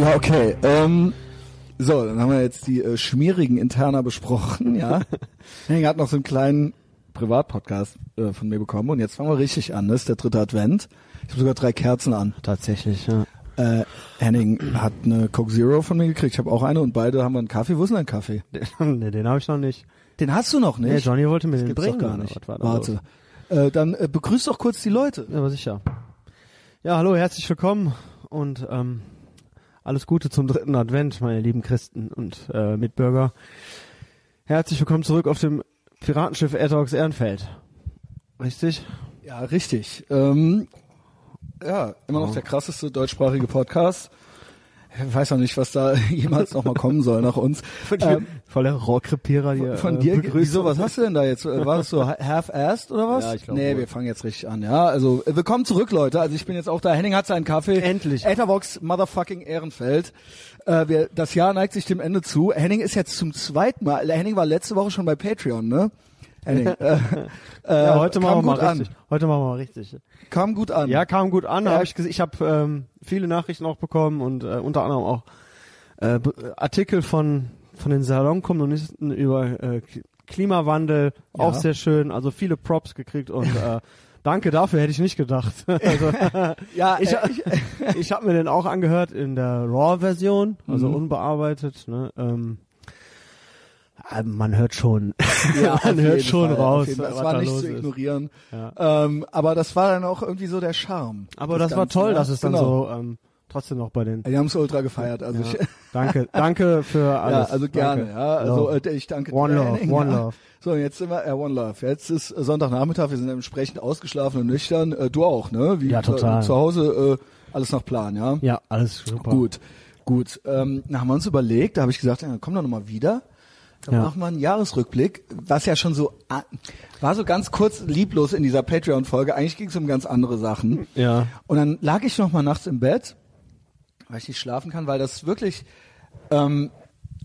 Ja, okay. Ähm, so, dann haben wir jetzt die äh, schmierigen Interna besprochen, ja. Henning hat noch so einen kleinen Privatpodcast äh, von mir bekommen und jetzt fangen wir richtig an. Das ist der dritte Advent. Ich habe sogar drei Kerzen an. Tatsächlich, ja. Äh, Henning hat eine Coke Zero von mir gekriegt. Ich habe auch eine und beide haben wir einen Kaffee. Wo ist denn dein Kaffee? nee, den habe ich noch nicht. Den hast du noch nicht? Nee, Johnny wollte mir das den bringen. doch gar nicht. war Warte. Äh, dann äh, begrüß doch kurz die Leute. Ja, aber sicher. Ja, hallo, herzlich willkommen und ähm, alles Gute zum dritten Advent, meine lieben Christen und äh, Mitbürger. Herzlich willkommen zurück auf dem Piratenschiff Airdogs Ehrenfeld. Richtig? Ja, richtig. Ähm, ja, immer noch der krasseste deutschsprachige Podcast. Ich weiß noch nicht, was da jemals noch mal kommen soll nach uns. Ähm, Voller Rohrkrepierer hier. von äh, dir, begrüßt. wieso, was hast du denn da jetzt? Äh, War das so half-assed oder was? Ja, ich glaub Nee, wohl. wir fangen jetzt richtig an, ja. Also, äh, willkommen zurück, Leute. Also, ich bin jetzt auch da. Henning hat seinen Kaffee. Endlich. Etherbox Motherfucking Ehrenfeld. Äh, wir, das Jahr neigt sich dem Ende zu. Henning ist jetzt zum zweiten Mal, Henning war letzte Woche schon bei Patreon, ne? Henning, äh, äh, Ja, heute machen wir mal an. richtig. Heute machen wir mal richtig. Kam gut an. Ja, kam gut an. Ja. Hab ich. Ich habe ähm, viele Nachrichten auch bekommen und äh, unter anderem auch äh, Artikel von von den Salonkommunisten über äh, Klimawandel, Ja. auch sehr schön. Also viele Props gekriegt und äh, danke dafür hätte ich nicht gedacht. also, ja ich, äh, ich, ich habe mir den auch angehört in der RAW-Version, also Mhm. unbearbeitet. Ne? Ähm, äh, man hört schon, Ja, man hört schon Fall, raus. Das war nicht zu ignorieren. Ja. Ähm, aber das war dann auch irgendwie so der Charme. Aber des das war toll, ja. dass es dann Genau. so ähm, trotzdem noch bei den Die haben es ultra gefeiert. Also Ja. ich, Danke, danke für ja, alles. also gerne. Danke. Ja, also äh, ich danke One dir. Love, Henning, One ja. Love. So, jetzt sind wir, äh, One Love. Jetzt ist Sonntagnachmittag, wir sind entsprechend ausgeschlafen und nüchtern. Äh, du auch, ne? Wie Ja, total. Äh, zu Hause äh, alles nach Plan, ja? Ja, alles super. Gut, gut. Ähm, dann haben wir uns überlegt, da habe ich gesagt, ja, dann komm doch nochmal wieder. Dann Ja. machen wir einen Jahresrückblick, was ja schon so ah, war so ganz kurz lieblos in dieser Patreon-Folge. Eigentlich ging es um ganz andere Sachen. Ja. Und dann lag ich noch mal nachts im Bett, weil ich nicht schlafen kann, weil das wirklich, ähm,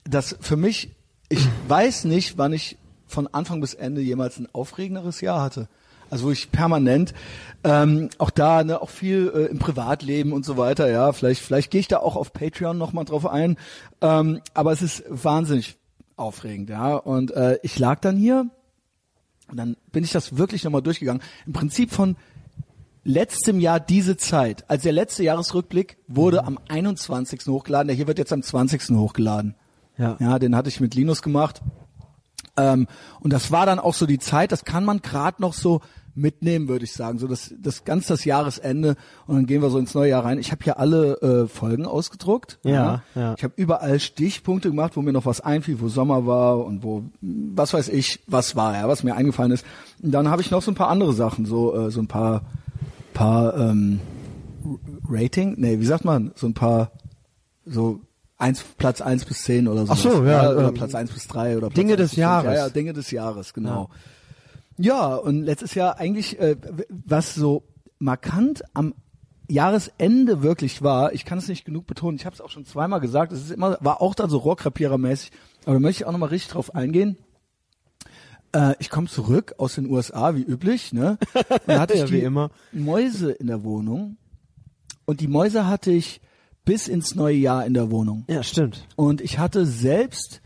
das für mich, ich weiß nicht, wann ich von Anfang bis Ende jemals ein aufregenderes Jahr hatte. Also wo ich permanent, ähm, auch da, ne, auch viel äh, im Privatleben und so weiter, ja, vielleicht, vielleicht gehe ich da auch auf Patreon noch mal drauf ein, ähm, aber es ist wahnsinnig aufregend, ja. Und äh, ich lag dann hier und dann bin ich das wirklich nochmal durchgegangen. Im Prinzip von letztem Jahr diese Zeit, als der letzte Jahresrückblick wurde am 21. hochgeladen, der hier wird jetzt am 20. hochgeladen. Ja. Ja, den hatte ich mit Linus gemacht. Ähm, und das war dann auch so die Zeit, das kann man gerade noch so mitnehmen, würde ich sagen. So das, das ganz das Jahresende und dann gehen wir so ins neue Jahr rein. Ich habe hier alle äh, Folgen ausgedruckt. Ja, ja. Ich habe überall Stichpunkte gemacht, wo mir noch was einfiel, wo Sommer war und wo was weiß ich, was war, ja, was mir eingefallen ist. Und dann habe ich noch so ein paar andere Sachen, so äh, so ein paar paar ähm, Rating, nee, wie sagt man, so ein paar so eins, Platz eins bis zehn oder so. Ach so, ja, oder ähm, Platz eins bis drei oder Platz Dinge 1 des. Jahres. Ja, ja, Dinge des Jahres, genau. Ja, und letztes Jahr eigentlich, äh, was so markant am Jahresende wirklich war, ich kann es nicht genug betonen, ich habe es auch schon zweimal gesagt, es ist immer, war auch dann so Rohrkrepierer-mäßig, aber da möchte ich auch nochmal richtig drauf eingehen. Äh, ich komme zurück aus den USA, wie üblich, ne? Und da hatte ich Ja, wie immer. Mäuse in der Wohnung und die Mäuse hatte ich bis ins neue Jahr in der Wohnung. Ja, stimmt. Und ich hatte selbst,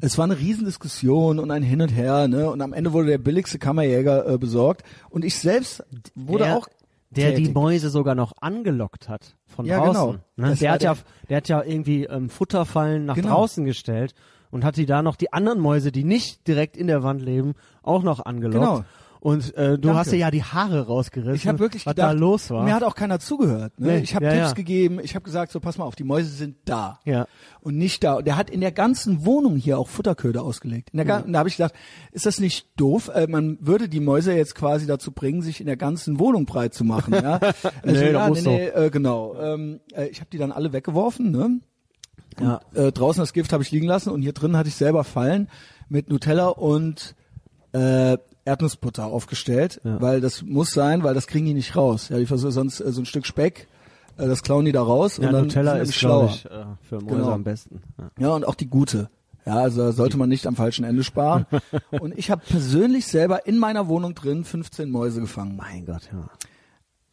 es war eine Riesendiskussion und ein Hin und Her, ne? Und am Ende wurde der billigste Kammerjäger äh, besorgt. Und ich selbst wurde der, auch der die tätig. Mäuse sogar noch angelockt hat von Ja, draußen. genau. Ne? Der hat der- ja, der hat ja irgendwie ähm, Futterfallen nach Genau. draußen gestellt und hat die da noch die anderen Mäuse, die nicht direkt in der Wand leben, auch noch angelockt. Genau. Und äh, du Danke. hast dir ja die Haare rausgerissen, Ich habe wirklich was gedacht, da los war. mir hat auch keiner zugehört. Ne? Nee, ich habe ja, Tipps ja. gegeben, ich habe gesagt, so pass mal auf, die Mäuse sind da Ja. und nicht da. Und der hat in der ganzen Wohnung hier auch Futterköder ausgelegt. In der Und da habe ich gedacht, ist das nicht doof? Äh, man würde die Mäuse jetzt quasi dazu bringen, sich in der ganzen Wohnung breit zu machen. Ja? Nee, Also, da ja, muss nee, äh, genau. Ähm, äh, ich habe die dann alle weggeworfen. Ne? ja. äh, draußen das Gift habe ich liegen lassen und hier drin hatte ich selber Fallen mit Nutella und äh, Erdnussbutter aufgestellt, Ja. weil das muss sein, weil das kriegen die nicht raus. Ja, die versuchen sonst äh, so ein Stück Speck, äh, das klauen die da raus ja, und dann Nutella ist, schlauer. ich, äh, für Mäuse Genau. am besten. Ja. Ja, und auch die gute. Ja, also da sollte man nicht am falschen Ende sparen. und ich habe persönlich selber in meiner Wohnung drin 15 Mäuse gefangen. Mein Gott, ja.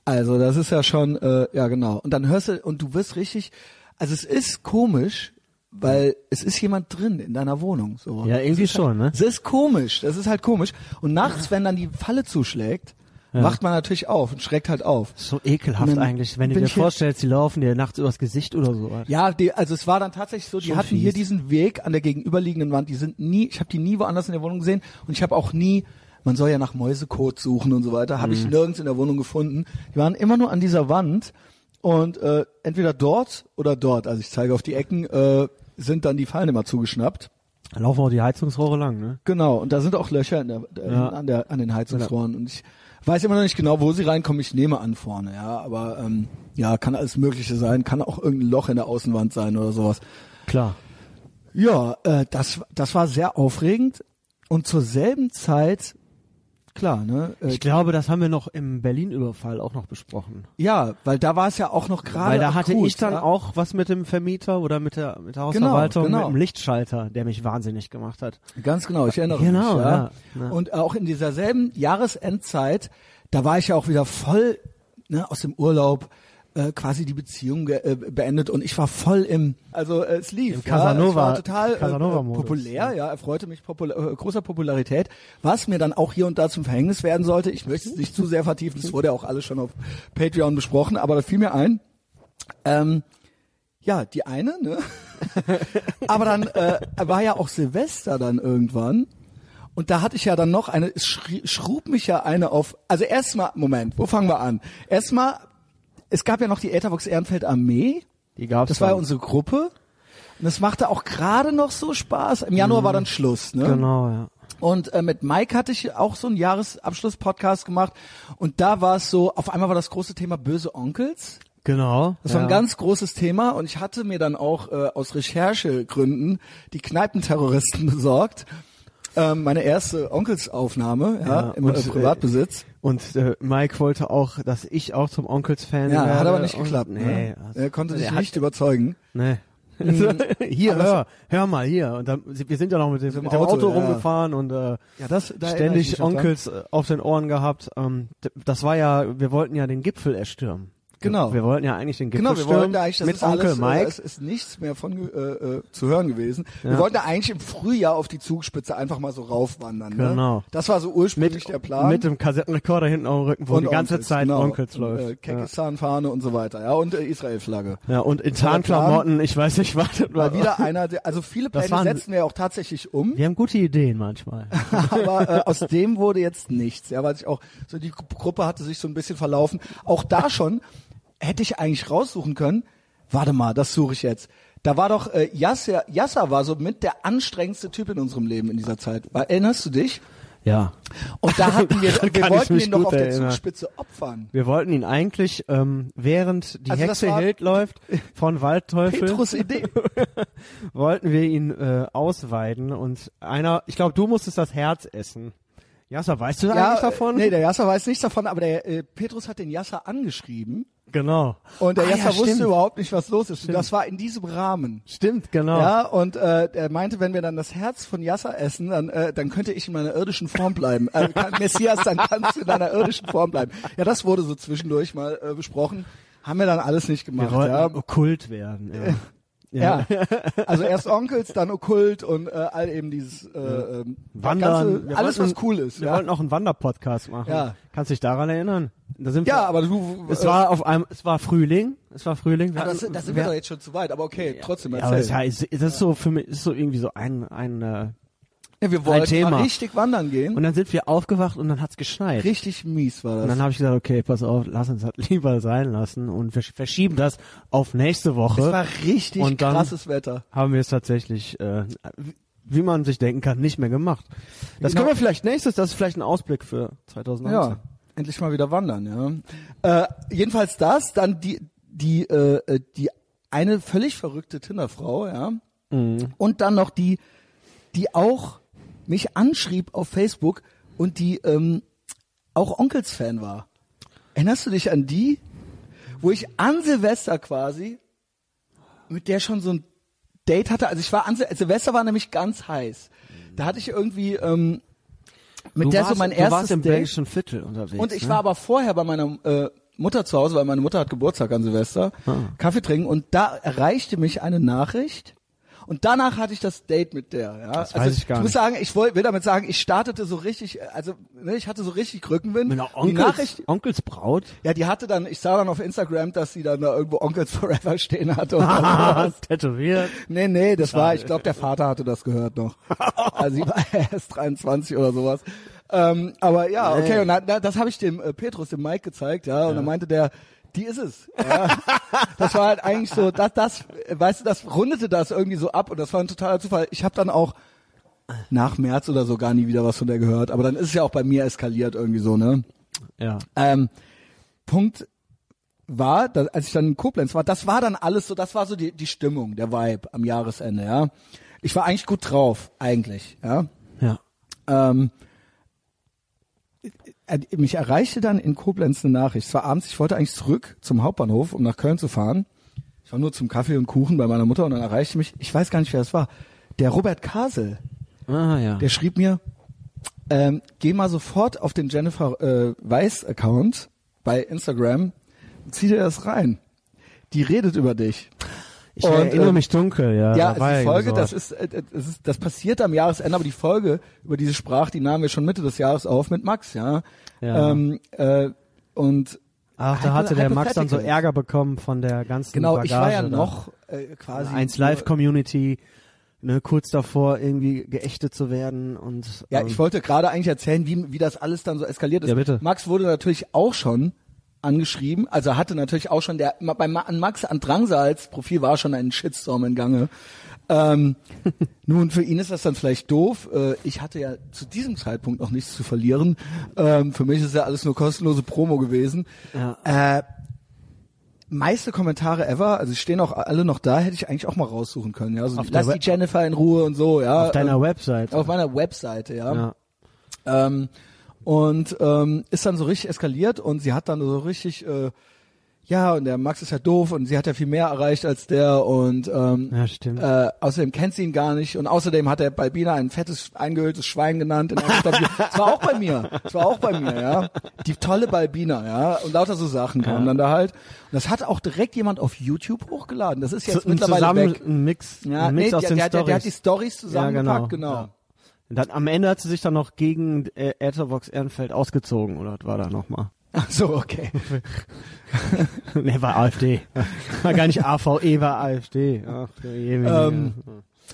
Also das ist ja schon, äh, ja genau. Und dann hörst du, und du wirst richtig, Also es ist komisch, weil es ist jemand drin in deiner Wohnung. So. Ja, irgendwie ist schon, ne? Halt, es ist komisch, das ist halt komisch. Und nachts, wenn dann die Falle zuschlägt, wacht man natürlich auf und schreckt halt auf. So ekelhaft dann eigentlich, wenn du dir hier- vorstellst, die laufen dir nachts übers Gesicht oder so. Ja, die, also es war dann tatsächlich so, die Schon hatten hier fies. diesen Weg an der gegenüberliegenden Wand, die sind nie, ich habe die nie woanders in der Wohnung gesehen und ich habe auch nie, man soll ja nach Mäusekot suchen und so weiter, habe Mhm. ich nirgends in der Wohnung gefunden. Die waren immer nur an dieser Wand und äh, entweder dort oder dort, also ich zeige auf die Ecken, äh, sind dann die Fallen immer zugeschnappt. Da laufen auch die Heizungsrohre lang, ne? Genau, und da sind auch Löcher in der, äh, Ja. an, der, an den Heizungsrohren. Und ich weiß immer noch nicht genau, wo sie reinkommen. Ich nehme an vorne, ja. Aber ähm, ja, kann alles Mögliche sein. Kann auch irgendein Loch in der Außenwand sein oder sowas. Klar. Ja, äh, das, das war sehr aufregend. Und zur selben Zeit, klar, ne? Äh, Ich glaube, das haben wir noch im Berlin-Überfall auch noch besprochen. ja, weil da war es ja auch noch gerade. Weil da hatte akut, ich dann ja? auch was mit dem Vermieter oder mit der, mit der Hausverwaltung, genau. mit dem Lichtschalter, der mich wahnsinnig gemacht hat. Ganz genau, ich erinnere Genau, mich. Ja. ja, ja. Und auch in dieser selben Jahresendzeit, da war ich ja auch wieder voll ne, aus dem Urlaub äh, quasi die Beziehung äh, beendet und ich war voll im, also äh, es lief. Im ja, Casanova- es war total äh, Casanova-Modus, populär, ja, erfreute mich popul äh, großer Popularität, was mir dann auch hier und da zum Verhängnis werden sollte. Ich möchte es nicht zu sehr vertiefen, das wurde ja auch alles schon auf Patreon besprochen, aber da fiel mir ein, ähm, ja, die eine, ne? Aber dann äh, war ja auch Silvester dann irgendwann. Und da hatte ich ja dann noch eine, es schrie, schrub mich ja eine auf, also erstmal, Moment, wo fangen wir an? Erstmal, es gab ja noch die Ethervox Ehrenfeld Armee, Die gab's das war ja unsere Gruppe. Und das machte auch gerade noch so Spaß. Im Januar war dann Schluss, ne? Genau, ja. Und äh, mit Mike hatte ich auch so einen Jahresabschluss-Podcast gemacht. Und da war es so, auf einmal war das große Thema böse Onkels. Genau. Das ja. war ein ganz großes Thema und ich hatte mir dann auch äh, aus Recherchegründen die Kneipenterroristen besorgt. Ähm, meine erste Onkelsaufnahme ja, Ja, im und, äh, Privatbesitz. Und äh, Mike wollte auch, dass ich auch zum Onkels-Fan ja, werde. hat aber nicht und- geklappt. Nee, ne? also- Er konnte sich der hat- nicht überzeugen. Nee. hier, Aber hör, hör mal hier. Und dann, wir sind ja noch mit dem, mit dem Auto, Auto, ja. rumgefahren und äh, Ja, das da ständig. Onkels äh, auf den Ohren gehabt. Ähm, das war ja, wir wollten ja den Gipfel erstürmen. Genau. Wir wollten ja eigentlich den Gipfel Genau, wir wollten da eigentlich, das mit ist Onkel alles, äh, Mike. es ist nichts mehr von äh, äh, zu hören gewesen. Wir Ja. wollten da eigentlich im Frühjahr auf die Zugspitze einfach mal so raufwandern. Ne? Genau. Das war so ursprünglich der Plan. mit dem Kassettenrekorder hinten auf dem Rücken, wo Und die ganze Onkels, Zeit genau. Onkels und, läuft. Äh, ja. Kekistan-Fahne und so weiter, ja, und äh, Israel-Flagge. ja, und in. Tarnklamotten, ich weiß nicht, was. War wieder einer, der, also viele Das Pläne waren- setzen wir auch tatsächlich um, Wir haben gute Ideen manchmal. aber äh, aus dem wurde jetzt nichts. Ja, weil ich auch so die Gru- Gruppe hatte sich so ein bisschen verlaufen. Auch da schon hätte ich eigentlich raussuchen können. Warte mal, das suche ich jetzt. Da war doch äh, Yasser, Yasser war so mit der anstrengendste Typ in unserem Leben in dieser Zeit. Erinnerst du dich? ja. Und da hatten wir, wir wollten ihn doch gut auf der erinnern. Zugspitze opfern. Wir wollten ihn eigentlich, ähm, während die Also Hexe Hild läuft von Waldteufel, Petrus Idee. wollten wir ihn äh, ausweiden und einer, ich glaube, du musstest das Herz essen. Jasser, weißt du eigentlich davon? äh, Nee, der Yasser weiß nichts davon, aber der äh, Petrus hat den Yasser angeschrieben genau. und der Ah, ja, wusste stimmt. überhaupt nicht, was los ist. Und das war in diesem Rahmen. Stimmt, genau. Ja, und äh, er meinte, wenn wir dann das Herz von Yasser essen, dann, äh, dann könnte ich in meiner irdischen Form bleiben. Äh, Messias, dann kannst du in deiner irdischen Form bleiben. Ja, das wurde so zwischendurch mal äh, besprochen. Haben wir dann alles nicht wir gemacht. wollten Ja. okkult werden. Ja. Ja. also erst Onkels, dann Okkult und äh, all eben dieses äh, ähm, Wandern. Ganze, alles wollten- was cool ist. Wir Ja, wollten auch einen Wanderpodcast machen. Ja. Kannst du dich daran erinnern? Da sind ja wir, aber du. es äh, war auf einem, es war Frühling. Es war Frühling. Wir ah, das, hatten- das sind wir wir- doch jetzt schon zu weit, aber okay, trotzdem Ja, aber erzähl. das, heißt, das ist so für mich, ist so irgendwie so ein, ein, äh, Ja, wir wollten Thema. mal richtig wandern gehen. und dann sind wir aufgewacht und dann hat's geschneit. richtig mies war das. Und dann habe ich gesagt, okay, pass auf, lass uns das lieber sein lassen und wir verschieben das auf nächste Woche. es war richtig Und dann- krasses Wetter. haben wir es tatsächlich, äh, wie man sich denken kann, nicht mehr gemacht. Das Genau. können wir vielleicht nächstes, das ist vielleicht ein Ausblick für 2019. Ja, endlich mal wieder wandern, ja. Äh, jedenfalls das, dann die, die, äh, äh, die eine völlig verrückte Tinderfrau, ja. Mhm. Und dann noch die, die auch mich anschrieb auf Facebook und die ähm, auch Onkels-Fan war. Erinnerst du dich an die? Wo ich an Silvester quasi mit der schon so ein Date hatte. Also ich war an Sil Silvester war nämlich ganz heiß. Da hatte ich irgendwie ähm, mit Du der warst, so mein du erstes warst im Date. belgischen Viertel unterwegs. Und ich ne? war aber vorher bei meiner äh, Mutter zu Hause, weil meine Mutter hat Geburtstag an Silvester, Ah. Kaffee trinken und da erreichte mich eine Nachricht und danach hatte ich das Date mit der. Ja? Das weiß ich gar ich muss nicht. sagen, ich will, will damit sagen, ich startete so richtig, also ne, ich hatte so richtig Rückenwind. Mit einer die Onkels, Nachricht, Onkels Braut? ja, die hatte dann, ich sah dann auf Instagram, dass sie dann da irgendwo Onkels Forever stehen hatte. Und sowas. Tätowiert. Nee, nee, das war, ich glaube, der Vater hatte das gehört noch. Also sie war erst 23 oder sowas. Ähm, aber ja, okay, und da, da, das habe ich dem äh, Petrus, dem Mike gezeigt, ja, und dann meinte der, die ist es. Ja. das war halt eigentlich so, das, das, weißt du, das rundete das irgendwie so ab und das war ein totaler Zufall. Ich habe dann auch nach März oder so gar nie wieder was von der gehört, aber dann ist es ja auch bei mir eskaliert irgendwie so, ne? Ja. Ähm, Punkt war, da, als ich dann in Koblenz war, das war dann alles so, das war so die, die Stimmung, der Vibe am Jahresende, ja. Ich war eigentlich gut drauf, eigentlich, ja. Ja. Ähm, äh, mich erreichte dann in Koblenz eine Nachricht. Es war abends, ich wollte eigentlich zurück zum Hauptbahnhof, um nach Köln zu fahren. Ich war nur zum Kaffee und Kuchen bei meiner Mutter und dann erreichte mich, ich weiß gar nicht, wer das war, der Robert Kasel. Ah, ja. Der schrieb mir, ähm, geh mal sofort auf den Jennifer äh, Weiss Account bei Instagram, zieh dir das rein. Die redet über dich. Ich Und, erinnere äh, mich dunkel, ja. Ja, da also die Folge, das ist, äh, das ist, das passiert am Jahresende, aber die Folge, über diese Sprach, die nahmen wir schon Mitte des Jahres auf mit Max, ja. Ja. Ähm, äh, und Ach, da hatte der Max dann so. Ärger bekommen von der ganzen genau, Bagage ich war ja noch äh, quasi eins Live Community, ne, kurz davor irgendwie geächtet zu werden und Ja, ähm, ich wollte gerade eigentlich erzählen, wie, wie das alles dann so eskaliert ist. Ja, bitte. Max wurde natürlich auch schon angeschrieben, also hatte natürlich auch schon der bei an Max an Drangsals Profil war schon ein Shitstorm in Gange. Ähm, nun für ihn ist das dann vielleicht doof. Äh, ich hatte ja zu diesem Zeitpunkt noch nichts zu verlieren. Ähm, für mich ist ja alles nur kostenlose Promo gewesen. Ja. Äh, meiste Kommentare ever, also stehen auch alle noch da, hätte ich eigentlich auch mal raussuchen können. Ja, so Auf der lass die Jennifer in Ruhe und so. Ja, auf deiner ähm, Website. auf meiner Webseite, ja. ja. Ähm, und ähm, ist dann so richtig eskaliert und sie hat dann so richtig, äh, ja, und der Max ist ja doof und sie hat ja viel mehr erreicht als der und ähm, Ja, stimmt. äh, außerdem kennt sie ihn gar nicht und außerdem hat er Balbina ein fettes, eingehülltes Schwein genannt in. Das war auch bei mir, das war auch bei mir, ja. Die tolle Balbina, ja, und lauter so Sachen kamen dann da halt. Und das hat auch direkt jemand auf YouTube hochgeladen. Das ist jetzt ein mittlerweile zusammen, weg. ein Mix, Ja, ein Mix nee, aus der, den der, der, der hat die Stories. Zusammengepackt, genau. Ja. Dann, am Ende hat sie sich dann noch gegen äh, Etherbox Ehrenfeld ausgezogen, oder was war da nochmal? Ach so, okay. ne, war AfD. War gar nicht AVE, war AfD. Ach. Ähm,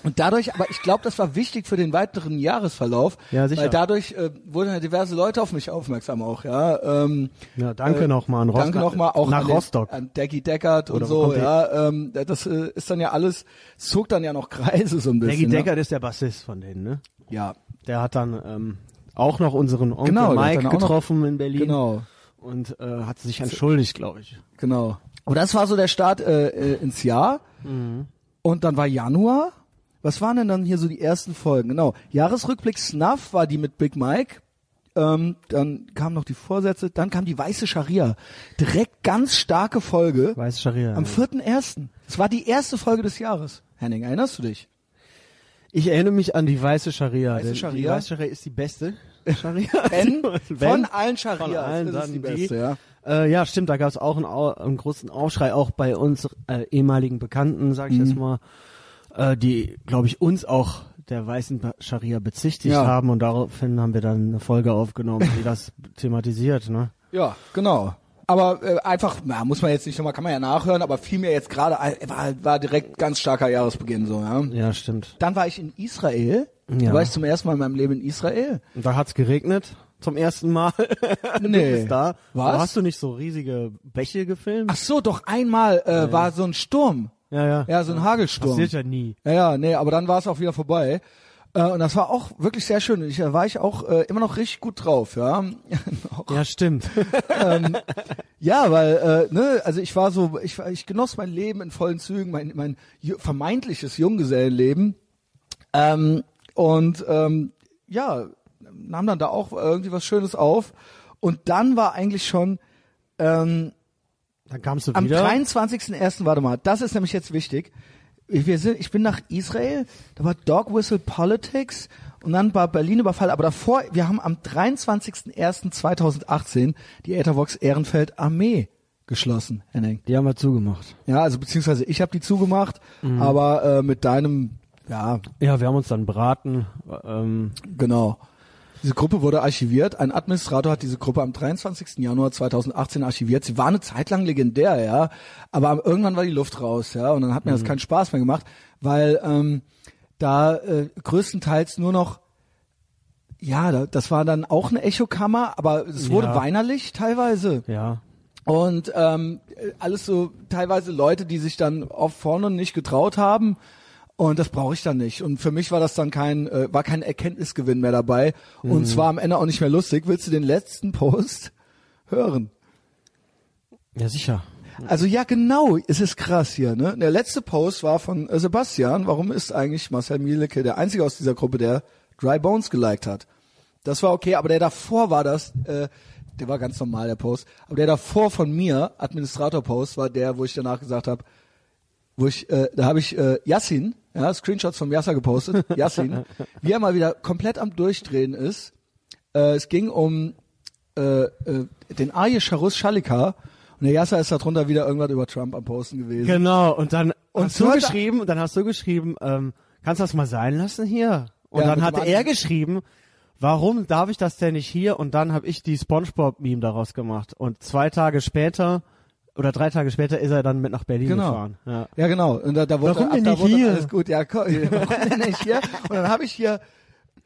Und dadurch, aber ich glaube, das war wichtig für den weiteren Jahresverlauf, Ja, sicher. weil dadurch äh, wurden ja diverse Leute auf mich aufmerksam auch, ja. Ähm, ja, danke äh, nochmal an Rostock. Danke nochmal auch nach an, den, Rostock. an Decky Deckert und Oder so, ja. Ähm, das äh, ist dann ja alles, es zog dann ja noch Kreise so ein bisschen. Maggie ne? Deckert ist der Bassist von denen, ne? Ja, Der hat dann ähm, auch noch unseren Onkel Genau, Mike auch noch- getroffen in Berlin genau, und äh, hat sich entschuldigt, glaube ich. genau. Aber das war so der Start äh, äh, ins Jahr. Mhm. Und dann war Januar. Was waren denn dann hier so die ersten Folgen? Genau. Jahresrückblick Snuff war die mit Big Mike. Ähm, dann kamen noch die Vorsätze. Dann kam die Weiße Scharia. Direkt ganz starke Folge. Weiß Scharia. Am 4.1. Es war die erste Folge des Jahres. Henning, erinnerst du dich? Ich erinnere mich an die weiße Scharia. Weiße Scharia? Die weiße Scharia ist die beste Scharia. Wenn, Wenn- von allen Scharias von allen ist die die. beste, ja. Äh, ja, stimmt, da gab es auch einen, einen großen Aufschrei, auch bei uns äh, ehemaligen Bekannten, sag ich Mhm. jetzt mal, äh, die, glaube ich, uns auch der weißen Scharia bezichtigt Ja. haben und daraufhin haben wir dann eine Folge aufgenommen, die das thematisiert, ne? Ja, genau. Aber äh, einfach, na, muss man jetzt nicht nochmal, kann man ja nachhören, aber fiel mir jetzt gerade, ein, war, war direkt ganz starker Jahresbeginn so, ja. Ja, stimmt. Dann war ich in Israel. Ja. Da war ich zum ersten Mal in meinem Leben in Israel. Und da hat's geregnet zum ersten Mal. du Nee. bist da. Was? Hast du nicht so riesige Bäche gefilmt? Ach so, doch einmal äh, war so ein Sturm. ja, ja. Ja, so ein Hagelsturm. Passiert ja nie. Ja, ja, nee, aber dann war es auch wieder vorbei. Äh, und das war auch wirklich sehr schön. Ich, da war ich auch äh, immer noch richtig gut drauf, ja. Ja, stimmt. ähm, ja, weil, äh, ne, also ich war so, ich, ich genoss mein Leben in vollen Zügen, mein, mein vermeintliches Junggesellenleben. Ähm, und ähm, ja, nahm dann da auch irgendwie was Schönes auf. Und dann war eigentlich schon ähm, Dann kamst du am wieder. 23.01. warte mal, das ist nämlich jetzt wichtig. Ich, wir sind, ich bin nach Israel, da war Dog Whistle Politics und dann war Berlin Überfall, aber davor, wir haben am 23.01.2018 die Ethervox Ehrenfeld Armee geschlossen, Henning. Die haben wir zugemacht. Ja, also beziehungsweise ich habe die zugemacht, aber äh, mit deinem, ja, Ja, wir haben uns dann beraten. Ähm, genau. Diese Gruppe wurde archiviert. Ein Administrator hat diese Gruppe am 23. Januar 2018 archiviert. Sie war eine Zeit lang legendär, ja, aber irgendwann war die Luft raus, ja, und dann hat mir das keinen Spaß mehr gemacht, weil ähm, da äh, größtenteils nur noch ja, da, das war dann auch eine Echokammer, aber es wurde Ja. weinerlich teilweise. ja. Und ähm, alles so teilweise Leute, die sich dann oft vorne nicht getraut haben. Und das brauche ich dann nicht. Und für mich war das dann kein, äh, war kein Erkenntnisgewinn mehr dabei. Und es war am Ende auch nicht mehr lustig. Willst du den letzten Post hören? Ja, sicher. Also ja, genau, es ist krass hier. Ne? Der letzte Post war von äh, Sebastian. Warum ist eigentlich Marcel Mieleke der einzige aus dieser Gruppe, der Dry Bones geliked hat? Das war okay, aber der davor war das, äh, der war ganz normal, der Post. Aber der davor von mir, Administrator-Post, war der, wo ich danach gesagt habe, wo ich, äh, da habe ich äh, Yassin, ja, Screenshots vom Yasser gepostet, Yassin, wie er mal wieder komplett am Durchdrehen ist. Äh, es ging um äh, äh, den Arje Charus Schalika und der Yasser ist darunter wieder irgendwas über Trump am Posten gewesen. Genau, und dann Und hast du hat geschrieben, und dann hast du geschrieben, ähm, kannst du das mal sein lassen hier? Und Ja, dann dem er geschrieben, warum darf ich das denn nicht hier? Und dann habe ich die Spongebob-Meme daraus gemacht. Und zwei Tage später oder drei Tage später ist er dann mit nach Berlin Genau. gefahren. Ja. Ja, genau. Und da, da wurde, Warum ab, denn da nicht wurde hier? alles gut. Ja, komm, warum denn nicht hier? Und dann habe ich hier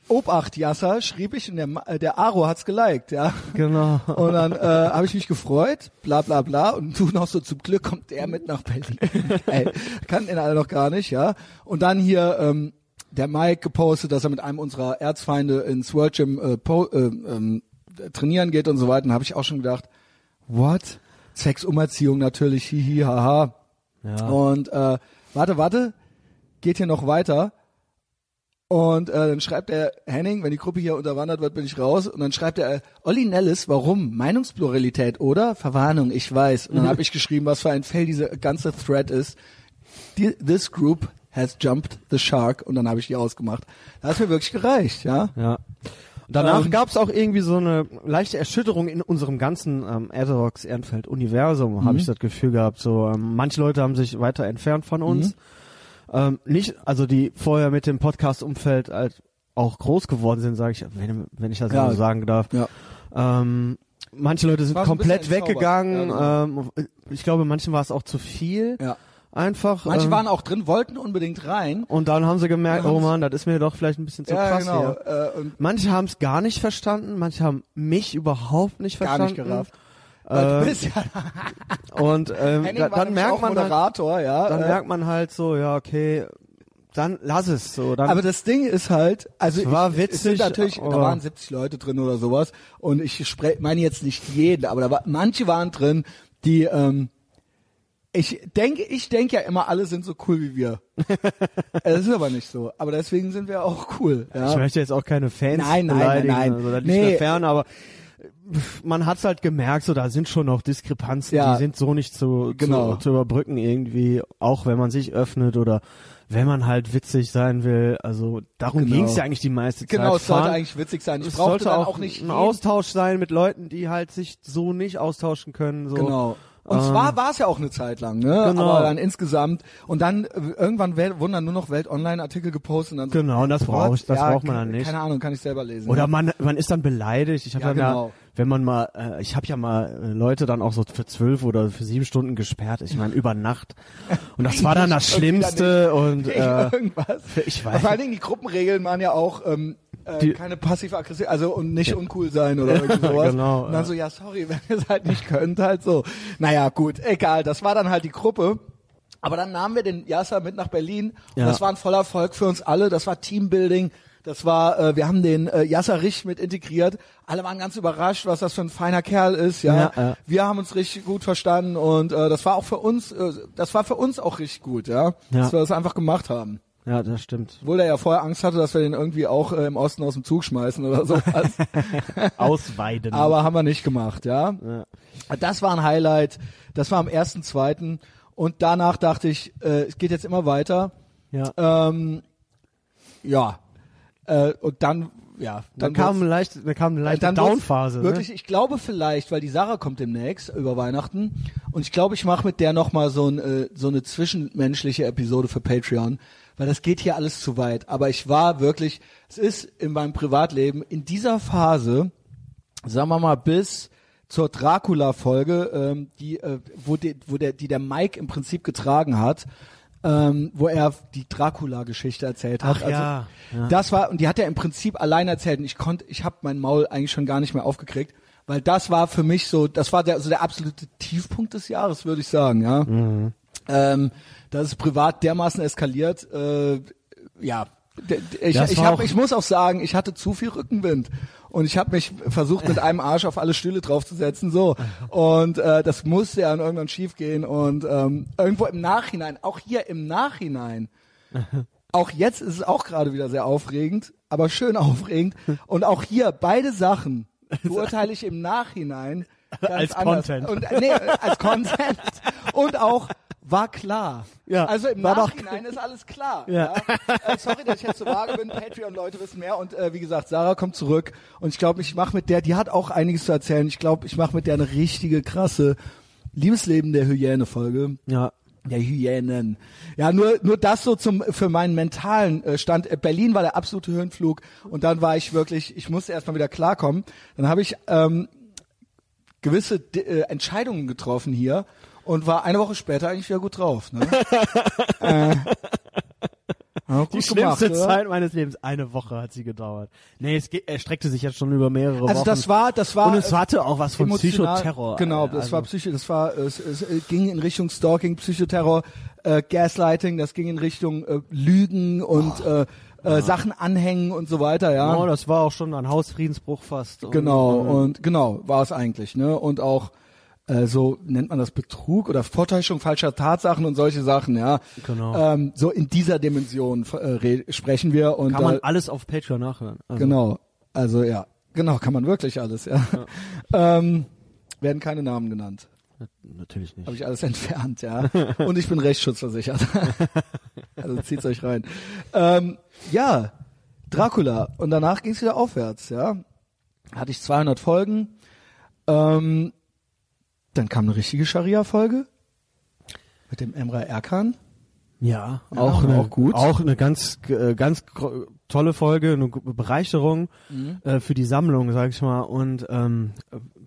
Obacht, Yasser, schrieb ich und der, äh, der Aro hat's geliked, ja. Genau. Und dann äh, habe ich mich gefreut, bla bla bla. Und du noch so, zum Glück kommt der mit nach Berlin. Ey, kannten ihn alle noch gar nicht, ja. Und dann hier ähm, der Mike gepostet, dass er mit einem unserer Erzfeinde ins World Gym äh, po, äh, ähm, trainieren geht und so weiter. Und habe ich auch schon gedacht, what? Zwecks Umerziehung natürlich, hihi, haha. Ja. Und äh, warte, warte, geht hier noch weiter. Und äh, dann schreibt er Henning, wenn die Gruppe hier unterwandert wird, bin ich raus. Und dann schreibt er, Olli Nellis, warum? Meinungspluralität, oder? Verwarnung, ich weiß. Und dann habe ich geschrieben, was für ein Fail diese ganze Thread ist. Die, this group has jumped the shark. Und dann habe ich die ausgemacht. Das hat mir wirklich gereicht, ja. Ja. Danach Ähm, gab's auch irgendwie so eine leichte Erschütterung in unserem ganzen ähm, Adrox Ehrenfeld Universum, Mhm. habe ich das Gefühl gehabt. So ähm, manche Leute haben sich weiter entfernt von uns. Mhm. Ähm, nicht, also die vorher mit dem Podcast-Umfeld halt auch groß geworden sind, sage ich, wenn, wenn ich das Ja. so sagen darf. Ja. Ähm, manche Leute sind komplett weggegangen. Ja, ähm, ich glaube, manchen war es auch zu viel. ja. Einfach. Manche ähm, waren auch drin, wollten unbedingt rein. und dann haben sie gemerkt, oh haben's- man, das ist mir doch vielleicht ein bisschen zu ja, krass genau. hier. Äh, Manche haben es gar nicht verstanden, manche haben mich überhaupt nicht gar verstanden. nicht gerafft. Äh, du bist ja Und ähm, da, dann merkt man halt, Moderator, ja. dann äh, merkt man halt so, ja okay, dann lass es so. Dann, Aber das Ding ist halt, also Es war ich, es sind witzig, natürlich, da aber- waren 70 Leute drin oder sowas und ich spre meine jetzt nicht jeden, aber da war, manche waren drin, die ähm, ich denke, ich denke ja immer, alle sind so cool wie wir. Es ist aber nicht so. Aber deswegen sind wir auch cool. Ja. ich möchte jetzt auch keine Fans Nein, nein, beleidigen, nein, nein. Also, das liegt Nee. mir fern, aber man hat's halt gemerkt, so da sind schon noch Diskrepanzen, Ja. die sind so nicht zu, Genau. zu, zu überbrücken irgendwie, auch wenn man sich öffnet oder wenn man halt witzig sein will. Also darum Genau. ging's ja eigentlich die meiste Zeit. Genau, es sollte Fahren- eigentlich witzig sein. Ich es sollte auch, auch nicht ein Austausch sein mit Leuten, die halt sich so nicht austauschen können. So. Genau. Und Ähm, zwar war es ja auch eine Zeit lang, ne? Genau. Aber dann insgesamt und dann äh, irgendwann wurden dann nur noch Welt Online Artikel gepostet und dann so, Genau, und das brauche ich, das ja, braucht man dann nicht. Keine Ahnung, kann ich selber lesen. Oder ja. man, man ist dann beleidigt. Ich habe Ja, dann ja, genau. wenn man mal, äh, ich habe ja mal äh, Leute dann auch so für zwölf oder für sieben Stunden gesperrt. Ich meine über Nacht. Und das war dann das Schlimmste. Und äh, irgendwas. ich weiß. Vor allen Dingen die Gruppenregeln waren ja auch ähm, äh, keine passiv-aggressiv, also und nicht uncool sein oder irgendwie sowas. genau, und dann ja. so, ja sorry, wenn ihr es halt nicht könnt, halt so. Naja, gut, egal, das war dann halt die Gruppe. Aber dann nahmen wir den Yasser mit nach Berlin und Ja. das war ein voller Erfolg für uns alle. Das war Teambuilding. Das war, äh, wir haben den äh, Yasser richtig mit integriert. Alle waren ganz überrascht, was das für ein feiner Kerl ist. Ja, Ja, ja. wir haben uns richtig gut verstanden und äh, das war auch für uns, äh, das war für uns auch richtig gut, ja, Ja. dass wir das einfach gemacht haben. Ja, das stimmt. Obwohl er ja vorher Angst hatte, dass wir den irgendwie auch äh, im Osten aus dem Zug schmeißen oder sowas. Ausweiden. Aber haben wir nicht gemacht, ja. ja. Das war ein Highlight. Das war am ersten, zweiten. Und danach dachte ich, äh, es geht jetzt immer weiter. Ja. Ähm, ja. Äh, und dann, ja. Dann kam wird's- eine leichte, dann kam eine leichte dann Downphase. Wirklich, Ne? ich glaube vielleicht, weil die Sarah kommt demnächst über Weihnachten und ich glaube, ich mache mit der noch mal so, ein, äh, so eine zwischenmenschliche Episode für Patreon, weil das geht hier alles zu weit. Aber ich war wirklich, es ist in meinem Privatleben in dieser Phase, sagen wir mal bis zur Dracula-Folge, ähm, die, äh, wo, die, wo der, die der Mike im Prinzip getragen hat, ähm, wo er die Dracula-Geschichte erzählt hat. Ach ja, ja. Das war und die hat er im Prinzip allein erzählt und ich konnte, ich habe mein Maul eigentlich schon gar nicht mehr aufgekriegt, weil das war für mich so, das war der, so der absolute Tiefpunkt des Jahres, würde ich sagen, ja. Mhm. Ähm, das ist privat dermaßen eskaliert, äh, ja. Ich, ich, hab, ich muss auch sagen, ich hatte zu viel Rückenwind und ich habe mich versucht mit einem Arsch auf alle Stühle draufzusetzen so und äh, das musste ja irgendwann schief gehen und ähm, irgendwo im Nachhinein, auch hier im Nachhinein, auch jetzt ist es auch gerade wieder sehr aufregend, aber schön aufregend und auch hier beide Sachen beurteile ich im Nachhinein Als anders. Content. und nee, als Content und auch war klar. Ja, also im war doch- Nachhinein ist alles klar. Ja. Äh, sorry, dass ich jetzt so vage bin. Patreon-Leute wissen mehr. Und äh, wie gesagt, Sarah kommt zurück. Und ich glaube, ich mache mit der, die hat auch einiges zu erzählen. Ich glaube, ich mache mit der eine richtige krasse Liebesleben der Hyäne-Folge. Ja. Der Hyänen. Ja, nur, nur das so zum, für meinen mentalen äh, Stand. Äh, Berlin war der absolute Höhenflug. Und dann war ich wirklich, ich musste erstmal wieder klarkommen. Dann habe ich ähm, gewisse äh, Entscheidungen getroffen hier und war eine Woche später eigentlich wieder gut drauf. Ne? äh, ja, gut Die gemacht, schlimmste oder? Zeit meines Lebens. Eine Woche hat sie gedauert. Nee, es ge- er streckte sich jetzt schon über mehrere Wochen. Also das war, das war. Und es hatte auch was von Psychoterror. Genau, Also- das war Psycho, das war, es, es äh, ging in Richtung Stalking, Psychoterror, äh, Gaslighting, das ging in Richtung äh, Lügen und äh, äh, Sachen anhängen und so weiter, ja. Oh, das war auch schon ein Hausfriedensbruch fast. Und, Genau, ähm, und genau, war es eigentlich, ne? Und auch äh, so nennt man das Betrug oder Vortäuschung falscher Tatsachen und solche Sachen, ja. Genau. Ähm, so in dieser Dimension äh, re- sprechen wir und Kann man äh, alles auf Patreon nachhören. Also, genau, also ja, genau, kann man wirklich alles, ja. Ähm, werden keine Namen genannt. Natürlich nicht. Habe ich alles entfernt, ja. Und ich bin rechtsschutzversichert. also zieht's euch rein. Ähm, ja, Dracula. Und danach ging's wieder aufwärts, ja. Hatte ich 200 Folgen. Ähm, dann kam eine richtige Scharia-Folge mit dem Emra Erkan. Ja, Ja, auch, auch eine, gut. Auch eine ganz, äh, ganz tolle Folge, eine Bereicherung Mhm. äh, für die Sammlung, sag ich mal. Und ähm,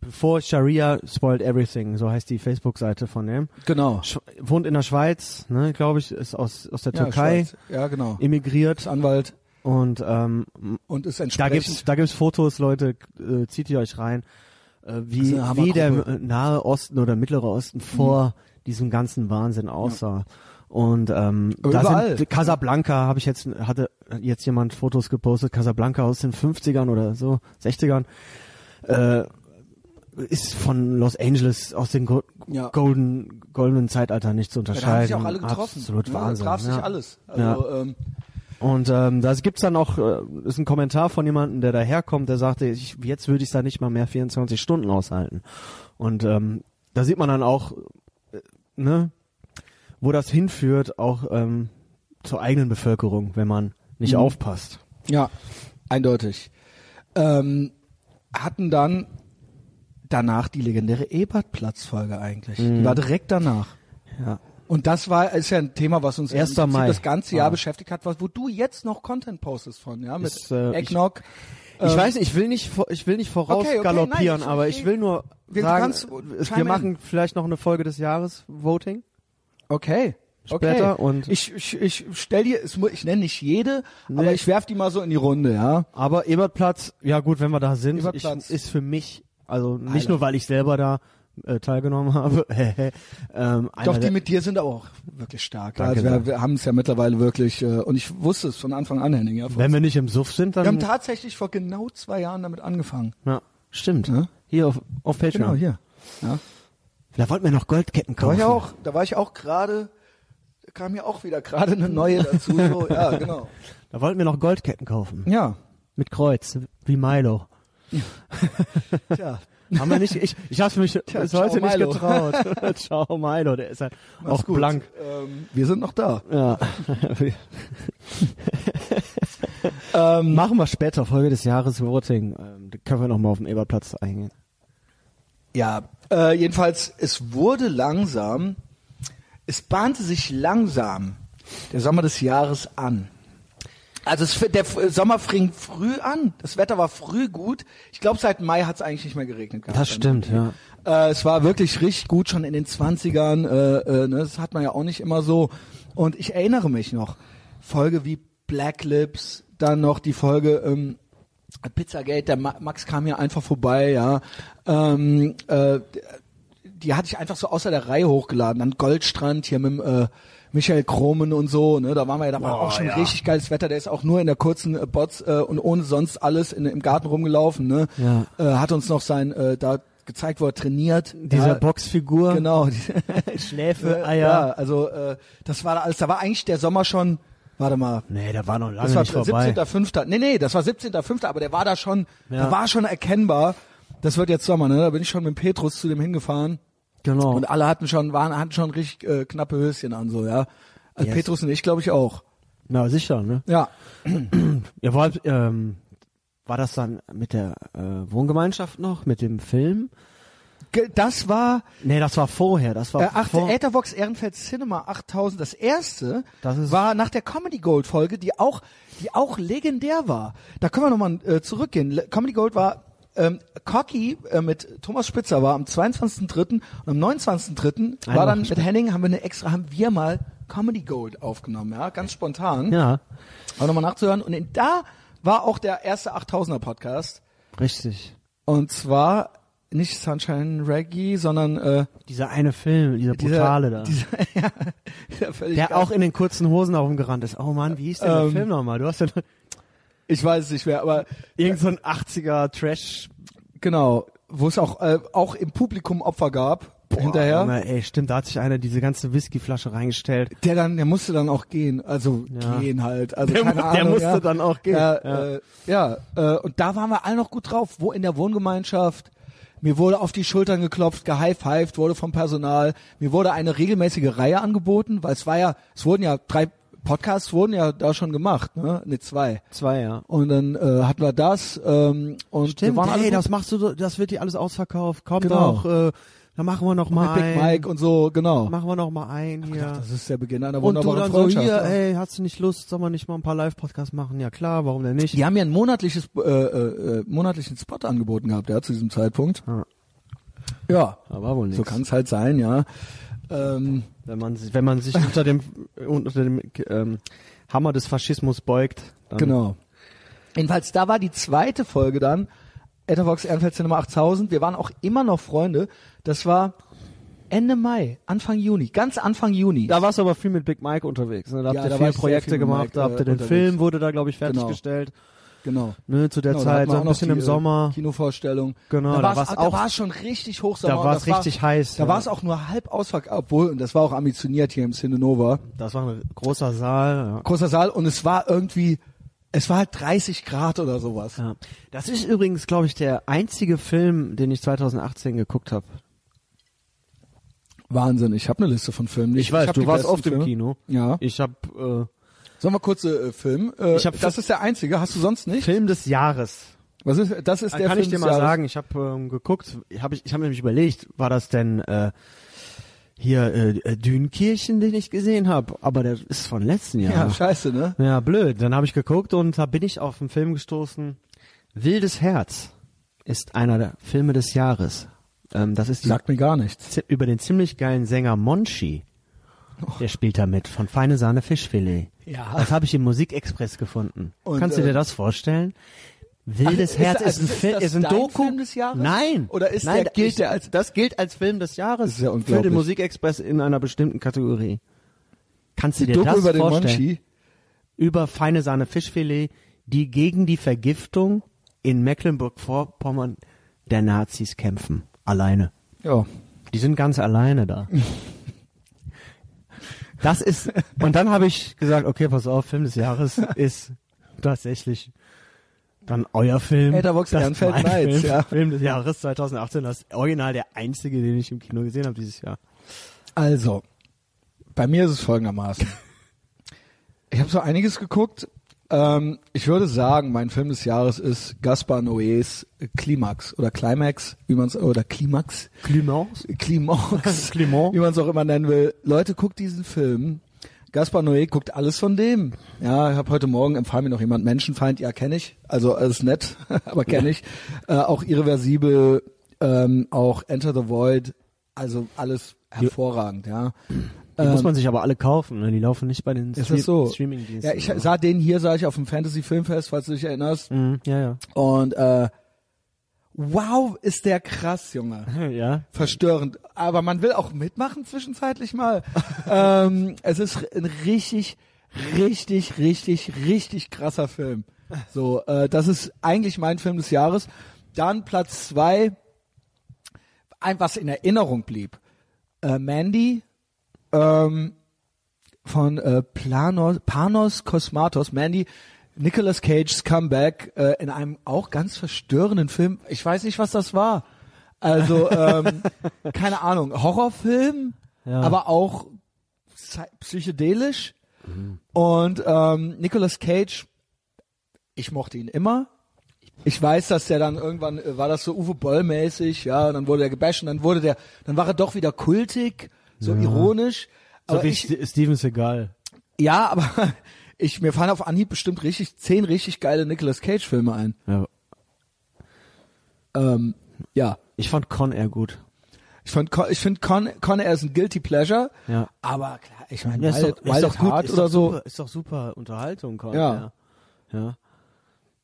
bevor Sharia spoiled everything, so heißt die Facebook-Seite von dem. Genau. Sch wohnt in der Schweiz, ne, glaube ich, ist aus aus der Ja, Türkei Schweiz. Ja, genau. emigriert Ist Anwalt und ähm, und ist da entsprechend. gibt's da gibt's Fotos, Leute, äh, zieht ihr euch rein, wie ist eine wie der äh, Nahe Osten oder Mittlere Osten vor diesem ganzen Wahnsinn aussah. Und ähm, da sind Casablanca habe ich jetzt hatte jetzt jemand Fotos gepostet, Casablanca aus den 50ern oder so, 60ern. Äh, ist von Los Angeles aus den Go Ja. Golden goldenen Zeitalter nicht zu Ja, unterscheiden. da haben sich auch alle getroffen. Absolut ne? Wahnsinn. Da traf sich ja. alles. Also, ähm, Und ähm, da gibt's dann auch, äh, ist ein Kommentar von jemandem, der daherkommt, der sagte, ich, jetzt würde ich da nicht mal mehr 24 Stunden aushalten. Und ähm, da sieht man dann auch, äh, ne, wo das hinführt, auch ähm, zur eigenen Bevölkerung, wenn man nicht Mhm. aufpasst. Ja, eindeutig. Ähm, hatten dann danach die legendäre Ebertplatz-Folge eigentlich. Mhm. Die war direkt danach. Ja. Und das war ist ja ein Thema, was uns im 1. Prinzip Mai. das ganze Jahr Ah. beschäftigt hat, was, wo du jetzt noch Content postest von, ja, mit Ist, äh, ich- Eggnog. Ich Ähm, weiß, ich will nicht, ich will nicht voraus Okay, okay, ich- aber ich- ich will nur wir- sagen, kannst wir chime in. machen vielleicht noch eine Folge des Jahres Voting. Okay. Später okay. und- ich, ich, ich stell dir, es ich nenne nicht jede, Nee. aber ich werf die mal so in die Runde, ja. Aber Ebertplatz, ja gut, wenn wir da sind, ich, ist für mich, also nicht Highlight. nur, weil ich selber da äh, teilgenommen habe, ähm, einer Doch, die mit dir sind auch wirklich stark. Danke also wir, wir haben es ja mittlerweile wirklich, äh, und ich wusste es von Anfang an, Henning. Ja, wenn wir nicht im Suff sind, wir haben dann, tatsächlich vor genau zwei Jahren damit angefangen. ja, stimmt, Ja? hier auf, auf Patreon. Genau, hier. Ja. Da wollten wir noch Goldketten Da war kaufen. ich auch, da war ich auch gerade, da kam ja auch wieder gerade eine neue dazu. So, ja, genau. Da wollten wir noch Goldketten kaufen. Ja, Mit Kreuz, wie Milo. tja, Haben wir nicht, ich, ich hab's mich Tja, bis heute nicht Milo. getraut. ciao Milo, der ist halt Mach's auch gut. blank. Ähm, wir sind noch da. Ja. Ähm, Machen wir später, Folge des Jahres Voting. Ähm, da können wir nochmal auf den Eberplatz eingehen. Ja, äh, jedenfalls, es wurde langsam, es bahnte sich langsam der Sommer des Jahres an. Also es, der Sommer fing früh an, das Wetter war früh gut. Ich glaube, seit Mai hat es eigentlich nicht mehr geregnet. gehabt. Das stimmt, ja. Äh, es war wirklich richtig gut, schon in den 20ern. Äh, äh, ne, das hat man ja auch nicht immer so. Und ich erinnere mich noch, Folge wie Black Lips, dann noch die Folge ähm, Pizzagate, der Ma Max kam hier einfach vorbei, ja. Ähm, äh, die hatte ich einfach so außer der Reihe hochgeladen. Dann Goldstrand hier mit dem, äh, Michael Kromen und so, ne, da waren wir ja, da war Boah, auch schon ja. richtig geiles Wetter. Der ist auch nur in der kurzen äh, Bots äh, und ohne sonst alles in, im Garten rumgelaufen, ne. Ja. Äh, hat uns noch sein äh, da gezeigt, wo er trainiert. Diese ja, Boxfigur, Genau. Schläfe, Ja, Eier. also äh, das war alles. Da war eigentlich der Sommer schon. Warte mal. Nee, der war noch lange Das war nicht vorbei. 17.05. Nee, nee, das war 17.05. Aber der war da schon, Ja. da war schon erkennbar. Das wird jetzt Sommer, ne? Da bin ich schon mit Petrus zu dem hingefahren. Genau. Und alle hatten schon, waren, hatten schon richtig äh, knappe Höschen an, so, ja. Also Yes. Petrus und ich, glaube ich, auch. Na, sicher, ne? Ja. Ja, war, ähm, war das dann mit der äh, Wohngemeinschaft noch, mit dem Film? Das war Nee, das war vorher. Das war äh, ach, vor, Ethervox Ehrenfeld Cinema 8000. Das erste Das ist- war nach der Comedy Gold Folge, die auch, die auch legendär war. Da können wir nochmal äh, zurückgehen. Comedy Gold war ähm, Cocky äh, mit Thomas Spitzer war am 22.3. und am 29.3. war dann mit Henning haben wir eine extra haben wir mal Comedy Gold aufgenommen, ja, ganz spontan. Ja, Auch nochmal nachzuhören und in, da war auch der erste 8000er Podcast richtig. und zwar nicht Sunshine Reggae, sondern äh, Dieser eine Film, dieser dieser, brutale da. Dieser, ja, dieser völlig der geil- auch in den kurzen Hosen herumgerannt ist. Oh Mann, wie hieß denn der Ähm, Film nochmal? Du hast ja Ich weiß es nicht mehr, aber irgend so ein 80er Trash. genau, wo es auch äh, auch im Publikum Opfer gab hinterher. Junge, ey, stimmt, da hat sich einer diese ganze Whiskyflasche reingestellt. Der dann, der musste dann auch gehen, also Ja. gehen halt. Also Der keine mu- der Ahnung, musste ja. dann auch gehen. Ja, Ja. Äh, ja äh, und da waren wir alle noch gut drauf. Wo in der Wohngemeinschaft? Mir wurde auf die Schultern geklopft, gehighfived, wurde vom Personal. Mir wurde eine regelmäßige Reihe angeboten, weil es war ja, es wurden ja drei Podcasts wurden ja da schon gemacht, ne? Ne, zwei. Zwei, ja. Und dann äh, hatten wir das ähm, und wir Stimmt, waren alle hey, das machst du, so- das wird dir alles ausverkauft. Komm Genau. doch, äh, dann machen wir noch mal mit Big ein. Mike und so, genau. Machen wir noch mal ein hier. Ja. Das ist der Beginn einer und du wunderbaren dann so Freundschaft. hier, ja. ey, hast du nicht Lust, soll man nicht mal ein paar Live-Podcasts machen? Ja klar, warum denn nicht? Die haben ja ein monatliches, äh, äh, äh, monatlichen Spot angeboten gehabt, ja, zu diesem Zeitpunkt. Ja. Ja, Aber wohl nicht. so kann es halt sein, ja. Ähm, Wenn man, sich- wenn man sich unter dem, unter dem ähm, Hammer des Faschismus beugt, genau. Jedenfalls, da war die zweite Folge dann, Ethervox Ehrenfeld Cinema 8000. Wir waren auch immer noch Freunde. Das war Ende Mai, Anfang Juni, ganz Anfang Juni. Da warst du aber viel mit Big Mike unterwegs. Ne? Da habt Ja, ihr da viele Projekte viel gemacht, Mike, da habt ihr äh, den unterwegs. Film, wurde da, glaube ich, Genau. fertiggestellt. genau. Ne, zu der Genau, Zeit, so ein bisschen die, im äh, Sommer. Kinovorstellung. Genau, da da war's war's auch, da war es schon richtig Hochsommer. Da war es das war- richtig heiß. Da ja. war es auch nur halb ausverkauft, obwohl, und das war auch ambitioniert hier im Cinenova. Das war ein großer Saal. Ja. Großer Saal und es war irgendwie, es war halt 30 Grad oder sowas. Ja. Das ist übrigens, glaube ich, der einzige Film, den ich 2018 geguckt habe. Wahnsinn, ich habe eine Liste von Filmen. Ich weiß, hab du warst oft im Filme. Kino. Ja. Ich habe Sollen wir kurze äh, Film? Äh, Ich hab das ist der einzige. Hast du sonst äh, nicht? Film des Jahres. Was ist? Das ist Dann der kann Film ich dir mal Jahres. sagen, ich habe ähm, geguckt, ich habe ich, ich hab nämlich überlegt, war das denn äh, hier äh, äh, Dünkirchen, den ich gesehen habe, aber der ist von letzten Ja, Jahr. scheiße, ne? Ja, blöd. Dann habe ich geguckt und da bin ich auf einen Film gestoßen. Wildes Herz ist einer der Filme des Jahres. Ähm, das ist die, Sagt mir gar nichts. über den ziemlich geilen Sänger Monchi. Der spielt da mit, von Feine Sahne Fischfilet. Ja. Das habe ich im Musikexpress gefunden. Und, Kannst du äh, dir das vorstellen? Wildes Ach, ist- Herz ist, also ein ist Film, das ist ein dein Doku. Film des Jahres? Nein. Oder ist Nein, der- gilt ich, der als- das gilt als Film des Jahres. Ist ja für den Musikexpress in einer bestimmten Kategorie. Kannst du dir Doku das über den vorstellen? Monchi. über feine Sahne Fischfilet, die gegen die Vergiftung in Mecklenburg-Vorpommern der Nazis kämpfen. Alleine. Ja. Die sind ganz alleine da. Das ist, und dann habe ich gesagt, okay, pass auf, Film des Jahres ist tatsächlich Dann euer Film. Etherbox Ehrenfeld Nights, Film, ja. Film des Jahres 2018. Das ist original der einzige, den ich im Kino gesehen habe dieses Jahr. Also, bei mir ist es folgendermaßen. Ich habe so einiges geguckt. Ähm, ich würde sagen, mein Film des Jahres ist Gaspar Noés Klimax oder Climax, wie man es oder Klimax, Climens? Klimax, Clement. wie man es auch immer nennen will. Leute, guckt diesen Film. Gaspar Noé guckt alles von dem. Ja, ich habe heute Morgen empfahl mir noch jemand Menschenfeind. Ja, kenne ich. Also alles nett, aber kenne ich. Äh, auch irreversibel, ähm, auch Enter the Void. Also alles hervorragend. Ja. Die muss man sich aber alle kaufen, ne? Die laufen nicht bei den Ähm, das so? Streaming-Diensten. Ja, ich sah den hier, sah ich auf dem Fantasy Filmfest, falls du dich erinnerst. Mhm, ja, ja. Und äh, wow, ist der krass, Junge. Ja. Verstörend. Aber man will auch mitmachen zwischenzeitlich mal. ähm, es ist ein richtig, richtig, richtig, richtig krasser Film. So, äh, das ist eigentlich mein Film des Jahres. Dann Platz zwei, ein, was in Erinnerung blieb. Äh, Mandy ähm, von äh, Planos, Panos Kosmatos. Mandy, Nicolas Cage's Comeback äh, in einem auch ganz verstörenden Film. Ich weiß nicht, was das war. Also, ähm, keine Ahnung, Horrorfilm, Ja. aber auch psy- psychedelisch. Und ähm, Nicolas Cage, ich mochte ihn immer. Ich weiß, dass der dann irgendwann äh, war das so Uwe Boll mäßig, ja, dann wurde er gebasht und dann wurde der, dann war er doch wieder kultig, so ironisch. So Aber wie ich, St- Steven Seagal. ja, aber ich mir fallen auf Anhieb bestimmt richtig zehn richtig geile Nicolas Cage Filme ein. Ja. Ähm, ja, Ich fand Con Air gut. ich fand, Con- ich finde Con, Con Air ist ein guilty pleasure. Ja. Aber klar, ich meine, Ja, ist Wild, ist doch gut, Heart ist oder doch so. Super, ist doch super Unterhaltung, Con Ja. Air. Ja.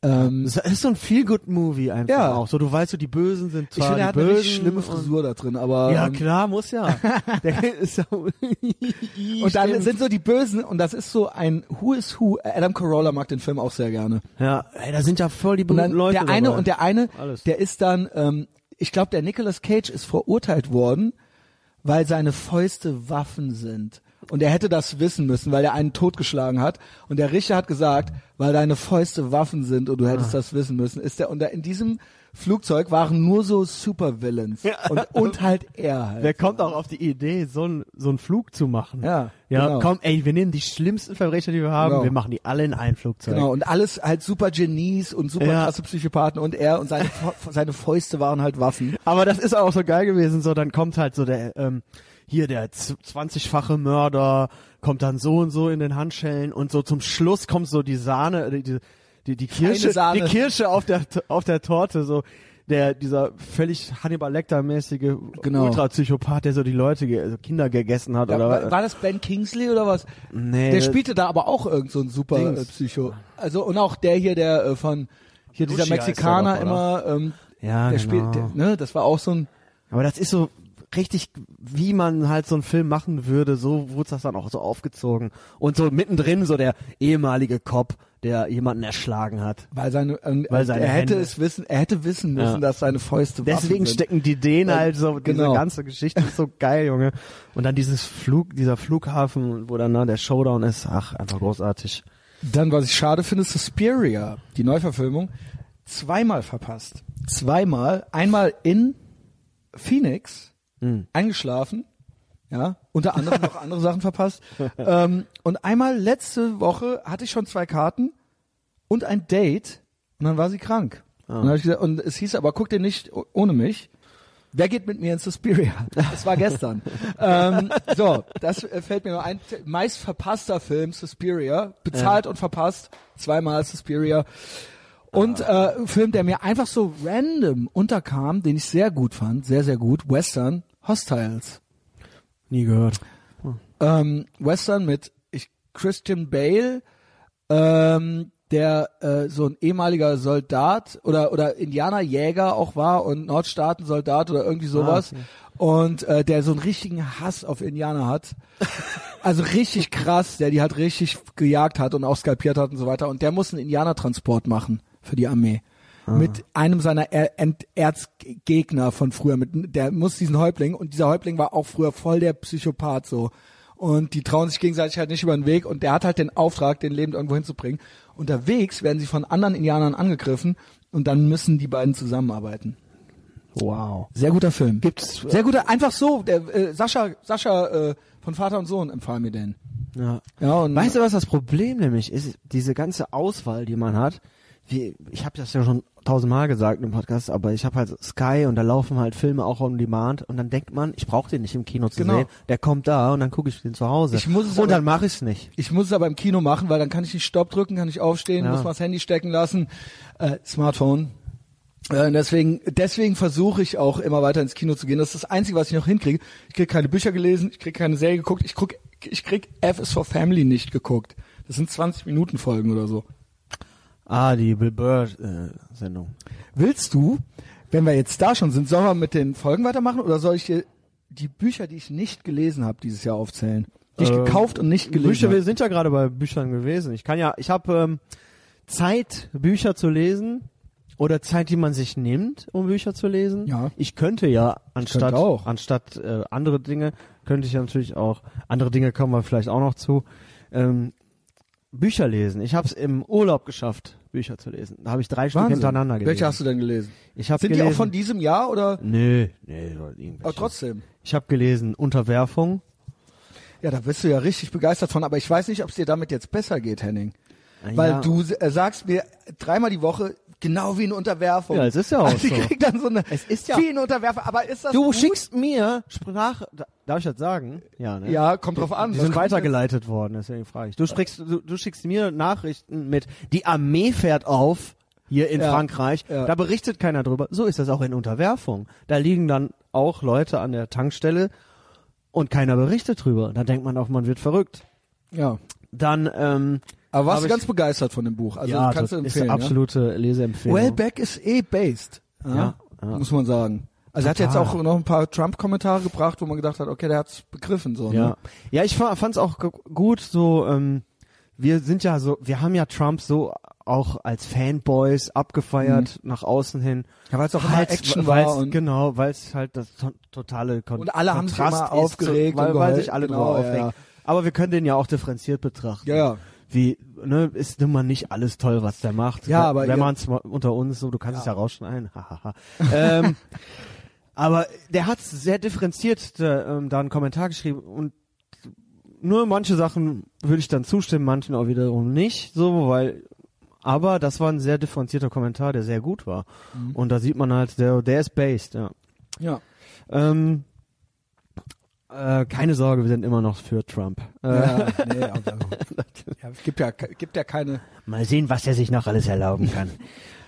Ähm, Das ist so ein Feel-Good-Movie einfach Ja. auch. So, du weißt, so die Bösen sind ich zwar finde, er hat eine Bösen. richtig schlimme Frisur da drin, aber Ja, ähm, klar, muss ja. Der ist ja und dann sind so die Bösen und das ist so ein Who is Who. Adam Carolla mag den Film auch sehr gerne. Ja, ey, da sind ja voll die berühmten Leute der eine dabei. und der eine, Alles. der ist dann, ähm, ich glaube, der Nicolas Cage ist verurteilt worden, weil seine Fäuste Waffen sind. Und er hätte das wissen müssen, weil er einen totgeschlagen hat. Und der Richter hat gesagt, weil deine Fäuste Waffen sind und du hättest Ah. das wissen müssen, ist der, und in diesem Flugzeug waren nur so Supervillains. Und, und halt er halt. Wer kommt auch auf die Idee, so einen so einen Flug zu machen? Ja, Ja, genau. komm, ey, wir nehmen die schlimmsten Verbrecher, die wir haben, Genau. wir machen die alle in ein Flugzeug. Genau, und alles halt super Genies und super Ja. krasse Psychopathen und er und seine, seine Fäuste waren halt Waffen. Aber das ist auch so geil gewesen, so dann kommt halt so der ähm, hier der z- 20-fache Mörder kommt dann so und so in den Handschellen und so zum Schluss kommt so die Sahne äh, die die, die Kirsche die Kirsche auf der auf der Torte so der dieser völlig Hannibal Lecter mäßige Genau. Ultrapsychopath, der so die Leute also Kinder gegessen hat Ja, oder war, war das Ben Kingsley oder was? nee Der spielte da aber auch irgend so ein super Dings. äh, Psycho. Also und auch der hier, der äh, von hier dieser Ducci heißt Mexikaner doch, immer, ähm, ja der genau. spielt, der, ne, das war auch so ein. Aber das ist so richtig, wie man halt so einen Film machen würde, so wurde das dann auch so aufgezogen. Und so mittendrin so der ehemalige Cop, der jemanden erschlagen hat. Weil seine, ähm, Weil seine er hätte Hände- es wissen, er hätte wissen müssen, Ja. dass seine Fäuste Waffen Deswegen sind. stecken die Weil- halt so, diese genau. ganze Geschichte ist so geil, Junge. Und dann dieses Flug, dieser Flughafen, wo dann na, der Showdown ist, ach, einfach großartig. Dann, was ich schade finde, Suspiria, die Neuverfilmung, zweimal verpasst. Zweimal. Einmal in Phoenix, Hm. eingeschlafen, ja, unter anderem noch andere Sachen verpasst. Ähm, und einmal letzte Woche hatte ich schon zwei Karten und ein Date und dann war sie krank. Und, dann hab ich gesagt, und es hieß aber, guck dir nicht ohne mich. Wer geht mit mir in Suspiria? Das war gestern. ähm, so, das äh, fällt mir nur ein. Meist verpasster Film, Suspiria. Bezahlt und verpasst. Zweimal Suspiria. Und äh, Film, der mir einfach so random unterkam, den ich sehr gut fand, sehr, sehr gut. Western, Hostiles. Nie gehört. Ähm, Western mit ich, Christian Bale, ähm, der äh, so ein ehemaliger Soldat oder oder Indianerjäger auch war und Nordstaaten-Soldat oder irgendwie sowas. okay. Und äh, der so einen richtigen Hass auf Indianer hat. Also richtig krass, der die halt richtig gejagt hat und auch skalpiert hat und so weiter. Und der muss einen Indianertransport machen für die Armee. Mit einem seiner er Ent Erzgegner von früher. Mit, der muss diesen Häuptling, und dieser Häuptling war auch früher voll der Psychopath so. und die trauen sich gegenseitig halt nicht über den Weg und der hat halt den Auftrag, den lebend irgendwo hinzubringen. Unterwegs werden sie von anderen Indianern angegriffen und dann müssen die beiden zusammenarbeiten. Wow. Sehr guter Film. Gibt's Sehr guter, einfach so, der äh, Sascha, Sascha äh, von Vater und Sohn empfahl mir den. Ja. Ja, und Weißt du, was das Problem nämlich ist? Diese ganze Auswahl, die man hat. Wie, ich habe das ja schon tausendmal gesagt im Podcast, aber ich habe halt Sky und da laufen halt Filme auch on Demand und dann denkt man, ich brauche den nicht im Kino zu Genau. sehen. Der kommt da und dann gucke ich den zu Hause. Ich muss es und aber- dann mache ich es nicht. Ich muss es aber im Kino machen, weil dann kann ich nicht Stopp drücken, kann ich aufstehen, Ja. muss mal das Handy stecken lassen, äh, Smartphone. Äh, deswegen, deswegen versuche ich auch immer weiter ins Kino zu gehen. Das ist das Einzige, was ich noch hinkriege. Ich krieg keine Bücher gelesen, ich krieg keine Serie geguckt, ich guck, ich krieg F is for Family nicht geguckt. Das sind 20 Minuten Folgen oder so. Ah, die Bill Burr äh, Sendung. Willst du, wenn wir jetzt da schon sind, sollen wir mit den Folgen weitermachen oder soll ich dir die Bücher, die ich nicht gelesen habe, dieses Jahr aufzählen? Die ich Ähm, gekauft und nicht gelesen Bücher, wir sind ja gerade bei Büchern gewesen. Ich kann ja, ich habe ähm, Zeit, Bücher zu lesen oder Zeit, die man sich nimmt, um Bücher zu lesen. Ja. Ich könnte ja anstatt könnte anstatt äh, andere Dinge könnte ich ja natürlich auch andere Dinge kommen wir vielleicht auch noch zu. Ähm, Bücher lesen. Ich habe es im Urlaub geschafft, Bücher zu lesen. Da habe ich drei Stück Wahnsinn. hintereinander gelesen. Welche hast du denn gelesen? Ich habe Sind gelesen. die auch von diesem Jahr oder? Nö, nee. Aber trotzdem. Ich habe gelesen Unterwerfung. Ja, da bist du ja richtig begeistert von, aber ich weiß nicht, ob es dir damit jetzt besser geht, Henning. Weil Ja. du äh, sagst mir dreimal die Woche, genau wie eine Unterwerfung. Ja, es ist ja auch also ich so. krieg dann so eine, Es ist ja- wie eine Unterwerfung, aber ist das Du gut? schickst mir Sprach, darf ich das sagen? Ja, ne? Ja, kommt drauf an. Die sind weitergeleitet worden, deswegen frage ich. Du sprichst, du, du schickst mir Nachrichten mit, die Armee fährt auf, hier in Ja, Frankreich. ja. Da berichtet keiner drüber. So ist das auch in Unterwerfung. Da liegen dann auch Leute an der Tankstelle und keiner berichtet drüber. Da denkt man auch, man wird verrückt. jetzt? Ja. Dann, ähm, Aber warst du ganz begeistert von dem Buch. Also ja, kannst du das ist empfehlen. eine absolute Leseempfehlung. ja? Wellbeck ist eh based. Ja, Ja. Muss man sagen. Also er hat jetzt auch noch ein paar Trump-Kommentare gebracht, wo man gedacht hat, okay, der hat's begriffen. so. Ja, Ne? ja, ich fa- fand's auch gu- gut. So, ähm, wir sind ja so, wir haben ja Trump so auch als Fanboys abgefeiert nach außen hin. Ja, weil es auch immer Halt, Action war und genau, weil es halt das to totale Kon Und alle haben sich Kontrast immer aufgeregt zu, weil, und weil sich alle Genau, drüber aufregen. ja. Aber wir können den ja auch differenziert betrachten. Ja, ja. Wie, ne, ist nun mal nicht alles toll, was der macht. Ja, aber wenn man es unter uns so, du kannst es ja rausschneiden. Hahaha. ähm, aber der hat sehr differenziert äh, da einen Kommentar geschrieben und nur manche Sachen würde ich dann zustimmen, manchen auch wiederum nicht, so, weil aber das war ein sehr differenzierter Kommentar, der sehr gut war. Mhm. Und da sieht man halt, der, der ist based, ja. Ja. Ähm, äh, keine Sorge, wir sind immer noch für Trump. Äh, Ja, nee, aber, ja, es gibt ja, gibt ja keine. Mal sehen, was er sich noch alles erlauben kann.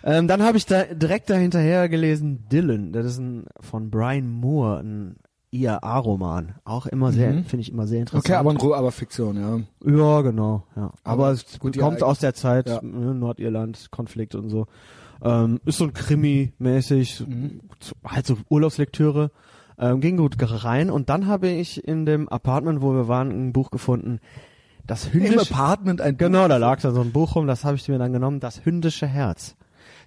ähm, dann habe ich da direkt dahinterher gelesen Dylan. Das ist ein von Brian Moore, ein IAA-Roman. Auch immer sehr, Mhm. finde ich immer sehr interessant. Okay, aber, ein aber Fiktion, ja. ja, genau. Ja. Aber, Aber es gut, kommt aus der Zeit, ja. ne, Nordirland, Konflikt und so. Ähm, ist so ein Krimi-mäßig, Mhm. halt so Urlaubslektüre. Ähm, ging gut rein und dann habe ich in dem Apartment, wo wir waren, ein Buch gefunden. Das Im hündische Apartment ein Genau, Buch. da lag da so ein Buch rum, das habe ich mir dann genommen, das hündische Herz.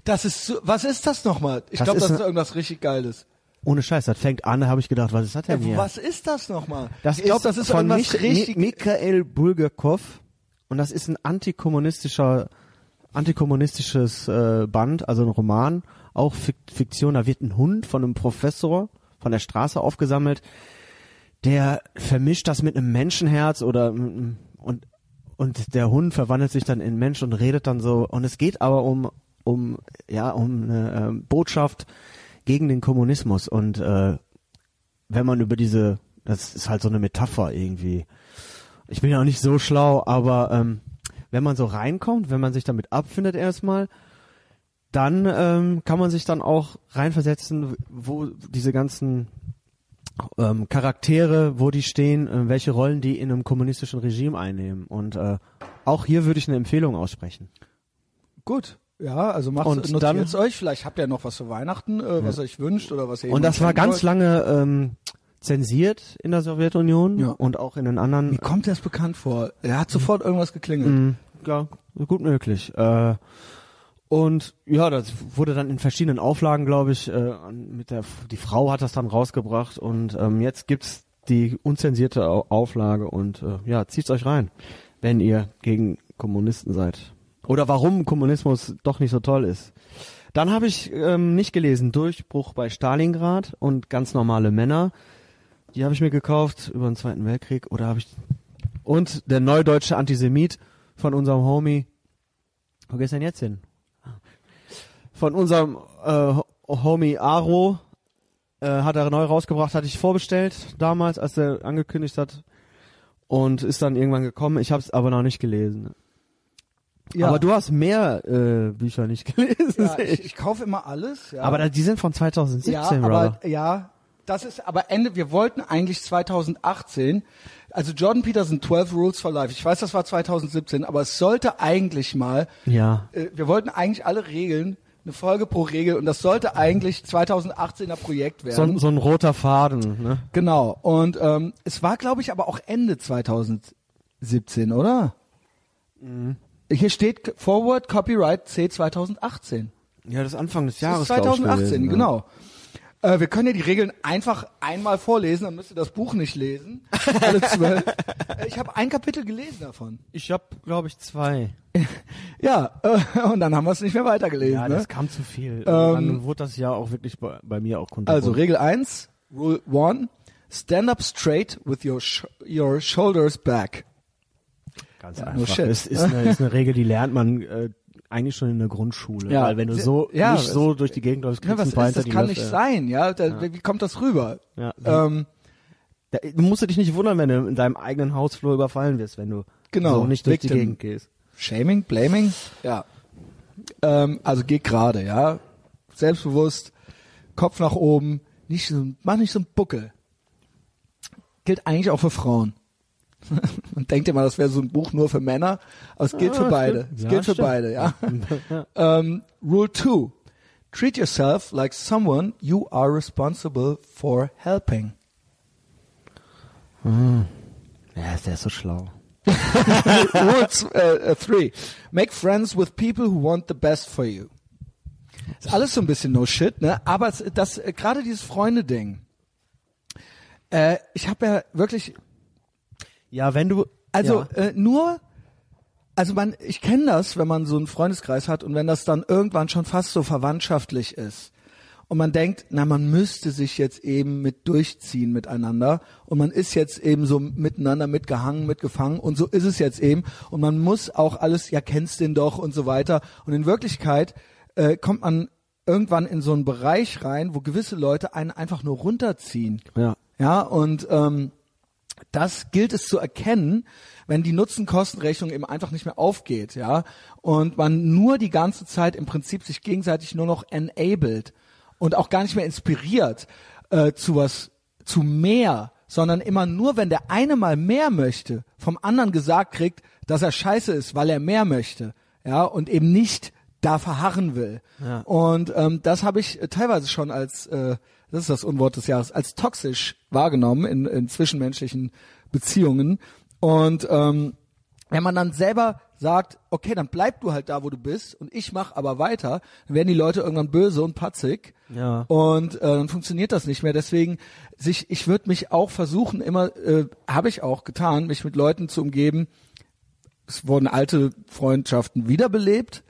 Das ist so, was ist das nochmal? Ich glaube, das ist irgendwas richtig Geiles. Ohne Scheiß, das fängt an, da habe ich gedacht, was ist das denn hier? was ist das nochmal? Das ich glaube, das ist von irgendwas Mich richtig. Mi Mikhail Bulgakov und das ist ein antikommunistischer, antikommunistisches äh, Band, also ein Roman, auch Fik Fiktion. Da wird ein Hund von einem Professor von der Straße aufgesammelt, der vermischt das mit einem Menschenherz oder mit einem- und und der Hund verwandelt sich dann in Mensch und redet dann so. Und es geht aber um um ja um eine ähm, Botschaft gegen den Kommunismus. Und äh, wenn man über diese das ist halt so eine Metapher irgendwie. Ich bin ja auch nicht so schlau aber ähm, wenn man so reinkommt wenn man sich damit abfindet erstmal dann ähm, kann man sich dann auch reinversetzen wo diese ganzen ähm, Charaktere, wo die stehen, äh, welche Rollen die in einem kommunistischen Regime einnehmen. Und äh, auch hier würde ich eine Empfehlung aussprechen. Gut. Ja, also macht Und notiert's dann- euch. Vielleicht habt ihr noch was für Weihnachten, äh, was ihr euch wünscht oder was ihr Und das war ganz wollt. lange ähm, zensiert in der Sowjetunion Ja. und auch in den anderen. Mir kommt das bekannt vor. Er hat sofort irgendwas geklingelt. Mm, ja, gut möglich. Äh, und ja, das wurde dann in verschiedenen Auflagen, glaube ich, äh, mit der die Frau hat das dann rausgebracht und ähm, jetzt gibt's die unzensierte Au- Auflage und äh, ja, zieht's euch rein, wenn ihr gegen Kommunisten seid. Oder warum Kommunismus doch nicht so toll ist. Dann habe ich ähm, nicht gelesen Durchbruch bei Stalingrad und ganz normale Männer. Die habe ich mir gekauft über den Zweiten Weltkrieg oder habe ich und der neudeutsche Antisemit von unserem Homie. Wo geht's denn jetzt hin? Von unserem äh, Homie Aro äh, hat er neu rausgebracht, hatte ich vorbestellt damals, als er angekündigt hat und ist dann irgendwann gekommen. Ich habe es aber noch nicht gelesen. Ja. Aber du hast mehr äh, Bücher nicht gelesen. ja, ich, ich kaufe immer alles. Ja. Aber die sind von 2017, ja, Brother. aber ja, das ist aber Ende. Wir wollten eigentlich 2018. Also Jordan Peterson 12 Rules for Life. Ich weiß, das war 2017, aber es sollte eigentlich mal. ja. Äh, wir wollten eigentlich alle Regeln, eine Folge pro Regel, und das sollte eigentlich 2018er Projekt werden. So, so ein roter Faden, ne? Genau. Und ähm, es war, glaube ich, aber auch Ende 2017, oder? Mhm. Hier steht Forward Copyright C 2018. Ja, das ist Anfang des Das Jahres. ist glaub ich, 2018, gewesen, ne? genau. Äh, wir können ja die Regeln einfach einmal vorlesen, dann müsst ihr das Buch nicht lesen. Alle zwölf. Äh, ich habe ein Kapitel gelesen davon. Ich habe, glaube ich, zwei. Ja, äh, und dann haben wir es nicht mehr weitergelesen. Ja, ne? das kam zu viel. Ähm, Dann wurde das ja auch wirklich bei, bei mir auch kunterbunt. Also Regel 1, Rule 1, stand up straight with your, sh your shoulders back. Ganz Ja, no einfach. shit. Es ist eine, ist eine Regel, die lernt man äh, eigentlich schon in der Grundschule. Ja. Weil wenn du so Ja, nicht so durch die Gegend läufst, Ja, kriegst was du ist, das die kann nicht sein, ja? Da, Wie kommt das rüber? Ja. Ähm, Da, du musst dich nicht wundern, wenn du in deinem eigenen Hausflur überfallen wirst, wenn du Genau, so nicht durch die Victim. Gegend gehst. Shaming, Blaming? Ja. Ähm, also geh gerade, ja. Selbstbewusst, Kopf nach oben, nicht so, mach nicht so einen Buckel. Gilt eigentlich auch für Frauen. Man denkt immer, das wäre so ein Buch nur für Männer, aber es gilt Ja, für beide. stimmt. Es Ja, gilt für stimmt. beide, ja. Ja. ähm, Rule 2. Treat yourself like someone you are responsible for helping. ja, ist der so schlau. Rule 3. Make friends with people who want the best for you. Ist alles so ein bisschen no shit, ne? Aber es, das äh, gerade dieses Freunde-Ding. Äh, ich habe ja wirklich, Ja, wenn du also ja. äh, nur, also man, ich kenne das, wenn man so einen Freundeskreis hat und wenn das dann irgendwann schon fast so verwandtschaftlich ist. Und man denkt, na, man müsste sich jetzt eben mit durchziehen miteinander. Und man ist jetzt eben so miteinander mitgehangen, mitgefangen. Und so ist es jetzt eben. Und man muss auch alles, ja, kennst den doch und so weiter. Und in Wirklichkeit äh, kommt man irgendwann in so einen Bereich rein, wo gewisse Leute einen einfach nur runterziehen. ja. Ja, und ähm, das gilt es zu erkennen, wenn die Nutzen-Kosten-Rechnung eben einfach nicht mehr aufgeht, ja, und man nur die ganze Zeit im Prinzip sich gegenseitig nur noch enabled und auch gar nicht mehr inspiriert äh, zu was, zu mehr, sondern immer nur, wenn der eine mal mehr möchte, vom anderen gesagt kriegt, dass er scheiße ist, weil er mehr möchte, ja, und eben nicht da verharren will. Ja. Und ähm, das habe ich teilweise schon als, äh, das ist das Unwort des Jahres, als toxisch wahrgenommen in, in zwischenmenschlichen Beziehungen. Und ähm, wenn man dann selber sagt, okay, dann bleib du halt da, wo du bist und ich mach aber weiter, dann werden die Leute irgendwann böse und patzig Ja. und äh, dann funktioniert das nicht mehr. Deswegen sich, ich würde mich auch versuchen, immer, äh, habe ich auch getan, mich mit Leuten zu umgeben. Es wurden alte Freundschaften wiederbelebt,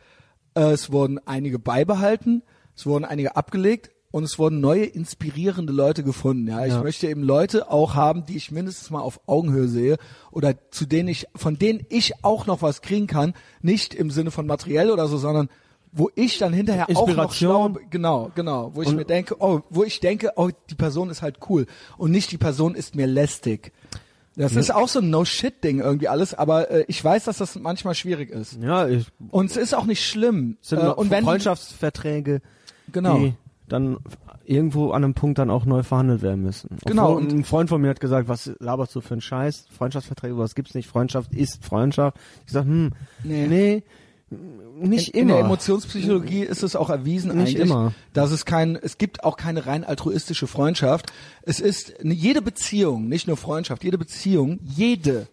äh, es wurden einige beibehalten, es wurden einige abgelegt und es wurden neue inspirierende Leute gefunden. Ja, ich Ja. möchte eben Leute auch haben, die ich mindestens mal auf Augenhöhe sehe oder zu denen ich, von denen ich auch noch was kriegen kann, nicht im Sinne von materiell oder so, sondern wo ich dann hinterher auch noch schlau, genau, genau, wo ich Und- mir denke, oh, wo ich denke, oh, die Person ist halt cool und nicht die Person ist mir lästig. Das ist auch so ein No-Shit-Ding irgendwie alles, aber äh, ich weiß, dass das manchmal schwierig ist. Ja, ich, Und es ist auch nicht schlimm. sind äh, und wenn Freundschaftsverträge, genau, die dann irgendwo an einem Punkt dann auch neu verhandelt werden müssen. Genau, Obwohl, und- ein Freund von mir hat gesagt, was laberst du für einen Scheiß? Freundschaftsverträge, was gibt's nicht? Freundschaft ist Freundschaft. Ich sag, hm, Nee. nee, nicht in, in der immer. Emotionspsychologie ist es auch erwiesen Nicht eigentlich, immer. dass es kein, es gibt auch keine rein altruistische Freundschaft. Es ist eine- jede Beziehung, nicht nur Freundschaft, jede Beziehung, jede,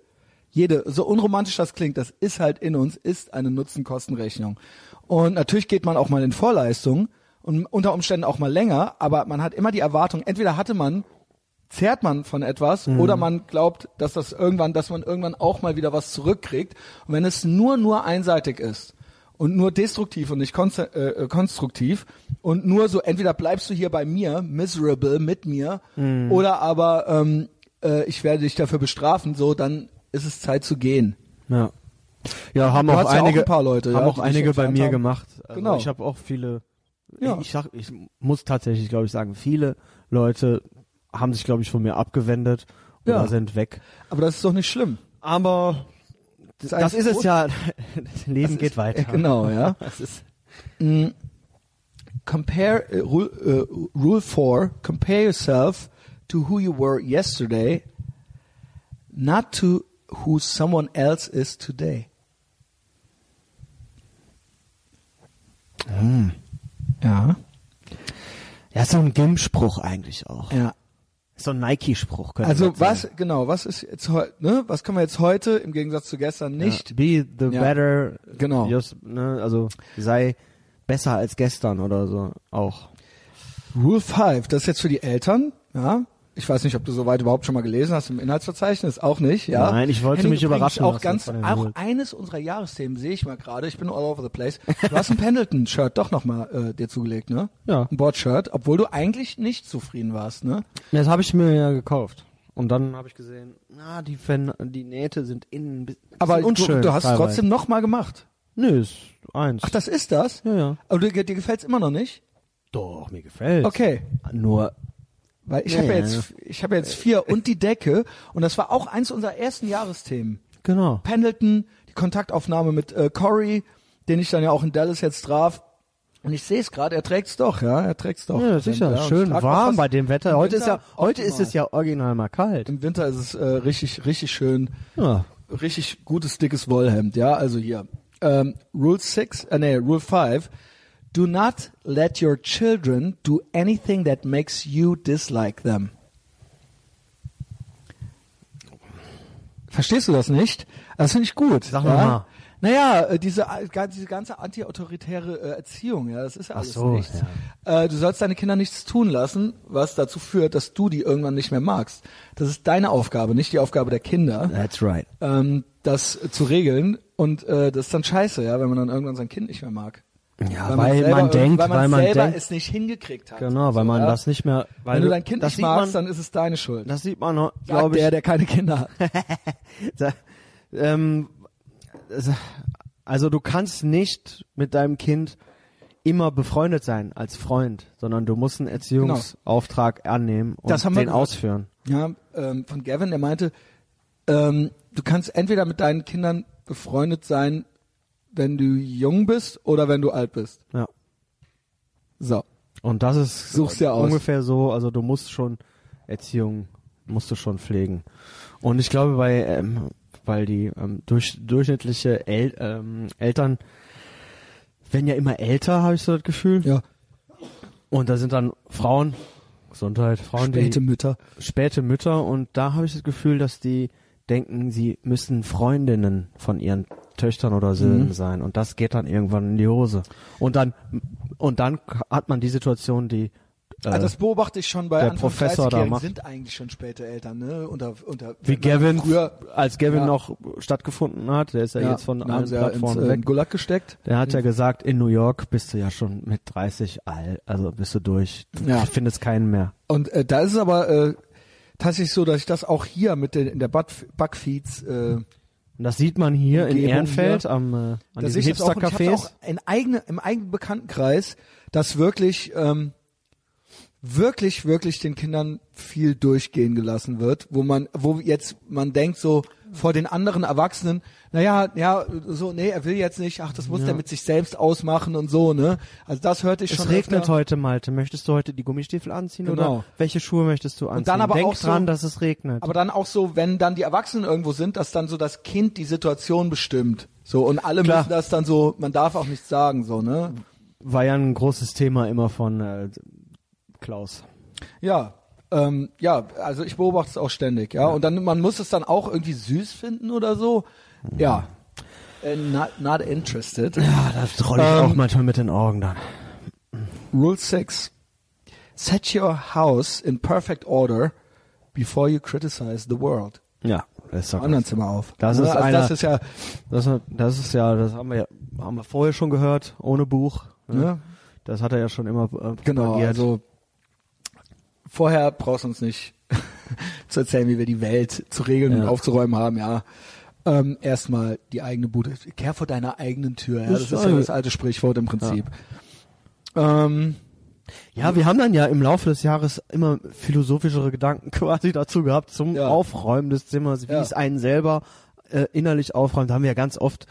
jede, so unromantisch das klingt, das ist halt in uns, ist eine Nutzen-Kosten-Rechnung. Und natürlich geht man auch mal in Vorleistung und unter Umständen auch mal länger, aber man hat immer die Erwartung, entweder hatte man zehrt man von etwas oder man glaubt, dass das irgendwann, dass man irgendwann auch mal wieder was zurückkriegt. Und wenn es nur nur einseitig ist und nur destruktiv und nicht äh, äh, konstruktiv und nur so entweder bleibst du hier bei mir miserable mit mir oder aber ähm, äh, ich werde dich dafür bestrafen, so dann ist es Zeit zu gehen. Ja. Ja, haben Du auch hast ja auch einige, ein paar Leute, haben ja, auch einige bei mir haben. gemacht. Also Genau. Ich habe auch viele, Ja. ich, sag, ich muss tatsächlich, glaube ich, sagen, viele Leute haben sich, glaube ich, von mir abgewendet oder Ja. sind weg. Aber das ist doch nicht schlimm. Aber Das das ist es ja. Das Leben Das geht ist- weiter. genau, ja. Das ist, Mm, compare uh, rule, uh, rule 4 compare yourself to who you were yesterday not to who someone else is today ja ja, ist so ein Gim-Spruch eigentlich auch. ja So ein Nike-Spruch. könnte also man sagen. was genau was ist jetzt heute ne was können wir jetzt heute im Gegensatz zu gestern nicht Ja, be the Ja. better. Genau. Just, ne, also sei besser als gestern oder so auch. Rule 5, das ist jetzt für die Eltern, ja. Ich weiß nicht, ob du soweit überhaupt schon mal gelesen hast im Inhaltsverzeichnis, auch nicht, ja. Nein, ich wollte Henning, mich überraschen Auch ganz, auch eines unserer Jahresthemen sehe ich mal gerade. Ich bin all over the place. Du hast ein Pendleton-Shirt doch noch mal äh, dir zugelegt, ne? Ja. Ein Board-Shirt, obwohl du eigentlich nicht zufrieden warst, ne? Das habe ich mir ja gekauft. Und dann habe ich gesehen, na, die, Fan die Nähte sind innen ein Aber bisschen du, unschön. du hast teilweise. trotzdem noch mal gemacht. Nö, ist eins. Ach, das ist das? ja, ja. Aber dir, dir gefällt's immer noch nicht? Doch, mir gefällt. Okay. Nur, Weil ich Ja, habe ja jetzt, ich habe jetzt vier und die Decke und das war auch eins unserer ersten Jahresthemen. genau. Pendleton, die Kontaktaufnahme mit äh, Corey, den ich dann ja auch in Dallas jetzt traf. Und ich sehe es gerade, er trägt's doch, ja, er trägt's doch. Ja, sicher. Ja, Schön warm bei dem Wetter. Heute ist ja, Winter heute ist es ja original mal kalt. Im Winter ist es äh, richtig, richtig schön, Ja. richtig gutes, dickes Wollhemd, ja, also hier. Ähm, Rule 6, äh, nee, Rule 5. Do not let your children do anything that makes you dislike them. Verstehst du das nicht? Das finde ich gut. Sag ja? mal. Naja, äh, diese, äh, diese ganze antiautoritäre äh, Erziehung, ja, das ist ja alles so, nichts. Äh, du sollst deine Kinder nichts tun lassen, was dazu führt, dass du die irgendwann nicht mehr magst. Das ist deine Aufgabe, nicht die Aufgabe der Kinder, That's right. ähm, das zu regeln. Und das ist dann scheiße, ja, wenn man dann irgendwann sein Kind nicht mehr mag. Ja, weil, selber man irg- denkt, weil man weil man selber denkt, es nicht hingekriegt hat. genau, weil So, man ja. das nicht mehr, weil Wenn du dein Kind das nicht magst, man, dann ist es deine Schuld. das sieht man, Sagt glaube ich, der, der keine Kinder hat. Da, ähm, also du kannst nicht mit deinem Kind immer befreundet sein als Freund, sondern du musst einen Erziehungsauftrag annehmen und Genau. Das haben wir den gehört. ausführen. ja, ähm, von Gavin, der meinte, ähm, du kannst entweder mit deinen Kindern befreundet sein, wenn du jung bist oder wenn du alt bist. Ja. So. Und das ist Such's aus. ungefähr so, also du musst schon Erziehung musst du schon pflegen. Und ich glaube bei ähm, weil die ähm, durch, durchschnittliche El ähm, Eltern werden ja immer älter, habe ich so das Gefühl. Ja. Und da sind dann Frauen, Gesundheit, Frauen, Späte die Mütter. späte Mütter und da habe ich das Gefühl, dass die denken, sie müssen Freundinnen von ihren Töchtern oder Söhnen Mhm. sein und das geht dann irgendwann in die Hose. Und dann und dann hat man die Situation, die äh, Also das beobachte ich schon bei der Anfang Professor da 30-Jährigen macht. sind eigentlich schon späte Eltern, ne? Unter, unter, wie Gavin früher, als Gavin Ja. noch stattgefunden hat, der ist ja, jetzt von allen ja ins Plattformen äh. Gulag gesteckt. Der hat ja gesagt, in New York bist du ja schon mit 30 alt, also bist du durch. Du Ja. findest keinen mehr. Und äh, da ist es aber äh, tatsächlich so, dass ich das auch hier mit den, in der Backfeeds äh, Und das sieht man hier in Ehrenfeld hier. am äh, an da diesen das auch, Hipster-Cafés. auch in eigene, im eigenen Bekanntenkreis, dass wirklich, ähm, wirklich, wirklich den Kindern viel durchgehen gelassen wird, wo man, wo jetzt man denkt so vor den anderen Erwachsenen, naja, ja, so, nee, er will jetzt nicht, ach, das muss Ja. der mit sich selbst ausmachen und so, ne? Also das hörte ich Es schon regnet öfter. heute, Malte. Möchtest du heute die Gummistiefel anziehen Genau. oder welche Schuhe möchtest du anziehen? dann aber Denk auch so- dran, dass es regnet. Aber dann auch so, wenn dann die Erwachsenen irgendwo sind, dass dann so das Kind die Situation bestimmt. So, und alle Klar. müssen das dann so, man darf auch nichts sagen, so, ne? War ja ein großes Thema immer von äh, Klaus. Ja, ähm, ja, also ich beobachte es auch ständig, ja. Und dann, man muss es dann auch irgendwie süß finden oder so. Ja. Äh, not, not interested. Ja, da rolle ich Ähm, auch manchmal mit den Augen dann. Rule 6. Set your house in perfect order before you criticize the world. Ja, das ist doch Im anderen Zimmer auf. Das Ne? ist also einer- das ist ja, Das, das ist ja, das haben wir ja, haben wir vorher schon gehört, ohne Buch. Ne? ne? Das hat er ja schon immer äh, genau, propagiert. also vorher brauchst du uns nicht zu erzählen, wie wir die Welt zu regeln und Ja. aufzuräumen haben, ja. Ähm, erstmal die eigene Bude. Kehr vor deiner eigenen Tür, ja. Das Das ist ja ja- das alte Sprichwort im Prinzip. Ähm, Ja, wir haben dann ja im Laufe des Jahres immer philosophischere Gedanken quasi dazu gehabt zum Ja. Aufräumen des Zimmers, wie Ja. es einen selber äh, innerlich aufräumt. Da haben wir ja ganz oft,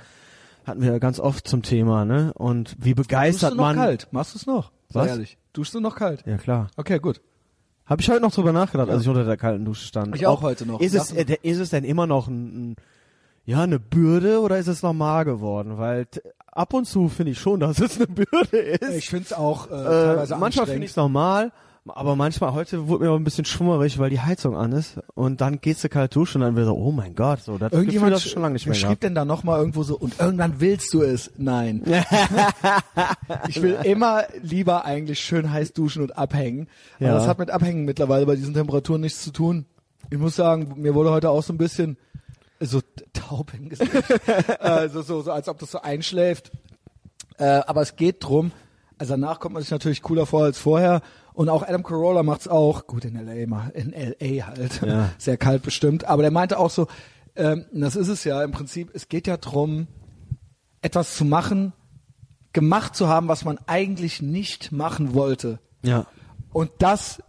hatten wir ja ganz oft zum Thema, ne? Und wie begeistert du noch man. kalt? Machst du es noch? Sei Was? ehrlich. Duschst du noch kalt? Ja klar. Okay, gut. Habe ich heute noch drüber nachgedacht, als ich unter der kalten Dusche stand. Ich auch heute noch. Ist es, äh, ist es denn immer noch ein, ein, ja, eine Bürde oder ist es normal geworden? Weil ab und zu finde ich schon, dass es eine Bürde ist. Ich finde es auch äh, Äh, teilweise manchmal finde ich es normal, aber manchmal, heute wurde mir auch ein bisschen schwummerig, weil die Heizung an ist und dann gehst du kalt duschen und dann wird so, oh mein Gott, so, das Gefühl Irgendjemand hast du schon lange nicht mehr schrieb gehabt. denn da nochmal irgendwo so, und irgendwann willst du es? Nein. ich will immer lieber eigentlich schön heiß duschen und abhängen. Aber Ja. das hat mit Abhängen mittlerweile bei diesen Temperaturen nichts zu tun. Ich muss sagen, mir wurde heute auch so ein bisschen so taub im Gesicht. also so, so, als ob das so einschläft. Äh, aber es geht drum, also danach kommt man sich natürlich cooler vor als vorher. Und auch Adam Carolla macht's auch, gut in LA, in LA halt, Ja. sehr kalt bestimmt. Aber der meinte auch so, ähm, das ist es ja im Prinzip, es geht ja drum, etwas zu machen, gemacht zu haben, was man eigentlich nicht machen wollte. Ja. Und das,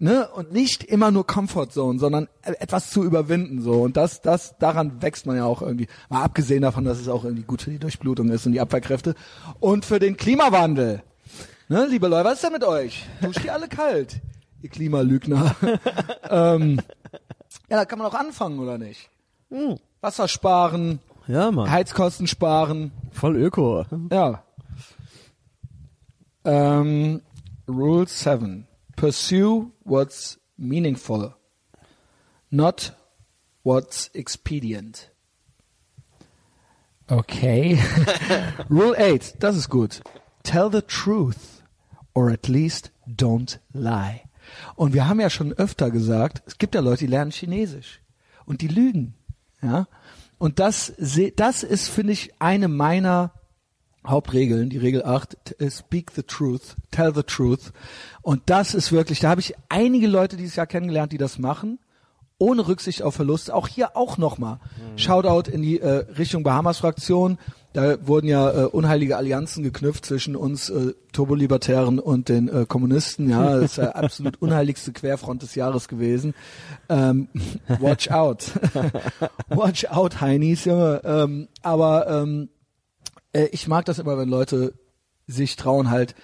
ne, und nicht immer nur Comfort Zone, sondern etwas zu überwinden, so. Und das, das, daran wächst man ja auch irgendwie. Mal abgesehen davon, dass es auch irgendwie gut für die Durchblutung ist und die Abwehrkräfte. Und für den Klimawandel. Ne, liebe Leute, was ist denn mit euch? Duscht ihr alle kalt? Ihr Klimalügner. ähm, ja, da kann man auch anfangen, oder nicht? Hm. Wasser sparen, Ja, Mann. Heizkosten sparen. Voll Öko. Ja. Ähm, Rule 7. Pursue what's meaningful, not what's expedient. Okay. Rule 8. Das ist gut. Tell the truth or at least don't lie. Und wir haben ja schon öfter gesagt, es gibt ja Leute, die lernen Chinesisch und die lügen. Ja? Und das, das ist, finde ich, eine meiner Hauptregeln, die Regel 8, t- äh, speak the truth, tell the truth. Und das ist wirklich, da habe ich einige Leute dieses Jahr kennengelernt, die das machen, ohne Rücksicht auf Verlust. Auch hier auch nochmal. Shoutout in die äh, Richtung Bahamas-Fraktion. Da wurden ja äh, unheilige Allianzen geknüpft zwischen uns äh, Turbolibertären und den äh, Kommunisten. Ja, das ist der absolut unheiligste Querfront des Jahres gewesen. Ähm, watch out. watch out, Heinis, Junge. Ähm, aber ähm, äh, ich mag das immer, wenn Leute sich trauen, halt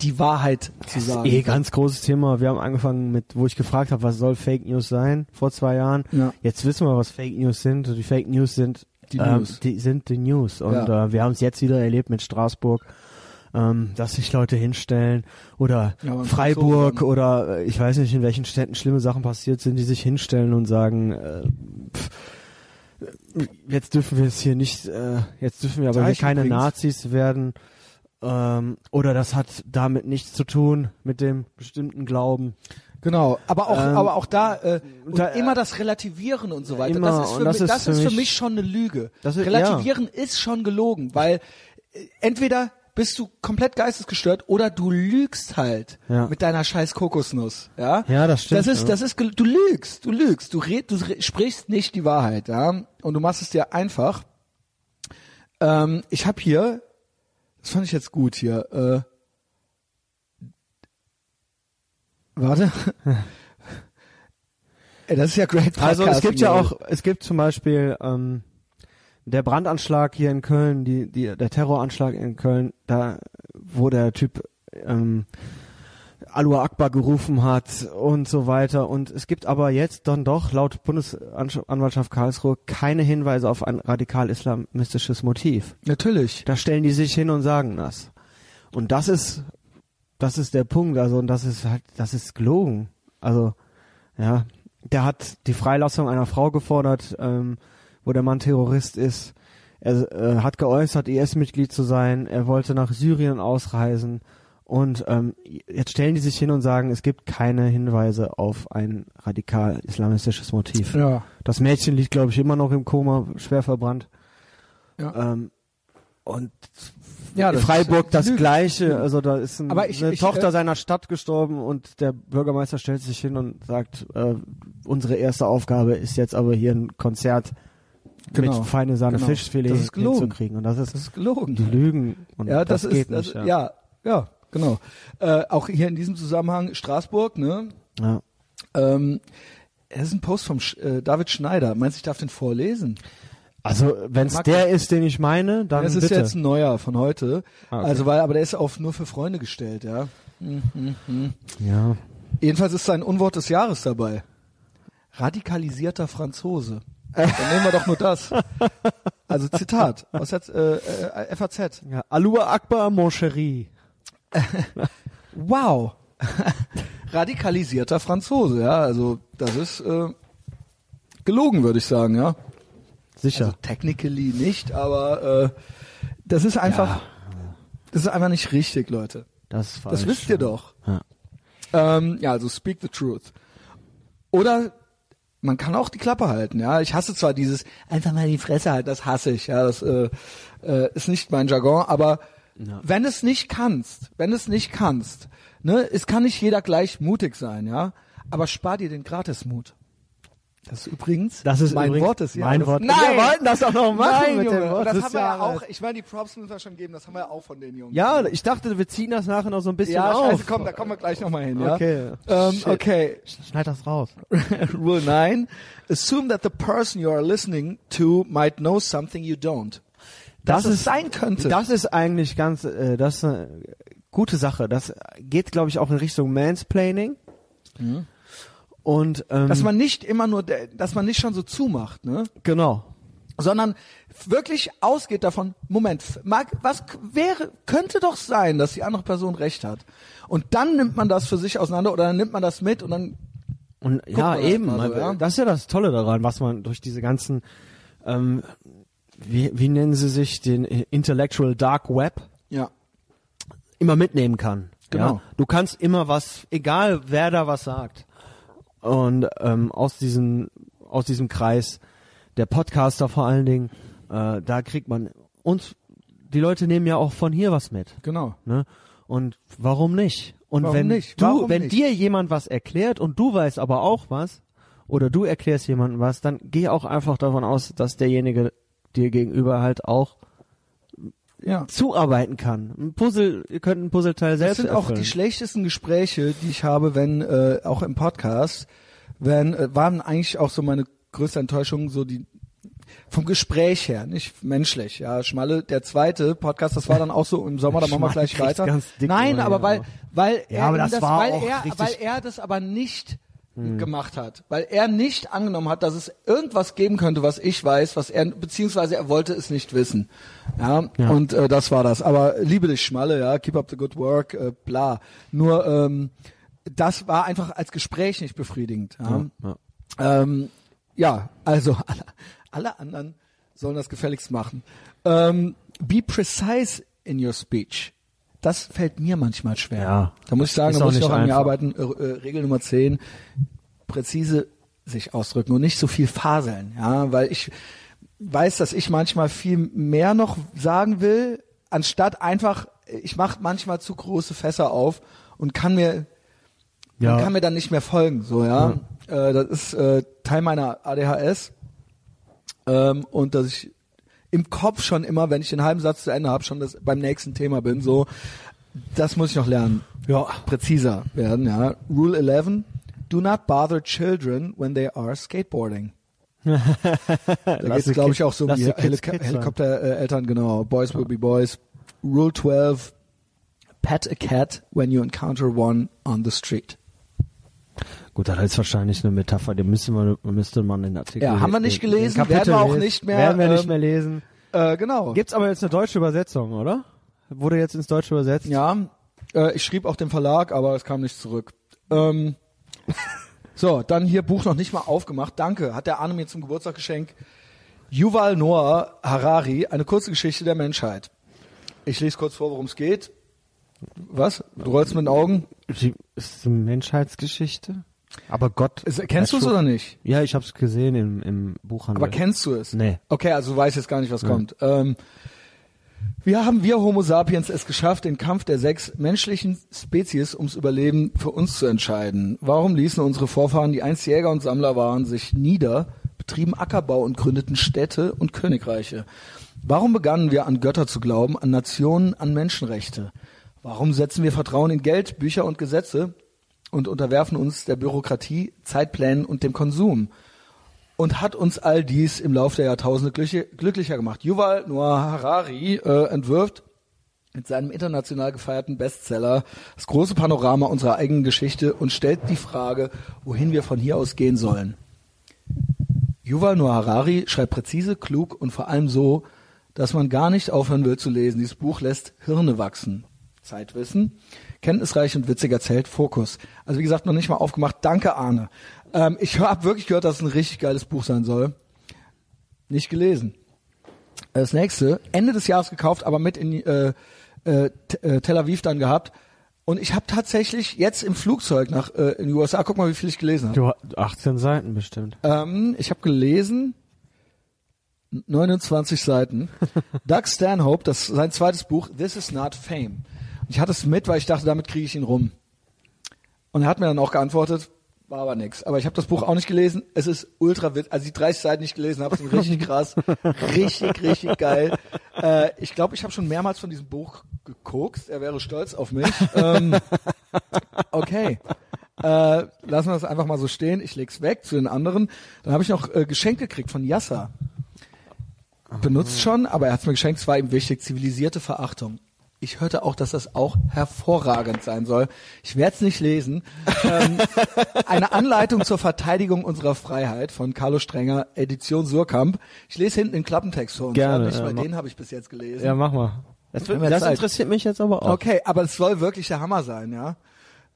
die Wahrheit zu Das ist sagen. eh ganz großes Thema. Wir haben angefangen mit, wo ich gefragt habe, was soll Fake News sein, vor zwei Jahren. Ja. Jetzt wissen wir, was Fake News sind. Die Fake News sind Die ähm, News. die sind die News. Und Ja. äh, wir haben es jetzt wieder erlebt mit Straßburg, ähm, dass sich Leute hinstellen oder Ja, Freiburg Franzosen. oder äh, ich weiß nicht, in welchen Städten schlimme Sachen passiert sind, die sich hinstellen und sagen, äh, pff, jetzt dürfen wir es hier nicht, äh, jetzt dürfen wir aber hier keine übrigens. Nazis werden. Ähm, oder das hat damit nichts zu tun mit dem bestimmten Glauben. Genau, aber auch, Ähm, aber auch da, äh, und da, immer das Relativieren und so weiter. immer, das ist für, das mich, das ist für mich- mich schon eine Lüge. Das ist- Relativieren ist schon gelogen, weil äh, entweder bist du komplett geistesgestört oder du lügst halt Ja. mit deiner scheiß Kokosnuss, ja? Ja, das stimmt, Das ist, ja. das ist, du lügst, du lügst, du red, du sprichst nicht die Wahrheit, ja? Und du machst es dir einfach. Ähm, ich habe hier, das fand ich jetzt gut hier, äh, warte. Ey, das ist ja great Also es gibt ja auch, es gibt zum Beispiel ähm, der Brandanschlag hier in Köln, die, die, der Terroranschlag in Köln, da wo der Typ ähm, Alua Akbar gerufen hat und so weiter. Und es gibt aber jetzt dann doch laut Bundesanwaltschaft Karlsruhe keine Hinweise auf ein radikal-islamistisches Motiv. Natürlich. Da stellen die sich hin und sagen das. Und das ist, das ist der Punkt. Also, und das ist halt, das ist gelogen. Also, ja, der hat die Freilassung einer Frau gefordert, ähm, wo der Mann Terrorist ist. Er äh, hat geäußert, IS-Mitglied zu sein. Er wollte nach Syrien ausreisen. Und ähm, jetzt stellen die sich hin und sagen, es gibt keine Hinweise auf ein radikal islamistisches Motiv. Ja. Das Mädchen liegt, glaube ich, immer noch im Koma, schwer verbrannt. Ja. Ähm, und Ja, das Freiburg das Lüge. Gleiche. Also da ist ein, Aber ich- eine ich, Tochter äh, seiner Stadt gestorben und der Bürgermeister stellt sich hin und sagt, äh, unsere erste Aufgabe ist jetzt aber hier ein Konzert Genau, mit feine Sahne genau. Fischfilet Das ist gelogen. hinzukriegen. Und das ist, Das ist gelogen. die Lügen. Und ja, das, das, geht ist, nicht. das, ja. ja, ja, genau. Äh, auch hier in diesem Zusammenhang Straßburg, ne? Ja. Ähm, es ist ein Post vom Sch äh, David Schneider. Meinst du, ich darf den vorlesen? Also wenn es der ist, den ich meine, dann Das ist bitte. jetzt ein neuer von heute. Ah, okay. Also weil, aber der ist auf nur für Freunde gestellt, ja. ja. Jedenfalls ist sein Unwort des Jahres dabei. Radikalisierter Franzose. Dann nehmen wir doch nur das. Also Zitat aus der äh, äh, FAZ. ja. Alua Akbar, mon chéri. Wow. Radikalisierter Franzose, ja. Also das ist äh, gelogen, würde ich sagen, ja. Sicher. Also technically nicht, aber äh, das ist einfach, das ist einfach nicht richtig, Leute. das ist Das falsch. wisst ihr doch. Ja. Ähm, ja, also speak the truth. Oder man kann auch die Klappe halten, ja. Ich hasse zwar dieses einfach mal die Fresse halten, das hasse ich, ja. Das äh, äh, ist nicht mein Jargon, aber Ja. wenn es nicht kannst, wenn es nicht kannst, ne, es kann nicht jeder gleich mutig sein, ja. Aber spar dir den Gratismut. Das ist übrigens Das ist mein übrigens Wort des mein Jahres. Wort. Nein, Wir wollten das auch noch machen Nein, mit dem. Wort das des haben wir ja auch. Ich meine, die Props müssen wir schon geben. Das haben wir ja auch von den Jungs. Ja, ich dachte, wir ziehen das nachher noch so ein bisschen ja, auf. scheiße, komm, da kommen wir gleich nochmal hin, ja. Okay. Ähm, Shit. okay. Schneid das raus. Rule 9. Assume that the person you are listening to might know something you don't. Dass es sein könnte. Das ist eigentlich ganz, äh, das ist eine gute Sache. Das geht, glaube ich, auch in Richtung Mansplaining. Und ähm, dass man nicht immer nur, dass man nicht schon so zumacht, ne? genau. Sondern wirklich ausgeht davon, Moment, mag, was wäre, könnte doch sein, dass die andere Person recht hat. Und dann nimmt man das für sich auseinander oder dann nimmt man das mit und dann, Und ja, man das eben. mal so, ja. Das ist ja das Tolle daran, was man durch diese ganzen, ähm, wie, wie nennen sie sich, den äh, Intellectual Dark Web ja, immer mitnehmen kann. Genau. Ja? Du kannst immer was, egal wer da was sagt. Und ähm, aus diesem aus diesem Kreis der Podcaster vor allen Dingen, äh, da kriegt man und die Leute nehmen ja auch von hier was mit. genau. Ne? Und warum nicht? Und Warum wenn nicht? du, Warum wenn nicht? dir jemand was erklärt und du weißt aber auch was, oder du erklärst jemandem was, dann geh auch einfach davon aus, dass derjenige dir gegenüber halt auch Ja. zuarbeiten kann. Ein Puzzle, ihr könnt ein Puzzleteil Das selbst sind auch erfüllen. die schlechtesten Gespräche, die ich habe, wenn äh, auch im Podcast, wenn äh, waren eigentlich auch so meine größte Enttäuschung so die vom Gespräch her, nicht menschlich. Ja, Schmalle, der zweite Podcast, das war dann auch so im Sommer, da machen wir gleich weiter. Nein, aber weil weil Ja, er das das, war weil auch er weil er das aber nicht gemacht hat, weil er nicht angenommen hat, dass es irgendwas geben könnte, was ich weiß, was er beziehungsweise er wollte es nicht wissen. Ja, Ja. und äh, das war das. Aber liebe dich Schmalle, ja, keep up the good work, äh, bla. Nur ähm, das war einfach als Gespräch nicht befriedigend. Ja, ja. ähm, ja also alle, alle anderen sollen das gefälligst machen. Ähm, be precise in your speech. Das fällt mir manchmal schwer. Ja, da muss ich sagen, da auch muss ich noch an mir arbeiten. Äh, äh, Regel Nummer 10, präzise sich ausdrücken und nicht so viel faseln. Ja, weil ich weiß, dass ich manchmal viel mehr noch sagen will, anstatt einfach, ich mache manchmal zu große Fässer auf und kann mir Ja. kann mir dann nicht mehr folgen, so ja. Äh, das ist äh, Teil meiner ADHS ähm, und dass ich im Kopf schon immer, wenn ich den halben Satz zu Ende habe, schon das beim nächsten Thema bin. So, das muss ich noch lernen. Ja, präziser werden. Ja. Rule 11: Do not bother children when they are skateboarding. Da die glaube ich auch so um lass die. Helikoptereltern, genau. Boys will be boys. Rule 12: Pet a cat when you encounter one on the street. Gut, das ist wahrscheinlich eine Metapher, die müsste man, müsste man den Artikel. Ja, haben wir nicht gelesen, Kapitel werden wir auch nicht mehr, Werden wir nicht ähm, mehr lesen. Äh, genau. Gibt's aber jetzt eine deutsche Übersetzung, oder? Wurde jetzt ins Deutsche übersetzt? Ja, äh, ich schrieb auch dem Verlag, aber es kam nicht zurück. Ähm, so, dann hier Buch noch nicht mal aufgemacht. Danke, hat der Arne mir zum Geburtstag geschenkt. Yuval Noah Harari, eine kurze Geschichte der Menschheit. Ich lese kurz vor, worum es geht. Was? Du rollst mit den Augen? Die, ist die Menschheitsgeschichte? Aber Gott. Ist, kennst du es oder nicht? Ja, ich habe es gesehen im, im Buchhandel. Aber kennst du es? Nee. Okay, also du weißt jetzt gar nicht, was kommt. Ähm, wie haben wir Homo sapiens es geschafft, den Kampf der sechs menschlichen Spezies ums Überleben für uns zu entscheiden? Warum ließen unsere Vorfahren, die einst Jäger und Sammler waren, sich nieder, betrieben Ackerbau und gründeten Städte und Königreiche? Warum begannen wir an Götter zu glauben, an Nationen, an Menschenrechte? Warum setzen wir Vertrauen in Geld, Bücher und Gesetze und unterwerfen uns der Bürokratie, Zeitplänen und dem Konsum? Und hat uns all dies im Laufe der Jahrtausende glückli- glücklicher gemacht? Yuval Noah Harari äh, entwirft mit seinem international gefeierten Bestseller das große Panorama unserer eigenen Geschichte und stellt die Frage, wohin wir von hier aus gehen sollen. Yuval Noah Harari schreibt präzise, klug und vor allem so, dass man gar nicht aufhören will zu lesen. Dieses Buch lässt Hirne wachsen. Zeitwissen, kenntnisreich und witzig erzählt, Fokus. Also wie gesagt, noch nicht mal aufgemacht. Danke, Arne. Ähm, ich habe wirklich gehört, dass es ein richtig geiles Buch sein soll. Nicht gelesen. Das nächste, Ende des Jahres gekauft, aber mit in äh, äh, äh, Tel Aviv dann gehabt. Und ich habe tatsächlich jetzt im Flugzeug nach äh, in die USA, guck mal, wie viel ich gelesen habe. Du, hast 18 Seiten bestimmt. Ähm, ich habe gelesen 29 Seiten. Doug Stanhope, das ist sein zweites Buch, This is not Fame. Ich hatte es mit, weil ich dachte, damit kriege ich ihn rum. Und er hat mir dann auch geantwortet, war aber nix. Aber ich habe das Buch auch nicht gelesen. Es ist ultra witzig. Also die 30 Seiten nicht gelesen habe, sind richtig krass. richtig, richtig geil. Äh, ich glaube, ich habe schon mehrmals von diesem Buch gekokst. Er wäre stolz auf mich. ähm, okay. Äh, lassen wir das einfach mal so stehen. Ich leg's weg zu den anderen. Dann habe ich noch äh, Geschenk gekriegt von Yasser. Benutzt schon, aber er hat's mir geschenkt. Es war ihm wichtig. Zivilisierte Verachtung. Ich hörte auch, dass das auch hervorragend sein soll. Ich werde es nicht lesen. ähm, eine Anleitung zur Verteidigung unserer Freiheit von Carlo Strenger, Edition Surkamp. Ich lese hinten den Klappentext vor uns. Gerne, Nicht, ja, weil den habe ich bis jetzt gelesen. Ja, mach mal. Das, Wenn wir das interessiert mich jetzt aber auch. Okay, aber es soll wirklich der Hammer sein, ja.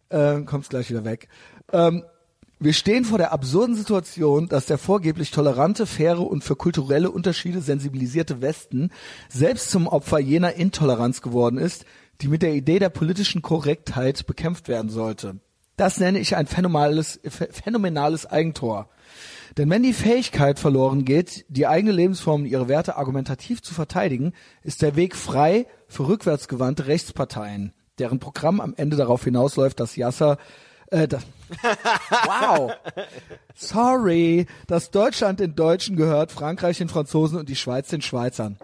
Ähm, kommt's gleich wieder weg. Ähm, wir stehen vor der absurden Situation, dass der vorgeblich tolerante, faire und für kulturelle Unterschiede sensibilisierte Westen selbst zum Opfer jener Intoleranz geworden ist, die mit der Idee der politischen Korrektheit bekämpft werden sollte. Das nenne ich ein phänomenales, ph- phänomenales Eigentor. Denn wenn die Fähigkeit verloren geht, die eigene Lebensform und ihre Werte argumentativ zu verteidigen, ist der Weg frei für rückwärtsgewandte Rechtsparteien, deren Programm am Ende darauf hinausläuft, dass Yasser äh, das, wow. Sorry, dass Deutschland den Deutschen gehört, Frankreich den Franzosen und die Schweiz den Schweizern.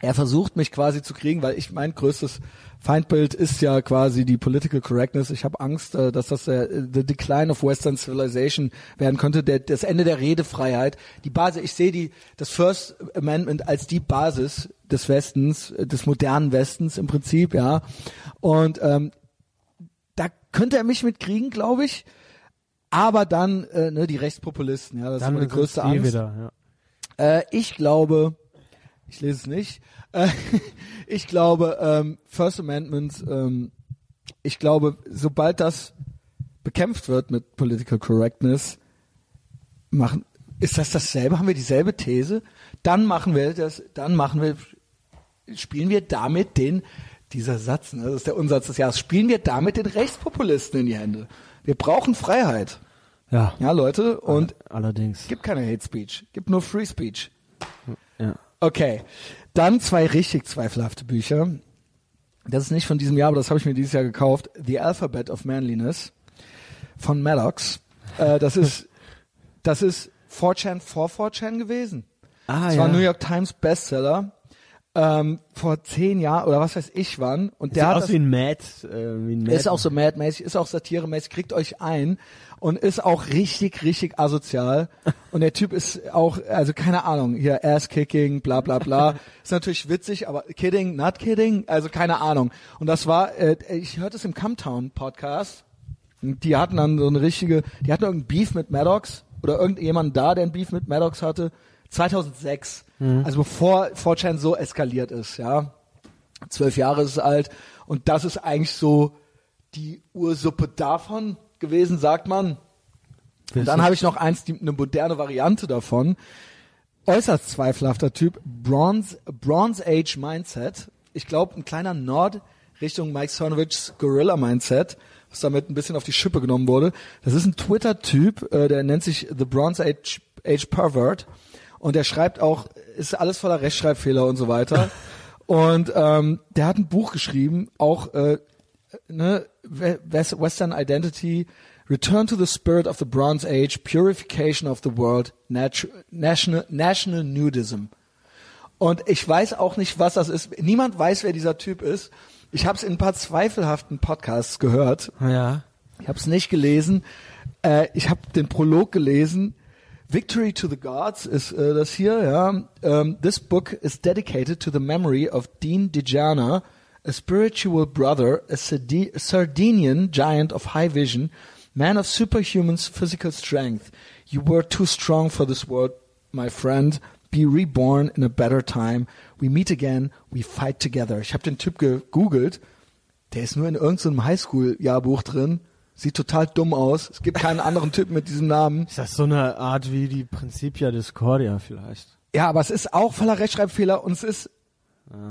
Er versucht mich quasi zu kriegen, weil ich mein größtes Feindbild ist ja quasi die Political Correctness. Ich habe Angst, äh, dass das der the Decline of Western Civilization werden könnte, der, das Ende der Redefreiheit. Die Basis, ich sehe die das First Amendment als die Basis des Westens, äh, des modernen Westens im Prinzip, ja. Und ähm, da könnte er mich mitkriegen, glaube ich. Aber dann äh, ne, die Rechtspopulisten, ja, das ist Dann immer die größte die Angst. wieder, ja. Äh, ich glaube, ich lese es nicht. Äh, ich glaube, ähm, First Amendment, ähm, ich glaube, sobald das bekämpft wird mit Political Correctness, machen, ist das dasselbe? Haben wir dieselbe These? Dann machen wir das, dann machen wir, spielen wir damit den, dieser Satz, ne, das ist der Unsatz des Jahres, spielen wir damit den Rechtspopulisten in die Hände. Wir brauchen Freiheit. Ja, Ja, Leute, und allerdings. gibt keine Hate Speech, gibt nur Free Speech. Ja. Okay, dann zwei richtig zweifelhafte Bücher. Das ist nicht von diesem Jahr, aber das habe ich mir dieses Jahr gekauft. The Alphabet of Manliness von Maddox. Äh, das ist, das ist 4chan vor 4chan gewesen. Ah, das ja. war New York Times Bestseller ähm, vor zehn Jahren oder was weiß ich wann. Und Sieht der hat aus das, wie ein Mad, äh, wie ein Mad. ist auch so mad-mäßig, ist auch satiremäßig, kriegt euch ein und ist auch richtig, richtig asozial. Und der Typ ist auch, also keine Ahnung, hier Ass-Kicking, bla bla bla. ist natürlich witzig, aber kidding, not kidding, also keine Ahnung. Und das war, äh, ich hörte es im Camtown-Podcast. Und Die hatten dann so eine richtige, die hatten irgendein Beef mit Maddox oder irgendjemand da, der ein Beef mit Maddox hatte. 2006, also bevor 4chan so eskaliert ist, ja zwölf Jahre ist es alt und das ist eigentlich so die Ursuppe davon gewesen, sagt man. Und dann habe ich noch eins, die, eine moderne Variante davon. Äußerst zweifelhafter Typ, Bronze, Bronze Age Mindset. Ich glaube, ein kleiner Nord, Richtung Mike Cernovichs Gorilla Mindset, was damit ein bisschen auf die Schippe genommen wurde. Das ist ein Twitter-Typ, äh, der nennt sich The Bronze Age, Age Pervert und der schreibt auch, ist alles voller Rechtschreibfehler und so weiter. und ähm, der hat ein Buch geschrieben, auch äh, ne, Wes- Western Identity, Return to the Spirit of the Bronze Age, Purification of the World, Natu National, National Nudism. Und ich weiß auch nicht, was das ist. Niemand weiß, wer dieser Typ ist. Ich habe es in ein paar zweifelhaften Podcasts gehört. Ja. Ich habe es nicht gelesen. Äh, ich habe den Prolog gelesen. Victory to the Gods ist äh, das hier. Ja. Um, this book is dedicated to the memory of Dean Dijana, a spiritual brother, a Sardi- Sardinian giant of high vision, man of superhuman physical strength. You were too strong for this world, my friend. Be reborn in a better time. We meet again. We fight together. Ich habe den Typ gegoogelt. Der ist nur in irgendeinem Highschool-Jahrbuch drin. Sieht total dumm aus. Es gibt keinen anderen Typen mit diesem Namen. Ist das so eine Art wie die Principia Discordia vielleicht? Ja, aber es ist auch voller Rechtschreibfehler und es ist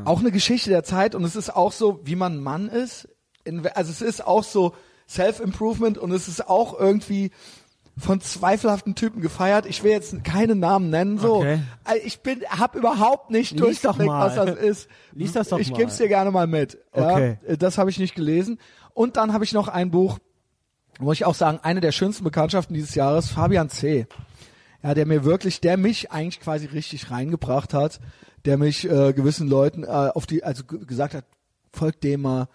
auch eine Geschichte der Zeit und es ist auch so, wie man Mann ist. In, also es ist auch so Self-Improvement und es ist auch irgendwie von zweifelhaften Typen gefeiert. Ich will jetzt keine Namen nennen, so. Okay. Also Ich bin, hab überhaupt nicht durchgeblickt, was das ist. Lies das doch ich mal. geb's dir gerne mal mit. Ja, Okay. Das habe ich nicht gelesen. Und dann habe ich noch ein Buch, muss ich auch sagen, eine der schönsten Bekanntschaften dieses Jahres, Fabian C. Ja, der mir wirklich, der mich eigentlich quasi richtig reingebracht hat, der mich äh, gewissen Leuten äh, auf die, also gesagt hat, folgt dem mal,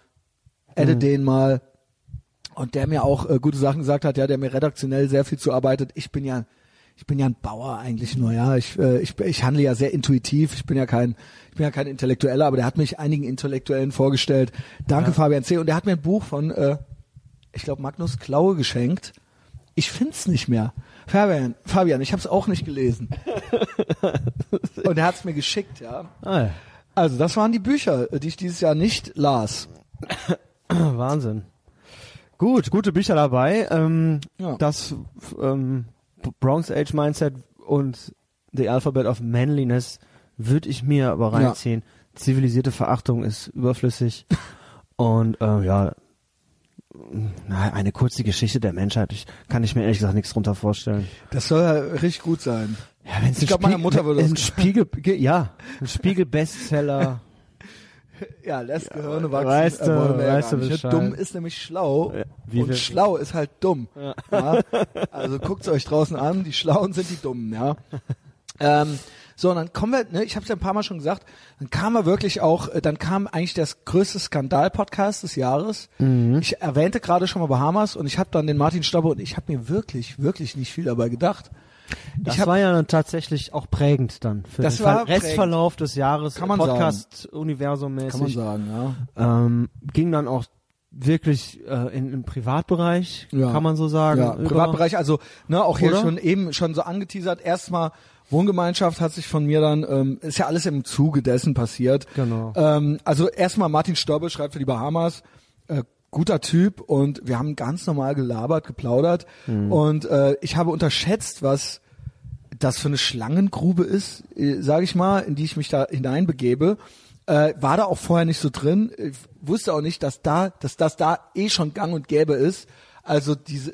adde Mhm. den mal. Und der mir auch äh, gute Sachen gesagt hat, ja, der mir redaktionell sehr viel zuarbeitet. Ich bin ja, ich bin ja ein Bauer eigentlich nur, ja. Ich, äh, ich, ich handle ja sehr intuitiv. Ich bin ja kein, ich bin ja kein Intellektueller, aber der hat mich einigen Intellektuellen vorgestellt. Danke, Fabian C. Und der hat mir ein Buch von, äh, ich glaube, Magnus Klaue geschenkt. Ich find's nicht mehr. Fabian, Fabian, ich habe es auch nicht gelesen. Und er hat's mir geschickt, ja. Ah, ja. Also das waren die Bücher, äh, die ich dieses Jahr nicht las. Wahnsinn. Gut, gute Bücher dabei. Ähm, Ja. Das ähm, Bronze Age Mindset und The Alphabet of Manliness würde ich mir aber Ja. reinziehen. Zivilisierte Verachtung ist überflüssig. und ähm, ja, na, eine kurze Geschichte der Menschheit. Ich, kann ich mir ehrlich gesagt nichts drunter vorstellen. Das soll ja richtig gut sein. Ja, wenn's Ich ein glaub, meine Mutter würde das ein Spiegel, ge- ja, ein Spiegel-Bestseller. Ja, lässt Gehirne wachsen. weißt äh, du, ja weißt du? Bescheid. Dumm ist nämlich schlau Ja, wie und schlau ist halt dumm. Ja. Also guckt's euch draußen an, die Schlauen sind die Dummen, ja. ähm, so, und dann kommen wir, ne, ich habe es ja ein paar Mal schon gesagt, dann kam er wirklich auch, äh, dann kam eigentlich das größte Skandal-Podcast des Jahres. Mhm. Ich erwähnte gerade schon mal Bahamas und ich habe dann den Martin Stobbe und ich habe mir wirklich, wirklich nicht viel dabei gedacht. Das ich hab, war ja dann tatsächlich auch prägend dann für Das den Restverlauf des Jahres Kann man sagen. Podcast-Universum kann man sagen, ja. Ähm, ging dann auch wirklich äh, in, im Privatbereich, Ja. kann man so sagen. Ja, Privatbereich, also ne, auch hier Oder? schon eben schon so angeteasert. Erstmal Wohngemeinschaft hat sich von mir dann, ähm, ist ja alles im Zuge dessen passiert. Genau. Ähm, also erstmal Martin Stobbe schreibt für die Bahamas. Äh, guter Typ und wir haben ganz normal gelabert, geplaudert Mhm. und äh, ich habe unterschätzt, was das für eine Schlangengrube ist, äh, sage ich mal, in die ich mich da hineinbegebe. Äh, war da auch vorher nicht so drin. Ich wusste auch nicht, dass da, dass das da eh schon gang und gäbe ist. Also diese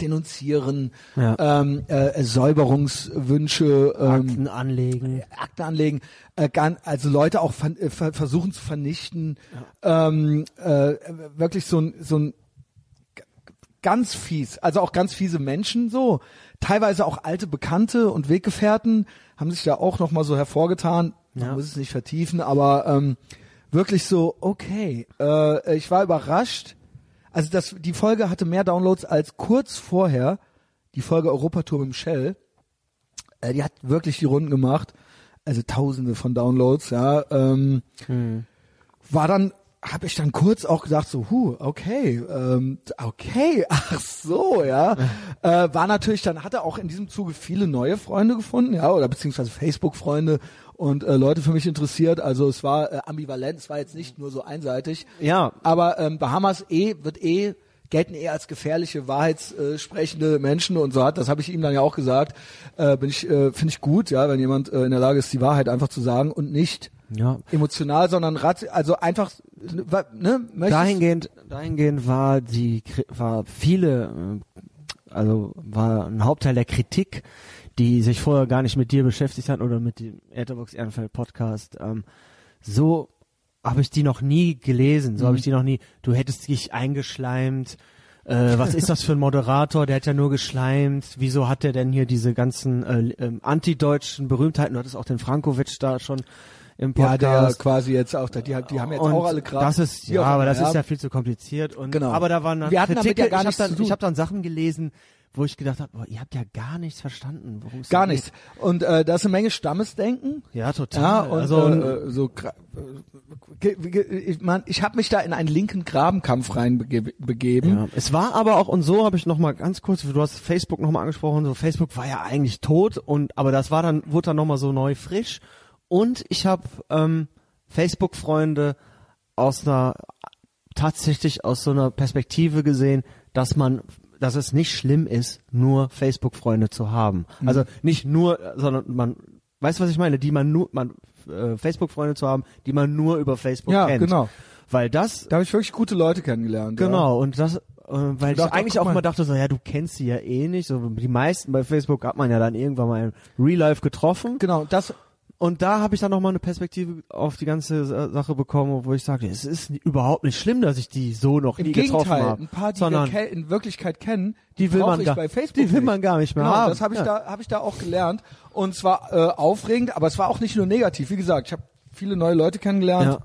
denunzieren, Ja. ähm, äh, Säuberungswünsche, ähm, Akten anlegen. Akten anlegen, äh, also Leute auch ver äh, ver versuchen zu vernichten, ähm, äh, wirklich so ein, so ein ganz fies, also auch ganz fiese Menschen so, teilweise auch alte Bekannte und Weggefährten haben sich da auch noch mal so hervorgetan. Man Ja. muss es nicht vertiefen, aber ähm, wirklich so okay. Äh, ich war überrascht. Also das, die Folge hatte mehr Downloads als kurz vorher die Folge Europatour mit dem Shell. Äh, die hat wirklich die Runden gemacht. Also tausende von Downloads, ja. Ähm, War dann, habe ich dann kurz auch gesagt, so, hu, okay, ähm, okay, ach so, ja. äh, war natürlich, dann hat er auch in diesem Zuge viele neue Freunde gefunden, ja, oder beziehungsweise Facebook-Freunde und äh, Leute für mich interessiert. Also es war äh, ambivalent, es war jetzt nicht nur so einseitig. Ja, Aber ähm, Bahamas eh wird eh gelten eher als gefährliche, wahrheitssprechende Menschen und so hat, das habe ich ihm dann ja auch gesagt, äh, bin ich, äh, finde ich gut, ja, wenn jemand äh, in der Lage ist, die Wahrheit einfach zu sagen und nicht Ja. emotional, sondern rat, also einfach, ne, möchtest, Dahingehend, dahingehend war die, war viele, äh, also war ein Hauptteil der Kritik, die sich vorher gar nicht mit dir beschäftigt hat oder mit dem Etherbox Ehrenfeld Podcast, ähm, so habe ich die noch nie gelesen, so habe ich die noch nie, du hättest dich eingeschleimt, äh, was ist das für ein Moderator, der hat ja nur geschleimt, wieso hat der denn hier diese ganzen äh, ähm, antideutschen Berühmtheiten, du hattest auch den Frankovic da schon im ja, Podcast. der quasi jetzt auch, die, haben- die haben jetzt Und auch alle gerade. Das ist, ja, aber das ist ja viel zu kompliziert. Und, Genau. Aber da waren dann Wir Kritiken, ja gar ich habe dann, ich hab dann Sachen gelesen, wo ich gedacht habe, boah, ihr habt ja gar nichts verstanden, Gar da nichts. Und äh, da ist eine Menge Stammesdenken. Ja, total. Ja, und also, äh, so äh, ich, man, ich habe mich da in einen linken Grabenkampf reinbegeben. ja. Es war aber auch, und so habe ich noch mal ganz kurz, du hast Facebook noch mal angesprochen, so Facebook war ja eigentlich tot, und aber das war dann, wurde dann noch mal so neu frisch. Und ich habe ähm, Facebook-Freunde aus einer, tatsächlich aus so einer Perspektive gesehen, dass man dass es nicht schlimm ist, nur Facebook-Freunde zu haben. Mhm. Also nicht nur, sondern man, weißt du, was ich meine? Die man nur, man äh, Facebook-Freunde zu haben, die man nur über Facebook Ja, kennt. genau. Weil das Da habe ich wirklich gute Leute kennengelernt. Genau, und das, äh, weil ich dachte, eigentlich auch mal. immer dachte so, ja, du kennst sie ja eh nicht. So, die meisten bei Facebook hat man ja dann irgendwann mal im Real Life getroffen. Ja. Genau, das Und da habe ich dann nochmal eine Perspektive auf die ganze Sa- Sache bekommen, wo ich sage, es ist überhaupt nicht schlimm, dass ich die so noch im nie getroffen Gegenteil, habe. ein paar, die sondern wir in Wirklichkeit kennen, die will brauch man ich gar, bei Facebook die will nicht. man gar nicht mehr Genau, haben. das habe ich ja. da habe ich da auch gelernt und zwar äh, aufregend, aber es war auch nicht nur negativ. Wie gesagt, ich habe viele neue Leute kennengelernt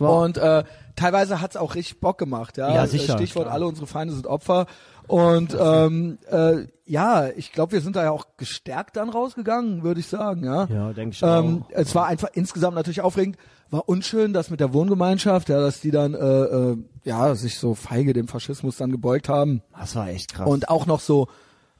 Ja. Und äh, teilweise hat's auch richtig Bock gemacht. Ja, Ja, sicher, Stichwort: klar. Alle unsere Feinde sind Opfer. Und ähm, äh, ja, ich glaube, wir sind da ja auch gestärkt dann rausgegangen, würde ich sagen. Ja, Ja, denke ich ähm, auch. es war einfach insgesamt natürlich aufregend. War unschön, dass mit der Wohngemeinschaft, ja, dass die dann äh, äh, ja sich so feige dem Faschismus dann gebeugt haben Das war echt krass. und auch noch so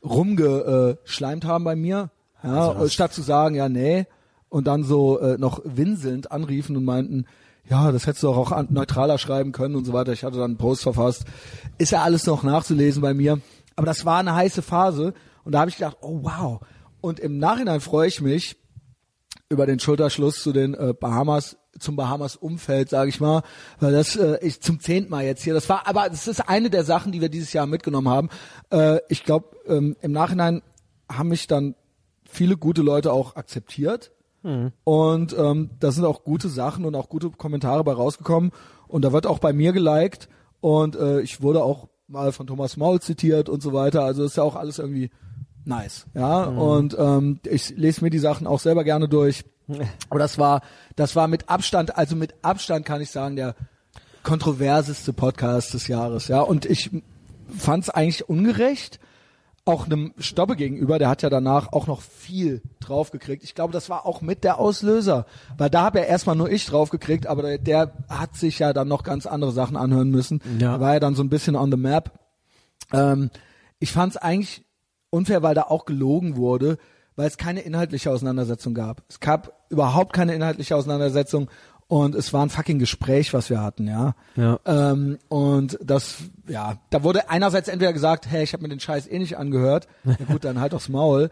rumgeschleimt haben bei mir, ja, Also statt zu sagen, ja, nee, und dann so äh, noch winselnd anriefen und meinten, ja, das hättest du auch, neutraler schreiben können und so weiter. Ich hatte dann einen Post verfasst. Ist ja alles noch nachzulesen bei mir. Aber das war eine heiße Phase und da habe ich gedacht, oh wow. Und im Nachhinein freue ich mich über den Schulterschluss zu den äh, Bahamas, zum Bahamas Umfeld, sage ich mal, weil das äh, ich zum zehnten Mal jetzt hier. Das war, aber das ist eine der Sachen, die wir dieses Jahr mitgenommen haben. Äh, ich glaube, ähm, im Nachhinein haben mich dann viele gute Leute auch akzeptiert. Und ähm, da sind auch gute Sachen und auch gute Kommentare bei rausgekommen. Und da wird auch bei mir geliked. Und äh, ich wurde auch mal von Thomas Maul zitiert und so weiter. Also ist ja auch alles irgendwie nice. Ja. Und ähm, ich lese mir die Sachen auch selber gerne durch. Aber das war, das war mit Abstand, also mit Abstand kann ich sagen, der kontroverseste Podcast des Jahres. Ja. Und ich fand es eigentlich ungerecht auch einem Stobbe gegenüber, der hat ja danach auch noch viel draufgekriegt. Ich glaube, das war auch mit der Auslöser, weil da habe ja erstmal nur ich draufgekriegt, aber der, der hat sich ja dann noch ganz andere Sachen anhören müssen. Ja. Da war ja dann so ein bisschen on the map. Ähm, ich fand es eigentlich unfair, weil da auch gelogen wurde, weil es keine inhaltliche Auseinandersetzung gab. Es gab überhaupt keine inhaltliche Auseinandersetzung und es war ein fucking Gespräch, was wir hatten, ja. Ja. Ähm, und das, ja, da wurde einerseits entweder gesagt, hey, ich habe mir den Scheiß eh nicht angehört. Ja gut, dann halt aufs Maul.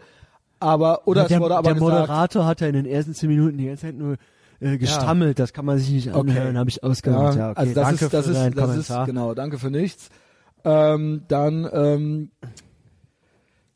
Aber, oder der, es wurde aber der gesagt, Moderator hat ja in den ersten zehn Minuten die ganze Zeit nur äh, gestammelt, das kann man sich nicht Okay. anhören, habe ich ausgemacht. Ja, okay, also das danke ist, das für ist, deinen das ist, genau, danke für nichts. Ähm, dann, ähm,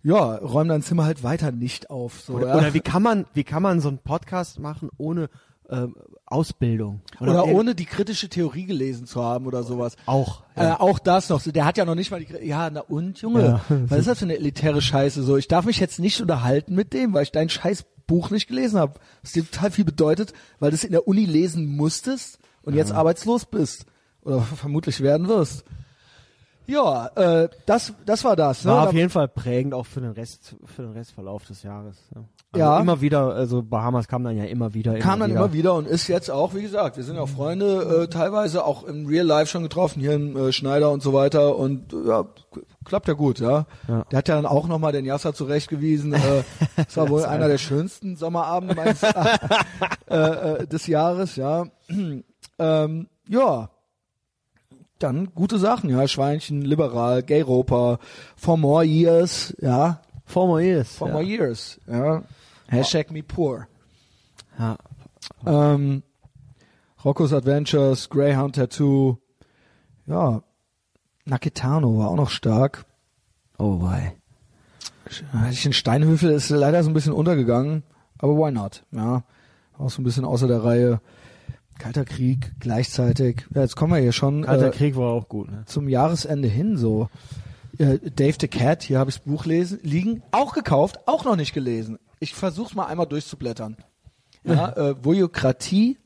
ja, räum dein Zimmer halt weiter nicht auf. So, Oder, ja. oder wie kann man, wie kann man so einen Podcast machen ohne ähm, Ausbildung? Oder irgend- ohne die kritische Theorie gelesen zu haben oder sowas. auch. Äh, auch das noch. so. Der hat ja noch nicht mal die. Ja, na und Junge, Ja. was ist das für eine elitäre Scheiße? So, ich darf mich jetzt nicht unterhalten mit dem, weil ich dein scheiß Buch nicht gelesen habe. Was dir total viel bedeutet, weil du es in der Uni lesen musstest und jetzt arbeitslos bist oder vermutlich werden wirst. Ja, äh, das, das war das. Ne? War Da- auf jeden Fall prägend auch für den Rest, für den Restverlauf des Jahres. Ja. Also Ja. Immer wieder, also Bahamas kam dann ja immer wieder. kam dann wieder. immer wieder und ist jetzt auch, wie gesagt, wir sind ja auch Freunde, äh, teilweise auch im Real Life schon getroffen, hier in äh, Schneider und so weiter und äh, ja, klappt ja gut, ja. Ja. Der hat ja dann auch nochmal den Yasser zurechtgewiesen. Äh, das war wohl einer der schönsten Sommerabende meines, äh, äh, des Jahres, ja. ähm, ja. Dann gute Sachen, ja. Schweinchen, liberal, Gayropa, for more years, ja. Four more years. For ja. more years, ja. Hashtag me poor. Ja. Ähm, Rocco's Adventures, Greyhound Tattoo, ja, Nakitano war auch noch stark. Oh, wei. In Steinhöfel ist leider so ein bisschen untergegangen, aber why not? Ja, auch so ein bisschen außer der Reihe. Kalter Krieg gleichzeitig. Ja, jetzt kommen wir hier schon Kalter äh, Krieg war auch gut, ne? zum Jahresende hin so. Äh, Dave the Cat, hier habe ich das Buch lesen, liegen, auch gekauft, auch noch nicht gelesen. Ich versuch's mal einmal durchzublättern. Ja, äh, Voyokratie,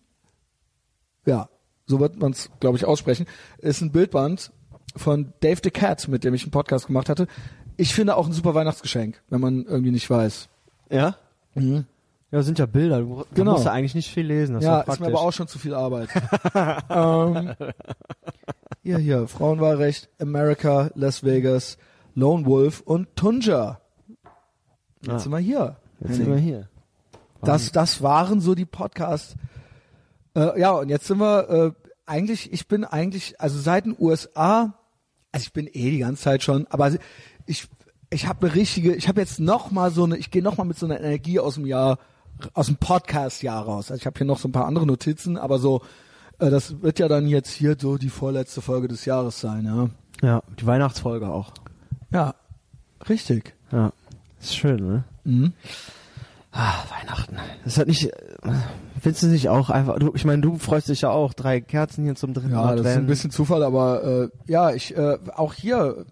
ja, so wird man es, glaube ich, aussprechen, ist ein Bildband von Dave the Cat, mit dem ich einen Podcast gemacht hatte. Ich finde auch ein super Weihnachtsgeschenk, wenn man irgendwie nicht weiß. Ja? Ja, sind ja Bilder. Du Genau. musst ja eigentlich nicht viel lesen. Das ja, ist, ist mir aber auch schon zu viel Arbeit. ähm, hier, hier, Frauenwahlrecht, America, Las Vegas, Lone Wolf und Tunja. Jetzt Ah. sind wir hier. Jetzt sind wir hier. Das, das waren so die Podcasts. Äh, ja, und jetzt sind wir äh, eigentlich, ich bin eigentlich, also seit den USA, also ich bin eh die ganze Zeit schon, aber ich, ich habe eine richtige, ich habe jetzt noch mal so eine, ich gehe noch mal mit so einer Energie aus dem Jahr, aus dem Podcast-Jahr raus. Also ich habe hier noch so ein paar andere Notizen, aber so, äh, das wird ja dann jetzt hier so die vorletzte Folge des Jahres sein, ja. Ja, die Weihnachtsfolge auch. Ja, richtig. Ja. Ist schön, ne? Mhm. Ah, Weihnachten. Das ist halt nicht, äh, findest du nicht auch einfach, du, ich meine, du freust dich ja auch, drei Kerzen hier zum dritten Ja, das ist ein Advent. bisschen Zufall, aber äh, ja, ich äh, auch hier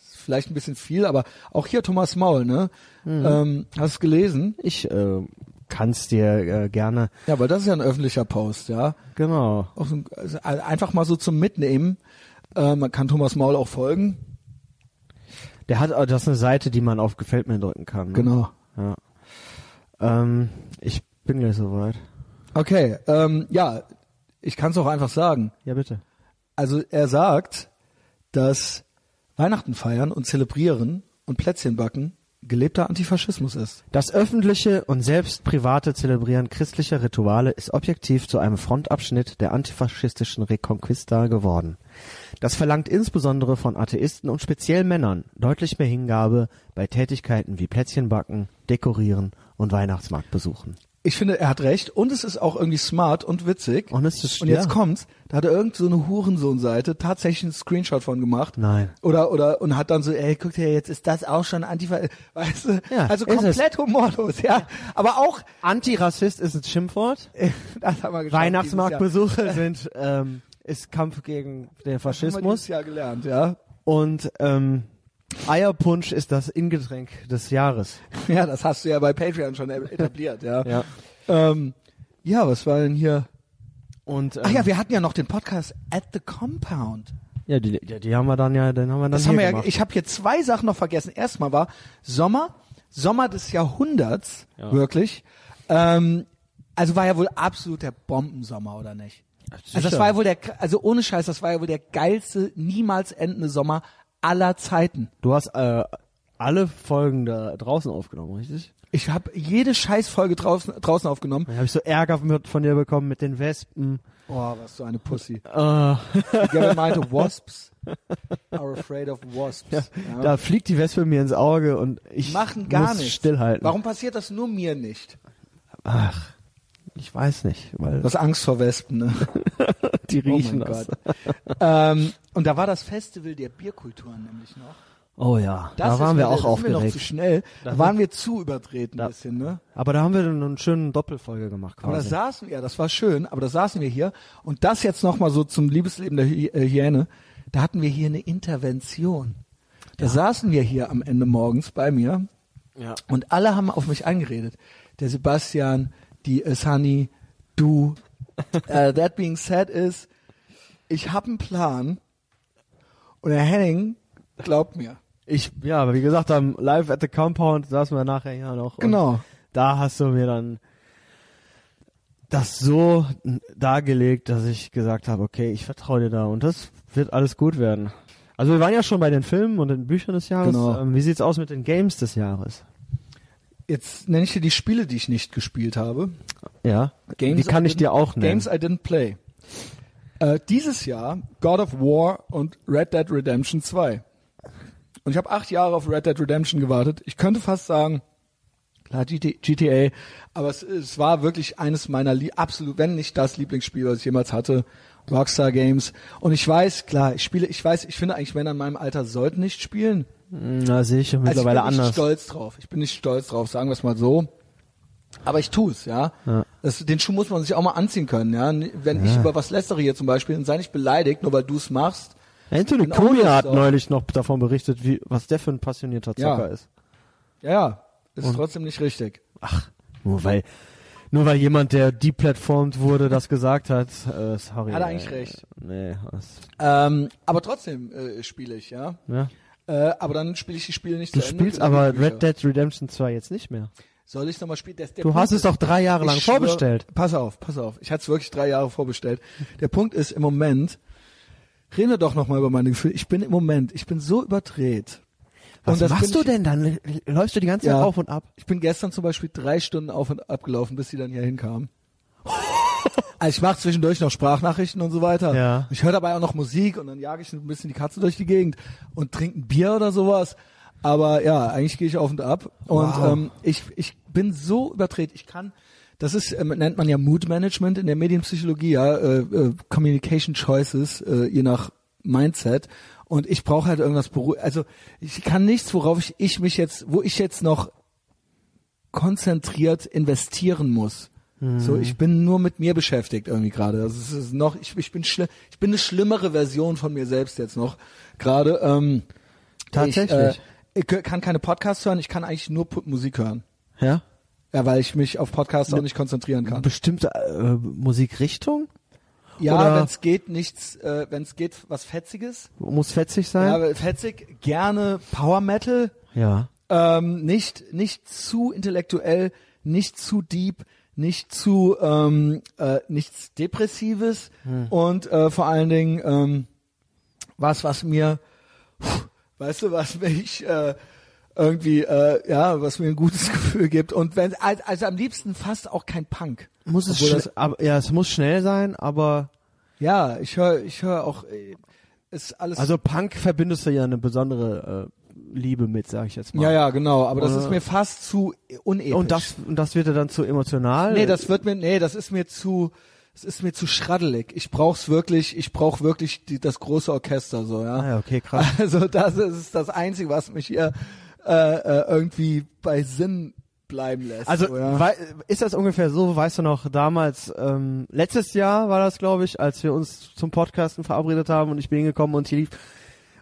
vielleicht ein bisschen viel, aber auch hier Thomas Maul, ne? Ähm, hast du gelesen? Ich äh, kann's dir äh, gerne, Ja, weil das ist ja ein öffentlicher Post, ja. genau. Also einfach mal so zum Mitnehmen. Äh, man kann Thomas Maul auch folgen. Der hat, äh, das ist eine Seite, die man auf Gefällt mir drücken kann. Ne? Genau. Ja. Ähm, ich bin gleich soweit. Okay, ähm, ja, ich kann es auch einfach sagen. Ja, bitte. Also er sagt, dass Weihnachten feiern und zelebrieren und Plätzchen backen gelebter Antifaschismus ist. Das öffentliche und selbst private Zelebrieren christlicher Rituale ist objektiv zu einem Frontabschnitt der antifaschistischen Reconquista geworden. Das verlangt insbesondere von Atheisten und speziell Männern deutlich mehr Hingabe bei Tätigkeiten wie Plätzchen backen, dekorieren und Weihnachtsmarkt besuchen. Ich finde, er hat recht und es ist auch irgendwie smart und witzig. Und es ist- und jetzt ja. kommt's, da hat er irgend so eine Hurensohn-Seite tatsächlich einen Screenshot von gemacht. Nein. Oder oder und hat dann so, ey, guck dir, jetzt ist das auch schon Antifa, weißt du? Ja, also komplett humorlos, ja. Aber auch, Antirassist ist ein Schimpfwort. das haben wir geschafft Weihnachtsmarktbesuche sind ähm, ist Kampf gegen den dieses Jahr. Haben wir Faschismus gelernt, ja. und ähm, Eierpunsch ist das Ingetränk des Jahres. Ja, das hast du ja bei Patreon schon etabliert, ja. Ja. Ähm, ja, was war denn hier? Und ähm, Ach ja, wir hatten ja noch den Podcast at the Compound. ja, die, die, die haben wir dann ja, den haben wir dann Das hier haben wir ja, gemacht. ich habe hier zwei Sachen noch vergessen. Erstmal war Sommer, Sommer des Jahrhunderts, Ja. wirklich. Ähm, also war ja wohl absolut der Bombensommer, oder nicht? Also das war ja wohl der, also ohne Scheiß, das war ja wohl der geilste, niemals endende Sommer aller Zeiten. du hast äh, alle Folgen da draußen aufgenommen, richtig? Ich habe jede Scheißfolge draußen, draußen aufgenommen. Dann habe ich so Ärger von dir bekommen mit den Wespen. Oh, was so eine Pussy. Äh, Gavin meinte, Wasps are afraid of wasps. Ja. Da fliegt die Wespe mir ins Auge und ich machen gar muss nichts. stillhalten. Warum passiert das nur mir nicht? Ach, ich weiß nicht, weil Du hast Angst vor Wespen, ne? die Oh riechen mein das. Gott. ähm, und da war das Festival der Bierkulturen nämlich noch. Oh ja, Das da waren wir mir- auch da sind wir noch zu aufgeregt. schnell. Da Da waren wir zu übertreten Da- ein bisschen, ne? Aber da haben wir dann einen schönen Doppelfolge gemacht Aber da quasi. saßen wir, ja, das war schön, aber da saßen wir hier und das jetzt nochmal so zum Liebesleben der Hy äh, Hyäne. Da hatten wir hier eine Intervention. Da saßen wir hier am Ende morgens bei mir Ja. und alle haben auf mich eingeredet. Der Sebastian, die äh, Sunny, du. äh, that being said ist, ich habe einen Plan und der Henning glaubt mir. Ich, ja, aber wie gesagt, am Live at the Compound saßen wir nachher ja noch. Genau. Da hast du mir dann das so dargelegt, dass ich gesagt habe, okay, ich vertraue dir da und das wird alles gut werden. Also wir waren ja schon bei den Filmen und den Büchern des Jahres. Genau. Ähm, wie sieht's aus mit den Games des Jahres? Jetzt nenne ich dir die Spiele, die ich nicht gespielt habe. Ja. Games die kann ich dir auch nennen. Games I didn't play. Äh, dieses Jahr God of War und Red Dead Redemption 2. Und ich habe acht Jahre auf Red Dead Redemption gewartet. Ich könnte fast sagen, Klar, GT, GTA, aber es, es war wirklich eines meiner Lie absolut, wenn nicht das Lieblingsspiel, was ich jemals hatte. Rockstar Games. Und ich weiß, klar, ich spiele, ich weiß, ich finde eigentlich Männer in meinem Alter sollten nicht spielen. Na, sehe ich ja Also mittlerweile ich bin anders. nicht stolz drauf. Ich bin nicht stolz drauf, sagen wir es mal so. Aber ich tu's, ja. Ja. Das, den Schuh muss man sich auch mal anziehen können, ja. Wenn ich über was lästere hier zum Beispiel, dann sei nicht beleidigt, nur weil du's machst. Anthony bin Cunha hat neulich noch davon berichtet, wie, was der für ein passionierter Ja. Zocker ist. Ja, ja. Ist trotzdem nicht richtig. Ach, nur weil, nur weil jemand, der deplatformt wurde, das gesagt hat, äh, sorry. Hat er eigentlich recht. Nee, das, Ähm, aber trotzdem äh, spiele ich, ja. ja. Äh, aber dann spiele ich die Spiele nicht Du zu spielst aber. Red Dead Redemption 2 jetzt nicht mehr. Soll ich nochmal spielen? Der, der Du Punkt hast es ist- doch drei Jahre lang schwör- vorbestellt. Pass auf, pass auf. Ich hatte es wirklich drei Jahre vorbestellt. Der Punkt ist im Moment, reden wir doch nochmal über meine Gefühle. Ich bin im Moment, ich bin so überdreht. Was Und das machst du ich, denn dann? Läufst du die ganze Zeit Ja. auf und ab? Ich bin gestern zum Beispiel drei Stunden auf und ab gelaufen, bis sie dann hier hinkamen. Also ich mache zwischendurch noch Sprachnachrichten und so weiter. Ja. Ich höre dabei auch noch Musik und dann jage ich ein bisschen die Katze durch die Gegend und trinke ein Bier oder sowas. Aber ja, eigentlich gehe ich auf und ab. Und Wow. ähm, ich, ich bin so überdreht. Ich kann, das ist, ähm, nennt man ja Mood Management in der Medienpsychologie, ja, äh, äh, Communication Choices, äh, je nach Mindset. Und ich brauche halt irgendwas. Also ich kann nichts, worauf ich, ich mich jetzt, wo ich jetzt noch konzentriert investieren muss. So, ich bin nur mit mir beschäftigt irgendwie gerade. Also es ist noch, ich, ich bin schli ich bin eine schlimmere Version von mir selbst jetzt noch gerade. Ähm, Tatsächlich? Ich, äh, ich kann keine Podcasts hören, ich kann eigentlich nur Musik hören. Ja? Ja, weil ich mich auf Podcasts auch nicht konzentrieren kann. Bestimmte äh, Musikrichtung? Ja, wenn es geht, nichts, äh, wenn es geht, was Fetziges. Muss fetzig sein? Ja, fetzig, gerne Power Metal. Ja. Ähm, nicht, nicht zu intellektuell, nicht zu deep, nicht zu ähm, äh, nichts Depressives und äh, vor allen Dingen ähm, was, was mir, weißt du, was mich äh, irgendwie, äh, ja, was mir ein gutes Gefühl gibt. Und wenn, also, am liebsten fast auch kein Punk. Muss es das- aber, ja, es muss schnell sein, aber Ja, ich höre, ich höre auch, äh, ist alles. also Punk verbindest du ja eine besondere äh, Liebe mit, sag ich jetzt mal. ja, ja, genau. Aber das ist mir fast zu unepisch. Und das und das wird dir dann zu emotional? Nee, das wird mir, nee, das ist mir zu, es ist mir zu schraddelig. Ich brauch's wirklich, ich brauch wirklich die, das große Orchester so, ja. Ah, ja, okay, krass. Also das ist das Einzige, was mich hier äh, äh, irgendwie bei Sinn bleiben lässt. Also so, ja. ist das ungefähr so, weißt du noch, damals, ähm, letztes Jahr war das, glaube ich, als wir uns zum Podcasten verabredet haben und ich bin hingekommen und hier lief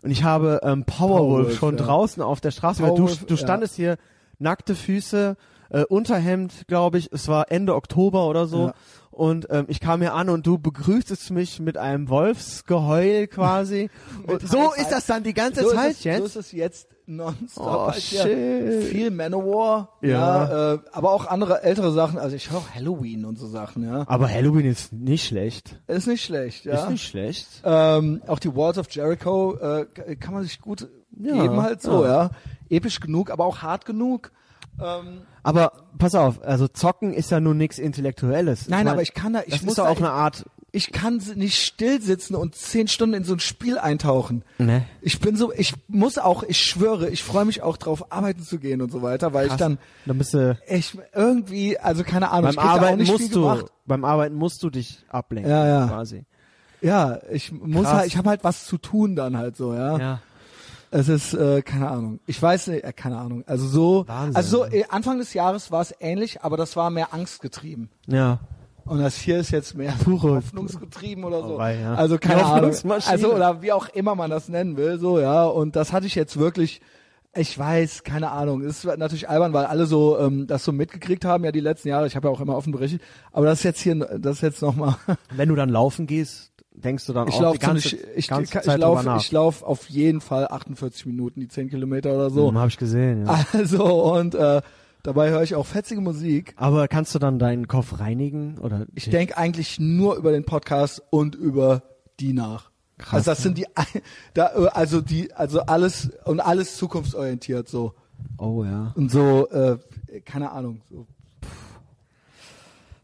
und ich habe ähm, Powerwolf Powerwolf, schon ja. draußen auf der Straße, weil du, du standest hier nackte Füße, äh, Unterhemd, glaube ich, es war Ende Oktober oder so Ja. und ähm, ich kam hier an und du begrüßtest mich mit einem Wolfsgeheul quasi und so ist das dann die ganze so Zeit es, jetzt. So ist es jetzt nonstop. Oh, halt shit. Viel Manowar, Ja. ja, äh, aber auch andere ältere Sachen. Also ich höre auch Halloween und so Sachen, ja. Aber Halloween ist nicht schlecht. Ist nicht schlecht, ja. Ist nicht schlecht. Ähm, auch die Walls of Jericho äh, kann man sich gut Ja, geben halt so, ja. ja. Episch genug, aber auch hart genug. Ähm, Aber pass auf, also zocken ist ja nun nichts Intellektuelles. Nein, mein, aber ich kann da- ich das muss ist da- auch eine Art. Ich kann nicht still sitzen und zehn Stunden in so ein Spiel eintauchen. Ne. Ich bin so, ich muss auch, ich schwöre, ich freue mich auch drauf, arbeiten zu gehen und so weiter, weil ich dann Dann bist du ich irgendwie, also keine Ahnung, ich beim auch Arbeiten nicht viel musst du, gemacht. beim Arbeiten musst du dich ablenken. Ja, ja. Quasi. Ja, ich muss Krass. halt, ich habe halt was zu tun dann halt so, ja. Ja. Es ist äh, keine Ahnung. Ich weiß nicht, äh, keine Ahnung. Also so, Wahnsinn. also so äh, Anfang des Jahres war es ähnlich, aber das war mehr angstgetrieben. Ja. Und das hier ist jetzt mehr hoffnungsgetrieben oder so. Oh, wei, ja. Also keine Ahnung. Also oder wie auch immer man das nennen will, so ja. Und das hatte ich jetzt wirklich. Ich weiß, keine Ahnung. Es ist natürlich albern, weil alle so ähm, das so mitgekriegt haben ja die letzten Jahre. Ich habe ja auch immer offen berichtet. Aber das ist jetzt hier, das ist jetzt noch mal. Wenn du dann laufen gehst, denkst du dann Ich auch laufe die ganze, ich, ich, ganze ich, Zeit lauf, drüber nach. ich lauf auf jeden Fall 48 Minuten, die 10 Kilometer oder so. Hm, hab ich gesehen, ja. Also und äh, dabei höre ich auch fetzige Musik. Aber kannst du dann deinen Kopf reinigen oder? Ich denke eigentlich nur über den Podcast und über die nach. Krass, also das sind die da also die also alles und alles zukunftsorientiert so Oh ja. und so äh, keine Ahnung so.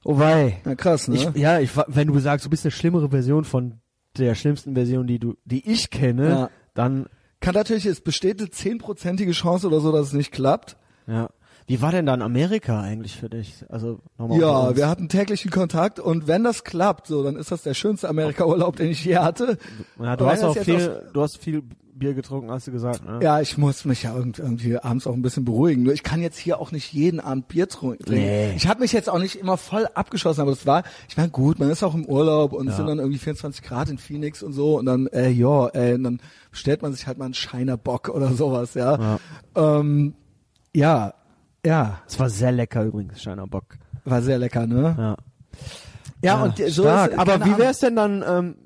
Oh wei. Na krass, ne? Ich, ja, ich, wenn du sagst, du bist eine schlimmere Version von der schlimmsten Version, die du, die ich kenne, Ja. dann Kann natürlich es besteht eine zehnprozentige Chance oder so, dass es nicht klappt. Ja. Wie war denn dann Amerika eigentlich für dich? Also nochmal Ja, wir hatten täglichen Kontakt und wenn das klappt, so, dann ist das der schönste Amerika-Urlaub, den ich je hatte. ja, du hast auch viel, du hast viel Bier getrunken, hast du gesagt. Ne? Ja, ich muss mich ja irgend- irgendwie abends auch ein bisschen beruhigen. Nur ich kann jetzt hier auch nicht jeden Abend Bier trinken. Nee. Ich habe mich jetzt auch nicht immer voll abgeschossen, aber das war, ich meine, gut, man ist auch im Urlaub und es sind dann irgendwie 24 Grad in Phoenix und so und dann, äh, ja, äh, und dann stellt man sich halt mal einen Shiner Bock oder sowas, ja. Ja. Ähm, ja, ja, Es war sehr lecker übrigens, Steiner Bock. war sehr lecker, ne? Ja. Ja, und so stark. ist, Aber wie Ahnung. wär's denn dann? Ähm,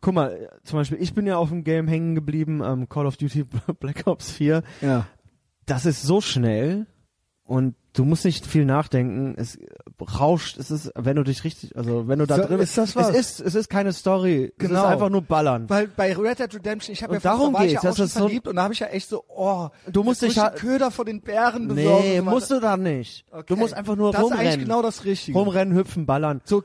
guck mal, zum Beispiel, ich bin ja auf dem Game hängen geblieben, ähm, Call of Duty Black Ops 4. Ja. Das ist so schnell und du musst nicht viel nachdenken. Es rauscht. Es ist, wenn du dich richtig, also wenn du da So, drin ist das was? Es ist, es ist keine Story. Es Genau. ist einfach nur Ballern. Weil bei Red Dead Redemption, ich habe ja darum geht's, ja auch das schon ist so- verliebt und da habe ich ja echt so, oh, Du musst dich muss ha- ich Köder vor den Bären besorgen. Nee, so musst du da nicht. Okay. Du musst einfach nur das rumrennen. ist eigentlich genau das Richtige. rumrennen, hüpfen, ballern. So,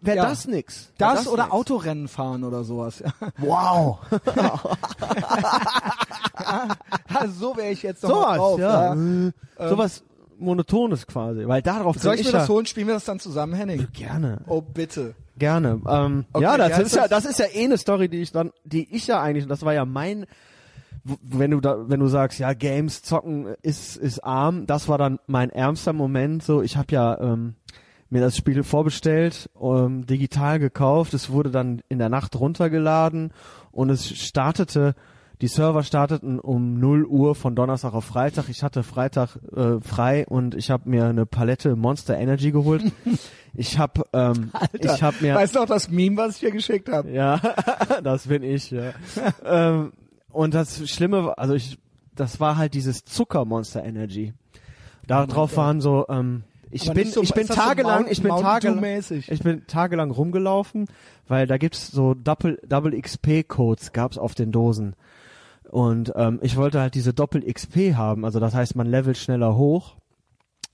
Wäre ja. das nix? Wär Das, oder nix? Autorennen fahren oder sowas. Wow. So wäre ich jetzt noch Sowas, mal drauf. ja. ja. Äh, Sowas monotones quasi, weil darauf Soll ich mir das holen? Spielen wir das dann zusammen, Henning? gerne. Oh, bitte. Gerne. Ähm, Okay, ja, das ist ja, das? ist ja eh eine Story, die ich dann, die ich ja eigentlich, das war ja mein, wenn du da, wenn du sagst, ja, Games zocken ist ist arm, das war dann mein ärmster Moment. So, ich habe ja ähm, mir das Spiel vorbestellt, ähm, digital gekauft. Es wurde dann in der Nacht runtergeladen und es startete. Die Server starteten um 0 Uhr von Donnerstag auf Freitag. Ich hatte Freitag äh, frei und ich habe mir eine Palette Monster Energy geholt. Ich habe ähm, ich habe mir Weißt du noch das Meme, was ich dir geschickt habe? ja, das bin ich, ja. ähm, und das Schlimme also ich, das war halt dieses Zucker Monster Energy. Darauf waren so, ähm, ich Aber bin, so- ich bin so tagelang, Mount- ich bin tagelang, ich bin tagelang rumgelaufen, weil da gibt's so Double, Double XP Codes gab's auf den Dosen. Und ähm, ich wollte halt diese Doppel XP haben, also das heißt, man levelt schneller hoch,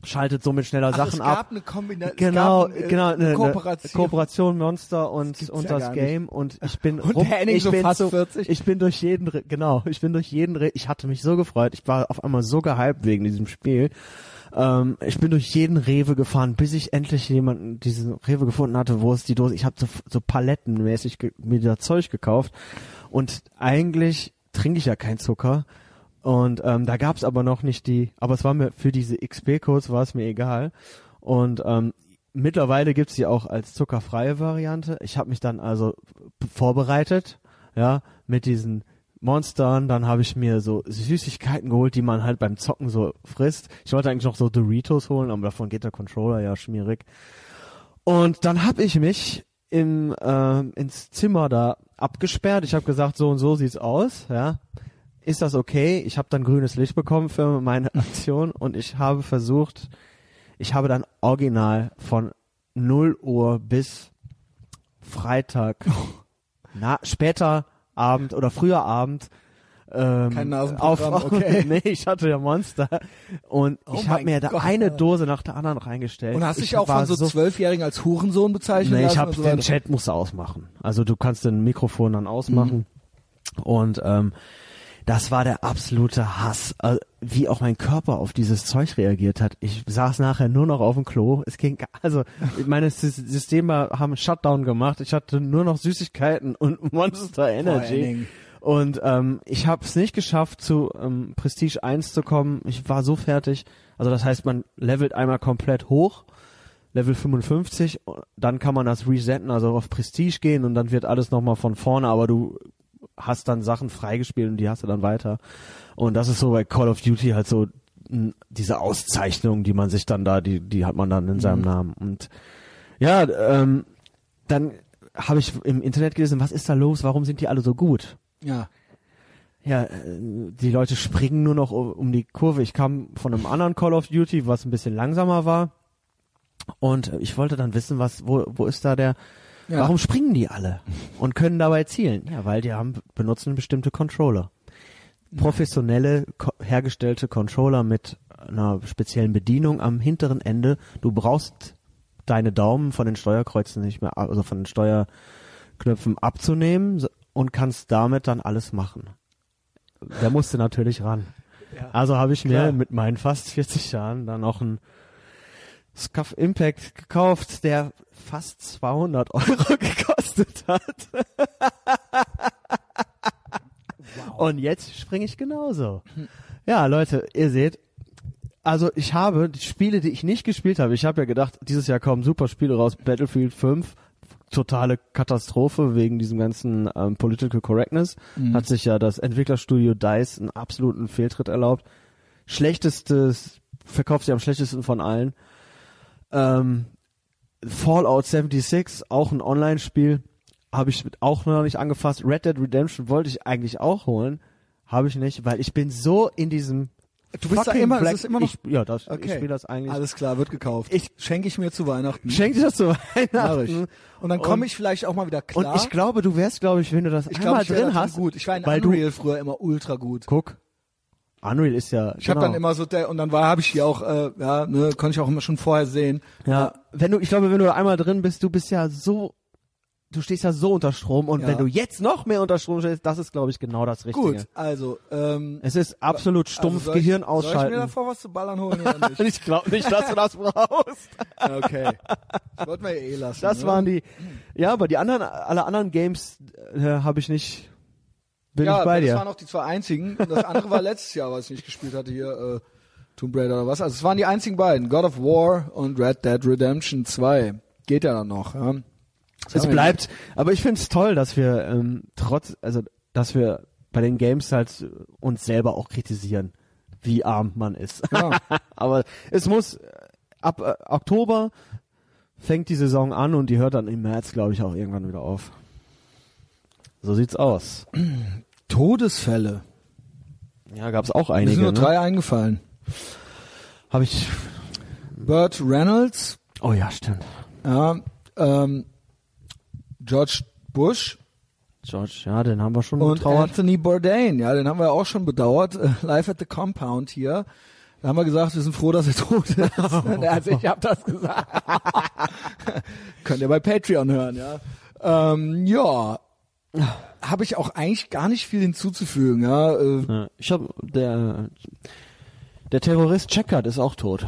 schaltet somit schneller Ach, Sachen es ab. gab eine Kombination. Genau, es äh, genau, eine, Kooperation. Eine Kooperation Monster und, und ja das gar nicht. Game und ich bin Und rum, ich so bin fast so, 40. ich bin durch jeden, genau, ich bin durch jeden, ich hatte mich so gefreut, ich war auf einmal so gehypt wegen diesem Spiel. Ähm, ich bin durch jeden Rewe gefahren, bis ich endlich jemanden diesen Rewe gefunden hatte, wo es die Dose, ich habe so, so palettenmäßig mir da Zeug gekauft und eigentlich trinke ich ja keinen Zucker. Und ähm, da gab's aber noch nicht die, aber es war mir für diese XP-Codes war es mir egal. Und ähm, mittlerweile gibt's die auch als zuckerfreie Variante. Ich habe mich dann also vorbereitet, ja, mit diesen Monstern. Dann habe ich mir so Süßigkeiten geholt, die man halt beim Zocken so frisst. Ich wollte eigentlich noch so Doritos holen, aber davon geht der Controller ja schmierig. Und dann habe ich mich im ähm, ins Zimmer da abgesperrt. Ich habe gesagt, so und so sieht's aus, ja. Ist das okay? Ich habe dann grünes Licht bekommen für meine Aktion und ich habe versucht, ich habe dann original von 0 Uhr bis Freitag, na, später Abend oder früher Abend ähm, Kein Nasenprogramm, auf, okay. nee, ich hatte ja Monster und Oh ich habe mir da Gott. eine Dose nach der anderen reingestellt. Und hast ich dich auch von so Zwölfjährigen als Hurensohn bezeichnet Nee, ich habe so den? Chat musst du ausmachen. Also du kannst den Mikrofon dann ausmachen. Mhm. Und ähm, das war der absolute Hass, also, wie auch mein Körper auf dieses Zeug reagiert hat. Ich saß nachher nur noch auf dem Klo. Es ging, also meine Sys- Systeme haben Shutdown gemacht. Ich hatte nur noch Süßigkeiten und Monster Energy. Und ähm, ich habe es nicht geschafft, zu ähm, Prestige 1 zu kommen. Ich war so fertig. Also das heißt, man levelt einmal komplett hoch, Level 55, dann kann man das resetten, also auf Prestige gehen und dann wird alles nochmal von vorne, aber du hast dann Sachen freigespielt und die hast du dann weiter. Und das ist so bei Call of Duty halt so n- diese Auszeichnung, die man sich dann da, die, die hat man dann in seinem Namen. Und ja, ähm, dann habe ich im Internet gelesen, was ist da los, warum sind die alle so gut? Ja. Ja, äh, die Leute springen nur noch um die Kurve. Ich kam von einem anderen Call of Duty, was ein bisschen langsamer war. Und äh, ich wollte dann wissen, was, wo, wo ist da der, Ja. warum springen die alle und können dabei zielen? Ja, weil die haben, benutzen bestimmte Controller. Professionelle, hergestellte Controller mit einer speziellen Bedienung am hinteren Ende. Du brauchst deine Daumen von den Steuerkreuzen nicht mehr, also von den Steuerknöpfen abzunehmen und kannst damit dann alles machen. Der musste natürlich ran. Ja, also habe ich mir klar. mit meinen fast 40 Jahren dann auch einen Scuff Impact gekauft, der fast 200 Euro gekostet hat. Und jetzt springe ich genauso. Ja, Leute, ihr seht, also ich habe die Spiele, die ich nicht gespielt habe, ich habe ja gedacht, dieses Jahr kommen super Spiele raus, Battlefield 5, totale Katastrophe wegen diesem ganzen ähm, Political Correctness, hat sich ja das Entwicklerstudio DICE einen absoluten Fehltritt erlaubt. Schlechtestes, verkauft sich am schlechtesten von allen. Ähm, Fallout 76, auch ein Online-Spiel, habe ich mit- auch noch nicht angefasst. Red Dead Redemption wollte ich eigentlich auch holen, habe ich nicht, weil ich bin so in diesem Du bist da immer, Black, ist immer noch. ich, ja, das, ich Okay. spiele das eigentlich. Alles klar, wird gekauft. Ich- schenke ich mir zu Weihnachten. Schenk dir das zu ich. Weihnachten. Und dann komme ich vielleicht auch mal wieder klar. Und ich glaube, du wärst, glaube ich, wenn du das ich einmal glaube, ich drin hast, gut. Ich war in weil du- Unreal früher immer ultra gut. guck, Unreal ist ja, Ich habe genau. dann immer so der und dann war habe ich hier auch äh, ja, ne, konnte ich auch immer schon vorher sehen. Ja, wenn du, ich glaube, wenn du einmal drin bist, du bist ja so, du stehst ja so unter Strom und Ja. wenn du jetzt noch mehr unter Strom stehst, das ist, glaube ich, genau das Richtige. Gut, also ähm Es ist absolut stumpf, also soll ich- Gehirn Soll ich mir ausschalten. davor was zu ballern holen oder nicht? ich glaube nicht, dass du das brauchst. okay. Das wollten wir ja eh lassen. Das ne? waren die, ja, aber die anderen, alle anderen Games äh, habe ich nicht, bin ja, ich bei das dir. waren auch die zwei einzigen. Und das andere war letztes Jahr, was ich nicht gespielt hatte hier, äh, Tomb Raider oder was. Also es waren die einzigen beiden. God of War und Red Dead Redemption 2. Geht ja dann noch. Ja. Es bleibt, aber ich finde es toll, dass wir ähm, trotz, also dass wir bei den Games halt uns selber auch kritisieren, wie arm man ist. Ja. aber es muss äh, ab äh, Oktober fängt die Saison an und die hört dann im März, glaube ich, auch irgendwann wieder auf. So sieht's aus. Todesfälle. Ja, gab's auch Mir sind einige. nur Ne? drei eingefallen. Habe ich. Burt Reynolds, Oh ja, stimmt. ja, ähm, George Bush George, ja, den haben wir schon und getrauert. Anthony Bourdain. Ja, den haben wir auch schon bedauert. Äh, live at the Compound hier. Da haben wir gesagt, wir sind froh, dass er tot ist. also ich habe das gesagt. Könnt ihr bei Patreon hören, ja. Ähm, ja, habe ich auch eigentlich gar nicht viel hinzuzufügen. Ja, äh, ich habe der der Terrorist Checkard ist auch tot.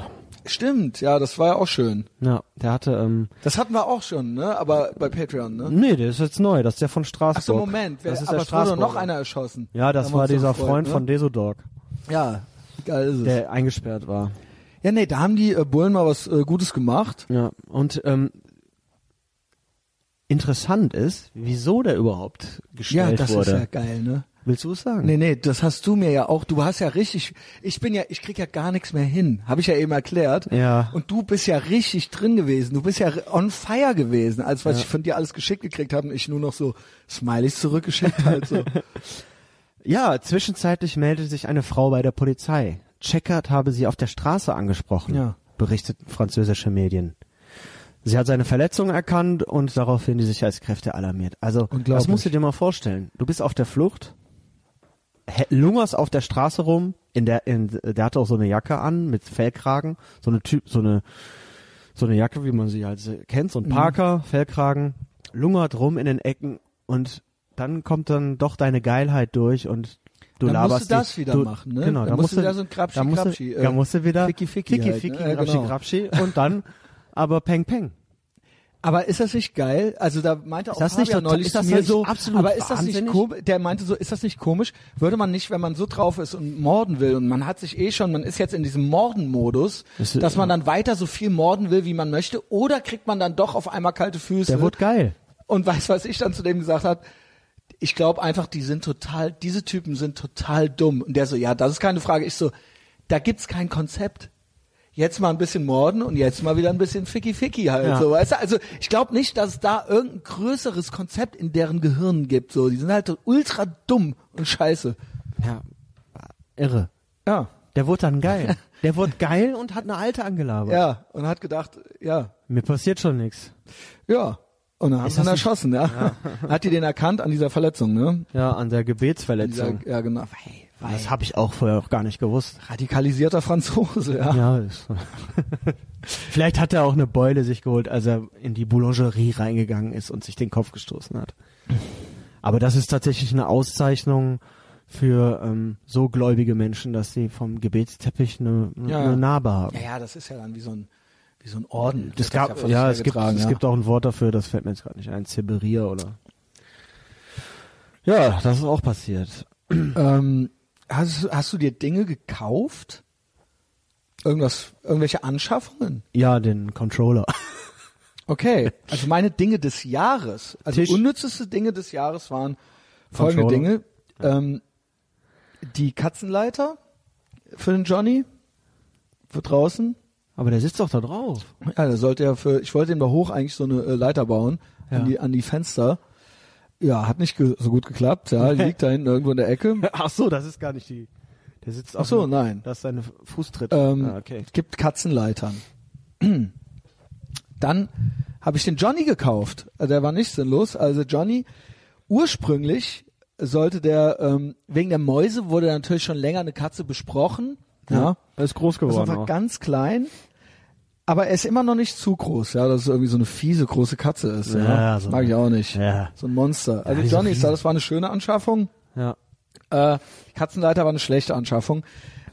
Stimmt, ja, das war ja auch schön. Ja, der hatte ähm, Das hatten wir auch schon, ne? Aber bei Patreon, ne? Nee, der ist jetzt neu, das ist der von Straßburg. Ach so, Moment, wer, das ist aber der wurde noch einer erschossen. Ja, das war dieser gefreut, Freund ne? von Desodog, Ja, geil ist es. der eingesperrt war. ja, nee, da haben die äh, Bullen mal was äh, Gutes gemacht. Ja, und ähm, interessant ist, wieso der überhaupt Ja, gestellt das wurde. ist ja geil, ne? Willst du es sagen? Nee, nee, das hast du mir ja auch. Du hast ja richtig, ich bin ja, ich krieg ja gar nichts mehr hin. Habe ich ja eben erklärt. Ja. Und du bist ja richtig drin gewesen. Du bist ja on fire gewesen, als was ich von dir alles geschickt gekriegt habe und ich nur noch so Smileys zurückgeschickt halt so. Ja, zwischenzeitlich meldete sich eine Frau bei der Polizei. Checkard habe sie auf der Straße angesprochen, Ja. berichteten französische Medien. Sie hat seine Verletzung erkannt und daraufhin die Sicherheitskräfte alarmiert. Also, das musst du dir mal vorstellen. Du bist auf der Flucht, lungerst auf der Straße rum, in der, in, der hatte auch so eine Jacke an mit Fellkragen, so eine Typ, so eine, so eine Jacke, wie man sie halt kennt, so ein Parker, Fellkragen, lungert rum in den Ecken und dann kommt dann doch deine Geilheit durch und du Dann musst laberst du das die- wieder du, machen, ne? Genau, Dann da musst musst du wieder so ein Krapschi, da musst Krapschi, äh, da musst du wieder Ficky, Ficky Ficky, halt, Ficky, ne? Ja, Grapschi, genau. Grapschi und dann aber Peng Peng. Aber ist das nicht geil? Also da meinte auch das nicht Fabian total- neulich ist das mir nicht so, aber ist das nicht wahnsinnig? komisch? Der meinte so, ist das nicht komisch? Würde man nicht, wenn man so drauf ist und morden will und man hat sich eh schon, man ist jetzt in diesem Morden-Modus, Das- dass man dann weiter so viel morden will, wie man möchte, oder kriegt man dann doch auf einmal kalte Füße? Der wird geil. und weißt was ich dann zu dem gesagt habe? Ich glaube einfach, die sind total, diese Typen sind total dumm. Und der so, ja, das ist keine Frage. Ich so, da gibt's kein Konzept. Jetzt mal ein bisschen morden und jetzt mal wieder ein bisschen ficky ficky halt Ja. so, weißt du? Also ich glaube nicht, dass es da irgendein größeres Konzept in deren Gehirnen gibt. So, die sind halt so ultra dumm und scheiße. Ja, irre. Ja, Der wurde dann geil. Der wurde geil und hat eine alte angelabert. ja. Und hat gedacht, ja, Mir passiert schon nichts. ja. Und dann haben sie ihn erschossen, ja. Hat die den erkannt an dieser Verletzung, ne? Ja, an der Dieser, Gebetsverletzung. ja, genau. Hey, Das habe ich auch vorher auch gar nicht gewusst. radikalisierter Franzose, ja. Ja, ist, vielleicht hat er auch eine Beule sich geholt, als er in die Boulangerie reingegangen ist und sich den Kopf gestoßen hat. Aber das ist tatsächlich eine Auszeichnung, für ähm, so gläubige Menschen, dass sie vom Gebetsteppich eine, eine Ja. Narbe haben. Ja, ja, das ist ja dann wie so ein, wie so ein Orden. Gab, das vor ja, es gibt, hergetragen, es ja. gibt auch ein Wort dafür, das fällt mir jetzt gerade nicht ein, Ziberier oder. Ja, das ist auch passiert. Ähm, hast, hast du dir Dinge gekauft? Irgendwas, irgendwelche Anschaffungen? Ja, den Controller. Okay, also meine Dinge des Jahres, also Tisch. unnützeste Dinge des Jahres waren folgende. Dinge. Ähm, die Katzenleiter für den Johnny für draußen. Aber der sitzt doch da drauf. Ja, der sollte ja für, ich wollte ihm da hoch eigentlich so eine äh, Leiter bauen Ja. an die an die Fenster. Ja, hat nicht so gut geklappt. Ja, liegt da hinten irgendwo in der Ecke. Ach so, das ist gar nicht die. Der sitzt Ach so, nein. Das ist seine Fußtritt. Ähm, ah, okay. Es gibt Katzenleitern. Dann habe ich den Johnny gekauft. Also Der war nicht sinnlos. Also Johnny, ursprünglich sollte der, ähm, wegen der Mäuse wurde natürlich schon länger eine Katze besprochen. Ja. Er ist groß Also geworden. war auch. ganz klein. Aber er ist immer noch nicht zu groß, ja, dass es irgendwie so eine fiese große Katze ist. Ja, Ja, so Mag ich auch nicht. Ja. So ein Monster. Also Ja, Johnny riesig. das war eine schöne Anschaffung. Ja. Äh, Katzenleiter war eine schlechte Anschaffung.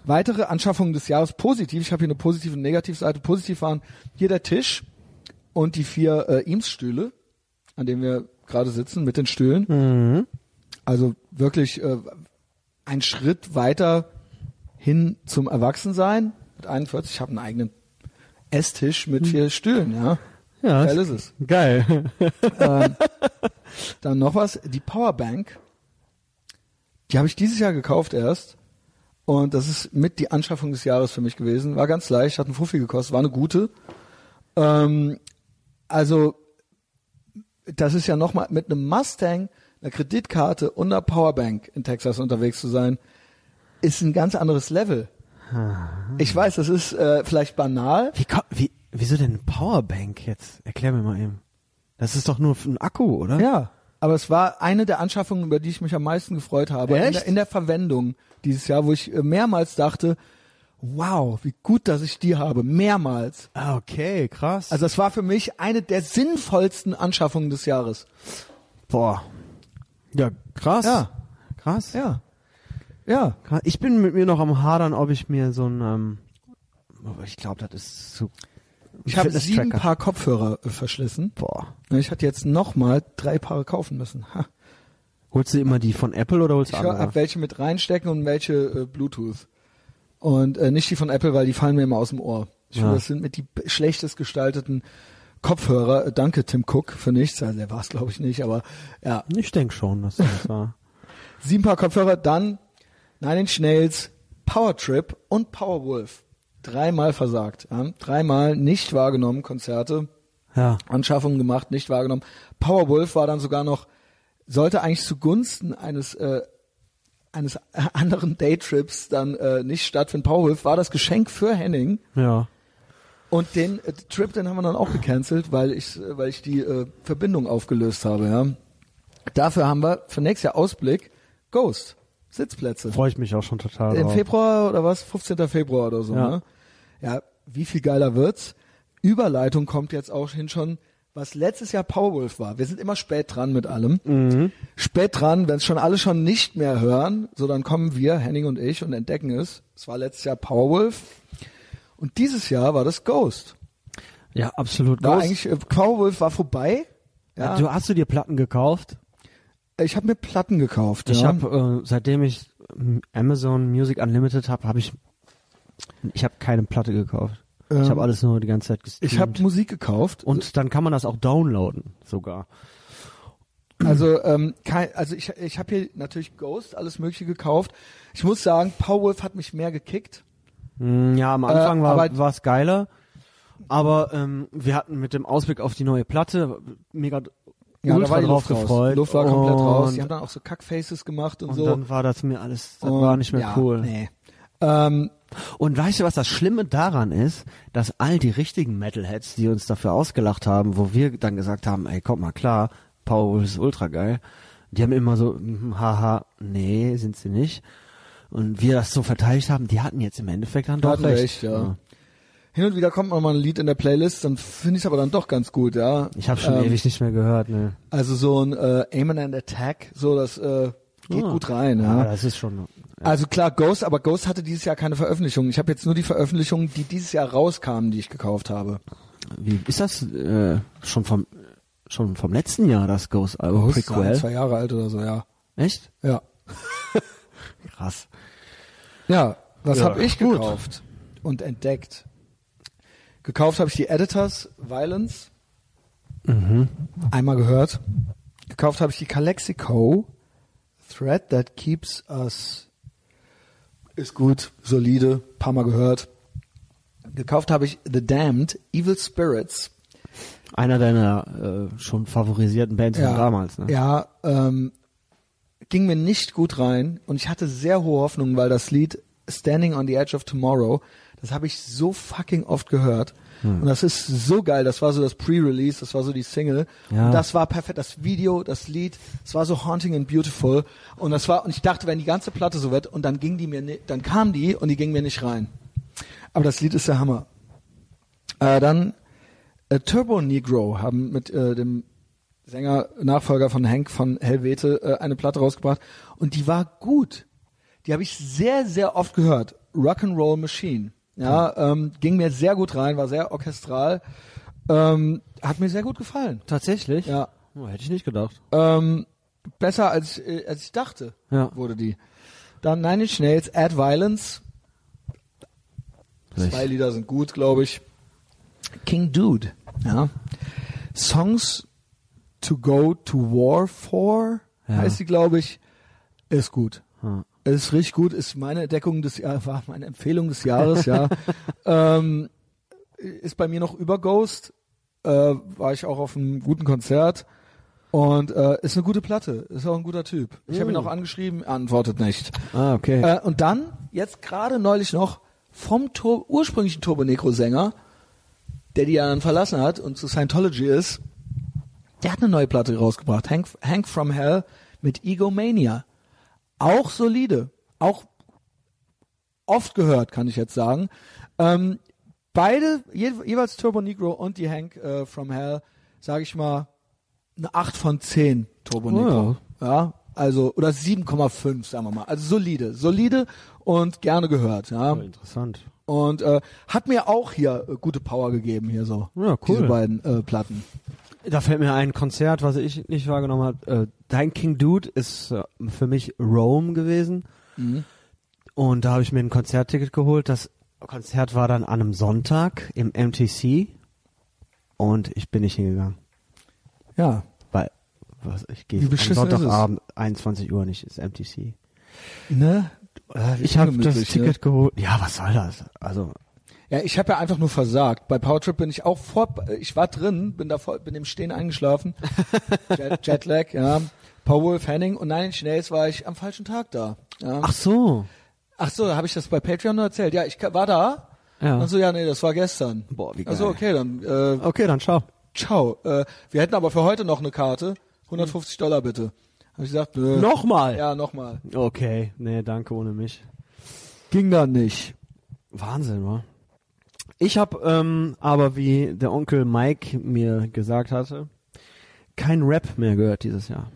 Weitere Anschaffungen des Jahres positiv. Ich habe hier eine positive und Negativseite. Positiv waren hier der Tisch und die vier äh, Eames-Stühle, an denen wir gerade sitzen mit den Stühlen. Mhm. Also wirklich äh, ein Schritt weiter hin zum Erwachsensein. Mit 41, ich habe einen eigenen Esstisch mit vier Stühlen, ja. Ja. Geil ist es. Geil. ähm, dann noch was, die Powerbank. Die habe ich dieses Jahr gekauft erst. Und das ist mit die Anschaffung des Jahres für mich gewesen. War ganz leicht, hat einen Fuffi gekostet, war eine gute. Ähm, also, das ist ja nochmal mit einem Mustang, einer Kreditkarte und einer Powerbank in Texas unterwegs zu sein, ist ein ganz anderes Level. Ich weiß, das ist äh, vielleicht banal, Wie, wie, wieso denn Powerbank jetzt? Erklär mir mal eben. Das ist doch nur ein Akku, oder? Ja, aber es war eine der Anschaffungen, über die ich mich am meisten gefreut habe. In Echt? der, in der Verwendung dieses Jahr, wo ich äh, mehrmals dachte, wow, wie gut, dass ich die habe. Mehrmals. Ah, okay, krass. Also es war für mich eine der sinnvollsten Anschaffungen des Jahres. boah. Ja, krass. Ja. Krass. Ja. Ja. Ich bin mit mir noch am hadern, ob ich mir so ein, ähm, aber ich glaube, das ist zu. Ich habe sieben. Paar Kopfhörer äh, verschlissen. Boah. Ich hatte jetzt nochmal drei Paare kaufen müssen. Ha. Holst du immer die von Apple oder holst Ich du höre andere? ab, welche mit reinstecken und welche äh, Bluetooth. Und äh, nicht die von Apple, weil die fallen mir immer aus dem Ohr. Ich Ja. finde, das sind mit die schlechtest gestalteten Kopfhörer. Äh, danke, Tim Cook, für nichts. Also, der war es, glaube ich, nicht. Aber ja, Ich denke schon, dass das war. sieben Paar Kopfhörer, dann Nine Inch Nails, Power Trip und Powerwolf. Dreimal versagt. Ja? Dreimal nicht wahrgenommen, Konzerte. Ja. Anschaffungen gemacht, nicht wahrgenommen. Powerwolf war dann sogar noch, sollte eigentlich zugunsten eines äh, eines anderen Daytrips dann äh, nicht stattfinden. Powerwolf war das Geschenk für Henning Ja. und den äh, Trip, den haben wir dann auch gecancelt, weil ich äh, weil ich die äh, Verbindung aufgelöst habe. Ja. Dafür haben wir für nächstes Jahr Ausblick Ghost Sitzplätze. Freue ich mich auch schon total Im drauf. Februar oder was? 15. Februar oder so, Ja. ne? Ja, wie viel geiler wird's? Überleitung kommt jetzt auch hin schon, was letztes Jahr Powerwolf war. Wir sind immer spät dran mit allem. Mhm. Spät dran, wenn es schon alle schon nicht mehr hören, so dann kommen wir, Henning und ich, und entdecken es. Es war letztes Jahr Powerwolf. Und dieses Jahr war das Ghost. Ja, absolut. War Ghost. eigentlich, äh, Powerwolf war vorbei. Ja, Du hast du dir Platten gekauft? Ich habe mir Platten gekauft. Ich ja. habe, äh, seitdem ich ähm, Amazon Music Unlimited habe, habe ich, ich habe keine Platte gekauft. ich Ähm, habe alles nur die ganze Zeit gestreamt. ich habe Musik gekauft. und dann kann man das auch downloaden sogar. Also, ähm, kein, also ich, ich habe hier natürlich Ghost, alles Mögliche gekauft. Ich muss sagen, Powerwolf hat mich mehr gekickt. Mm, Ja, am Anfang Äh, war aber- war es geiler, aber ähm, wir hatten mit dem Ausblick auf die neue Platte mega Ja, ultra da war die drauf Luft raus. gefreut. Die Luft war komplett raus. Die haben dann auch so Kackfaces gemacht und, Und so. dann war das mir alles, das Und war nicht mehr ja, cool. Nee. Ähm, Und weißt du, was das Schlimme daran ist? Dass all die richtigen Metalheads, die uns dafür ausgelacht haben, wo wir dann gesagt haben, ey, kommt mal klar, Powerwolf ist ultra geil. Die haben immer so, mhm, haha, nee, sind sie nicht. Und wir das so verteidigt haben, die hatten jetzt im Endeffekt dann doch recht. recht, ja. Hin und wieder kommt noch mal ein Lied in der Playlist, dann finde ich es aber dann doch ganz gut, ja. Ich habe schon Ähm, ewig nicht mehr gehört, ne. Also so ein äh, Aim and Attack, so das äh, geht Ah. gut rein. Ja, Ja. das ist schon. Also klar, Ghost, aber Ghost hatte dieses Jahr keine Veröffentlichung. Ich habe jetzt nur die Veröffentlichungen, die dieses Jahr rauskamen, die ich gekauft habe. Wie ist das äh, schon vom schon vom letzten Jahr das Ghost Album Ghost ist Prequel? zwei Jahre alt oder so, ja. Echt? Ja. Krass. Ja, was Ja, habe ich gut. gekauft und entdeckt? Gekauft habe ich die Editors Violence. Mhm. Einmal gehört. Gekauft habe ich die Calexico Thread That Keeps Us. Ist gut, solide, paar Mal gehört. Gekauft habe ich The Damned Evil Spirits. Einer deiner äh, schon favorisierten Bands von damals, ne? Ja, ähm, ging mir nicht gut rein und ich hatte sehr hohe Hoffnungen, weil das Lied Standing on the Edge of Tomorrow, das habe ich so fucking oft gehört. Hm. Und das ist so geil. Das war so das Pre-Release, das war so die Single. Ja. Und das war perfekt. Das Video, das Lied, es war so haunting and beautiful. Und das war, und ich dachte, wenn die ganze Platte so wird, und dann ging die mir, ni- dann kam die und die ging mir nicht rein. Aber das Lied ist der Hammer. Äh, dann äh, Turbo Negro haben mit äh, dem Sänger, Nachfolger von Hank von Helvete, äh, eine Platte rausgebracht und die war gut. Die habe ich sehr, sehr oft gehört. Rock'n'Roll Machine. Ja, ähm, ging mir sehr gut rein, war sehr orchestral. Ähm, hat mir sehr gut gefallen. Tatsächlich? Ja. Oh, hätte ich nicht gedacht. Ähm, besser als, äh, als ich dachte, Ja. wurde die. Dann Nine Inch Nails, Add Violence. Richtig. Zwei Lieder sind gut, glaube ich. King Dude, ja. Songs to go to war for, Ja. heißt die, glaube ich, ist gut. Ja. Ist richtig gut, ist meine Entdeckung des Jahres, war meine Empfehlung des Jahres, ja. ähm, ist bei mir noch über Ghost, äh, war ich auch auf einem guten Konzert und äh, ist eine gute Platte, ist auch ein guter Typ. Ich habe ihn Mm. auch angeschrieben, er antwortet nicht. Ah, okay. Äh, und dann, jetzt gerade neulich noch, vom Tur ursprünglichen Turbo Negro Sänger, der die ja dann verlassen hat und zu Scientology ist, der hat eine neue Platte rausgebracht, Hank, Hank from Hell mit Egomania. Auch solide, auch oft gehört, kann ich jetzt sagen. Ähm, beide, je, jeweils Turbo Negro und die Hank äh, from Hell, sage ich mal, eine 8 von 10 Turbo Oh, Negro. Ja, also, oder 7,5, sagen wir mal. Also solide, solide und gerne gehört, ja. Oh, interessant. Und äh, hat mir auch hier äh, gute Power gegeben, hier so. Ja, cool. Diese beiden äh, Platten. Da fällt mir ein Konzert, was ich nicht wahrgenommen habe. Äh, Dein King Dude ist äh, für mich Rome gewesen. Mhm. Und da habe ich mir ein Konzertticket geholt. Das Konzert war dann an einem Sonntag im MTC. Und ich bin nicht hingegangen. Ja. Weil, was, ich gehe am? Sonntagabend, 21 Uhr nicht, ist MTC. Ne? Ich habe das Ticket ne? geholt. Ja, was soll das? Also, Ja, ich habe ja einfach nur versagt. Bei Powertrip bin ich auch vor, ich war drin, bin da voll, bin im Stehen eingeschlafen. Jet, Jetlag, ja. Powerwolf, Henning und Nine Inch Nails war ich am falschen Tag da. Ja. ach so. Ach so, habe ich das bei Patreon nur erzählt? Ja, ich war da. Ja. Und so, ja, nee, das war gestern. Boah, wie Also geil. okay, dann äh, Okay, dann ciao. ciao. Äh, wir hätten aber für heute noch eine Karte. 150 Dollar bitte. Habe ich gesagt, nö. Nochmal? Ja, nochmal. Okay, nee, danke ohne mich. Ging dann nicht. Wahnsinn, wa? Ich habe ähm, aber, wie der Onkel Mike mir gesagt hatte, kein Rap mehr gehört dieses Jahr.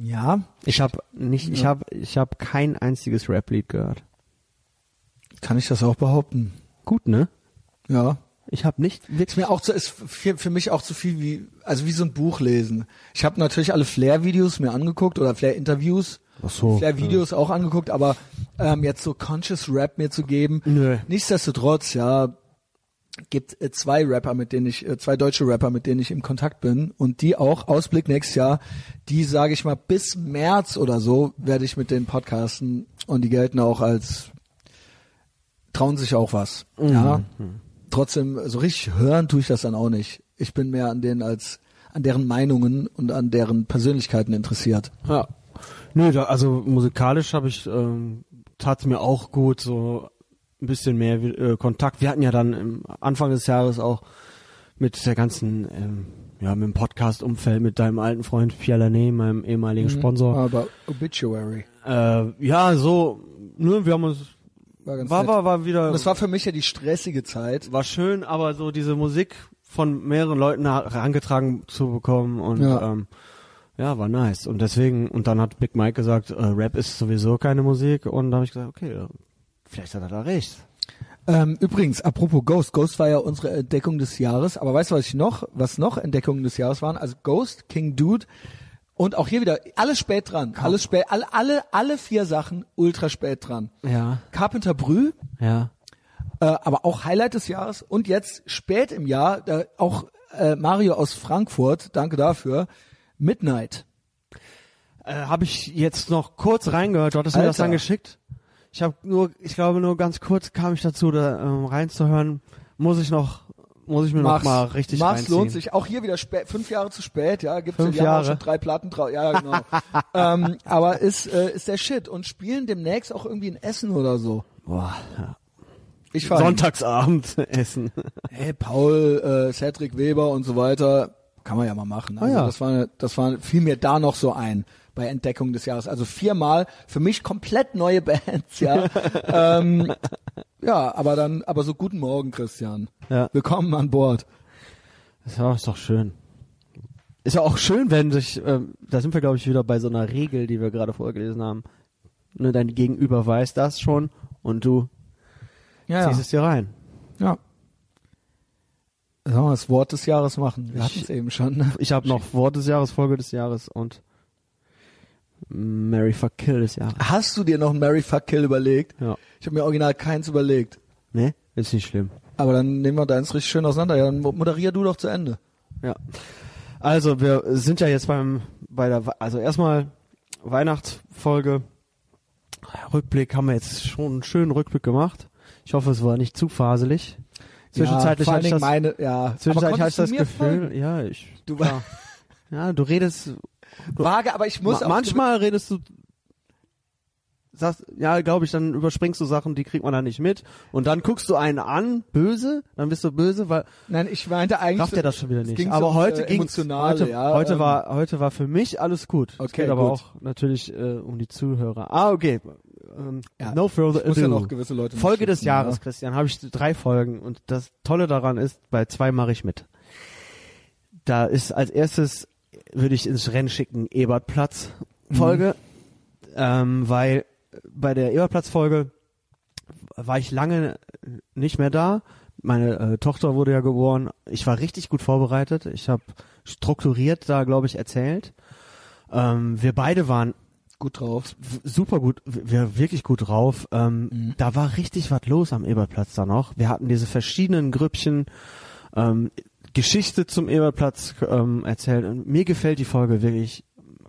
Ja, Ich habe nicht, ich Ja. habe, ich habe kein einziges Rap-Lied gehört. kann ich das auch behaupten. Gut, ne? Ja. Ich habe nicht Ist wirklich. mir auch zu, ist für, für mich auch zu viel wie, also wie so ein Buch lesen. Ich habe natürlich alle Flair-Videos mir angeguckt oder Flair-Interviews, Ach so. Flair-Videos auch angeguckt, aber ähm, jetzt so Conscious Rap mir zu geben, Nö. nichtsdestotrotz, ja, gibt äh, zwei Rapper, mit denen ich, äh, zwei deutsche Rapper, mit denen ich im Kontakt bin und die auch, Ausblick nächstes Jahr, die sage ich mal bis März oder so werde ich mit denen podcasten und die gelten auch als, trauen sich auch was, ja. Trotzdem, so richtig hören tue ich das dann auch nicht. Ich bin mehr an denen als, an deren Meinungen und an deren Persönlichkeiten interessiert. Ja. Nö, da, also musikalisch habe ich ähm, tat mir auch gut so ein bisschen mehr äh, Kontakt. Wir hatten ja dann im Anfang des Jahres auch mit der ganzen ähm, ja mit dem Podcast Umfeld mit deinem alten Freund Pierre Lanet, meinem ehemaligen Sponsor. Aber Obituary Äh, ja, so ne, wir haben uns war ganz war nett. war, war wieder Und das war für mich ja die stressige Zeit. war schön, aber so diese Musik von mehreren Leuten herangetragen zu bekommen und Ja. ähm, Ja, war nice. Und deswegen, und dann hat Big Mike gesagt, äh, Rap ist sowieso keine Musik. Und da habe ich gesagt, okay, äh, vielleicht hat er da recht. Ähm, übrigens, apropos Ghost, Ghost war ja unsere Entdeckung des Jahres, aber weißt du, was ich noch, was noch Entdeckungen des Jahres waren? Also Ghost, King Dude und auch hier wieder alles spät dran, alles spät, alle, alle, alle vier Sachen ultra spät dran. Ja, Carpenter Brü, ja. äh, aber auch Highlight des Jahres und jetzt spät im Jahr da auch äh, Mario aus Frankfurt, danke dafür, Midnight. Äh, habe ich jetzt noch kurz reingehört, du hattest mir das Alter. dann geschickt. Ich habe nur, ich glaube nur ganz kurz kam ich dazu, da ähm, reinzuhören. Muss ich noch, muss ich mir noch mal richtig Mach's reinziehen. lohnt sich. Auch hier wieder spät, fünf Jahre zu spät, ja, gibt's Fünf ja, Jahre. schon drei Platten drauf. Ja, genau. ähm, aber ist, äh, ist der Shit und spielen demnächst auch irgendwie in Essen oder so. Boah, ja. Ich. Sonntagsabend essen. Hey, Paul, äh, Cedric Weber und so weiter, kann man ja mal machen. Also Ah ja. das war, das war, fiel mir da noch so ein bei Entdeckung des Jahres. Also viermal für mich komplett neue Bands, ja. ähm, ja, aber dann, aber so guten Morgen, Christian. Ja. Willkommen an Bord. Ist ja, ist doch schön. Ist ja auch schön, wenn sich, ähm, da sind wir glaube ich wieder bei so einer Regel, die wir gerade vorgelesen haben. Ne, dein Gegenüber weiß das schon und du Ja, ziehst es dir rein. Ja. Sollen wir das Wort des Jahres machen? Wir Ich- hatten es eben schon. ne? Ich habe noch Wort des Jahres, Folge des Jahres und Mary Fuck Kill des Jahres. Hast du dir noch ein Mary Fuck Kill überlegt? Ja. Ich habe mir original keins überlegt. Ne? Ist nicht schlimm. Aber dann nehmen wir deins richtig schön auseinander. Ja, dann moderier du doch zu Ende. Ja. Also wir sind ja jetzt beim bei der also erstmal Weihnachtsfolge Rückblick haben wir jetzt schon einen schönen Rückblick gemacht. Ich hoffe, es war nicht zu faselig. Zwischenzeitlich ja, hatte ich das, meine, ja. zwischenzeitlich hatte ich das du Gefühl, folgen? ja, ich Du klar. ja, du redest Vage, aber ich muss ma auch manchmal redest du sagst, ja, glaube ich, dann überspringst du Sachen, die kriegt man da nicht mit und dann guckst du einen an, böse, dann bist du böse, weil Nein, ich meinte eigentlich. rafft er das schon wieder es nicht. Aber so, heute äh, ging heute, ja, heute ähm, war heute war für mich alles gut. es Okay, geht aber gut. auch natürlich äh, um die Zuhörer. Ah, okay. Ähm, Ja, no further muss ja ado. noch gewisse Leute Folge des schützen, Jahres, ja. Christian, habe ich drei Folgen und das Tolle daran ist, bei zwei mache ich mit. Da ist als erstes würde ich ins Rennen schicken Ebertplatz Folge, Mhm. ähm, weil bei der Ebertplatz Folge war ich lange nicht mehr da. Meine äh, Tochter wurde ja geboren. Ich war richtig gut vorbereitet. Ich habe strukturiert da, glaube ich, erzählt. Ähm, wir beide waren Gut drauf. super gut, wir wirklich gut drauf. Ähm, Da war richtig was los am Ebertplatz da noch. Wir hatten diese verschiedenen Grüppchen, ähm, Geschichte zum Ebertplatz ähm, erzählt. Und mir gefällt die Folge wirklich,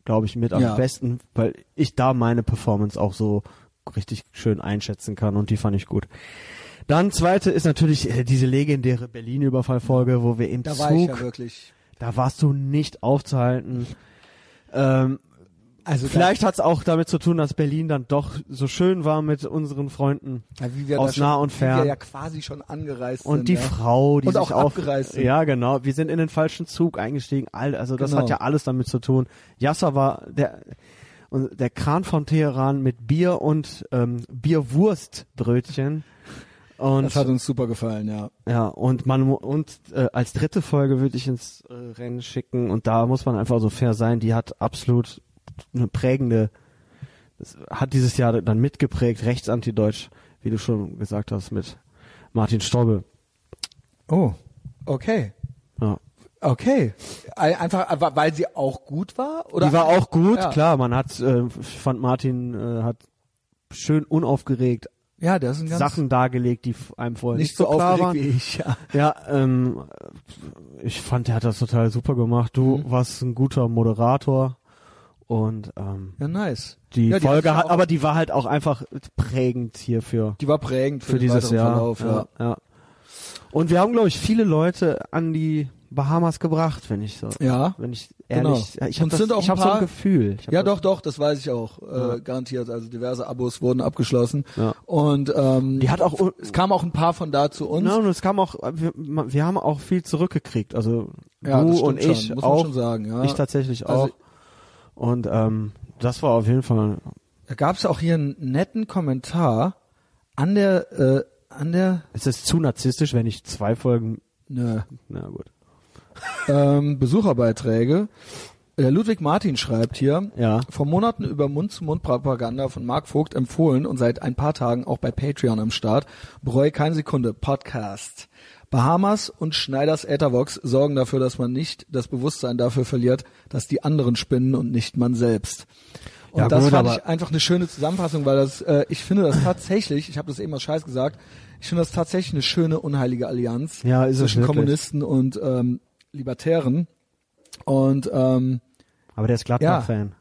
glaube ich, mit am Ja. besten, weil ich da meine Performance auch so richtig schön einschätzen kann und die fand ich gut. Dann zweite ist natürlich äh, diese legendäre Berlin-Überfall-Folge, wo wir im Da Zug, war ich ja wirklich. da warst du nicht aufzuhalten. Ähm, Also Vielleicht hat es auch damit zu tun, dass Berlin dann doch so schön war mit unseren Freunden ja, wie wir aus da schon, nah und Wie wir fern. ja quasi schon angereist und sind. die ja. Frau, die Und sich auch auf, abgereist sind. ja genau, wir sind in den falschen Zug eingestiegen. Also das Genau. hat ja alles damit zu tun. Yasser war der und der Kran von Teheran mit Bier und ähm, Bierwurstbrötchen. Und Das hat uns super gefallen, ja. ja, und man und äh, als dritte Folge würde ich ins äh, Rennen schicken und da muss man einfach so fair sein, die hat absolut eine prägende hat dieses Jahr dann mitgeprägt, rechtsantideutsch, wie du schon gesagt hast mit Martin Strobel. Oh, okay. Ja. Okay. Ein- Einfach, äh, weil sie auch gut war? Oder die war auch gut, Ja. klar, man hat äh, ich fand Martin äh, hat schön unaufgeregt Ja, das sind ganz Sachen dargelegt, die einem vorher nicht nicht, so so klar aufgeregt waren. wie ich, ja. Ja, ähm, ich fand, der hat das total super gemacht. Du Mhm. warst ein guter Moderator und ähm, Ja, nice. die, Ja, die Folge hat aber die war halt auch einfach prägend hier für Die war prägend für, für dieses Jahr. Verlauf, ja. ja. Und wir haben, glaube ich, viele Leute an die Bahamas gebracht, wenn ich so, Ja. wenn ich Genau. ehrlich, ja, ich habe so ein Gefühl. Ja, doch, doch, das weiß ich auch, Ja. äh, garantiert. Also diverse Abos wurden abgeschlossen. Ja. Und ähm, Die hat auch, es kamen auch ein paar von da zu uns. ja, und es kam auch, wir, wir haben auch viel zurückgekriegt. Also Ja, du und ich schon, muss man auch, schon sagen. Ja. ich tatsächlich Also- auch. Und ähm, das war auf jeden Fall Da gab es auch hier einen netten Kommentar an der, äh, an der, Es ist zu narzisstisch, wenn ich zwei Folgen. ne, Na gut. ähm, Besucherbeiträge. Der Ludwig Martin schreibt hier, Ja. vor Monaten über Mund-zu-Mund-Propaganda von Marc Vogt empfohlen und seit ein paar Tagen auch bei Patreon am Start. Bereue keine Sekunde. Podcast. Bahamas und Schneiders Ethervox sorgen dafür, dass man nicht das Bewusstsein dafür verliert, dass die anderen spinnen und nicht man selbst. Und Ja, das gut, fand ich einfach eine schöne Zusammenfassung, weil das, äh, ich finde das tatsächlich, ich habe das eben aus Scheiß gesagt, ich finde das tatsächlich eine schöne unheilige Allianz Ja, ist es zwischen. Kommunisten und ähm, Libertären. Und ähm, Aber der ist Gladbach-Fan.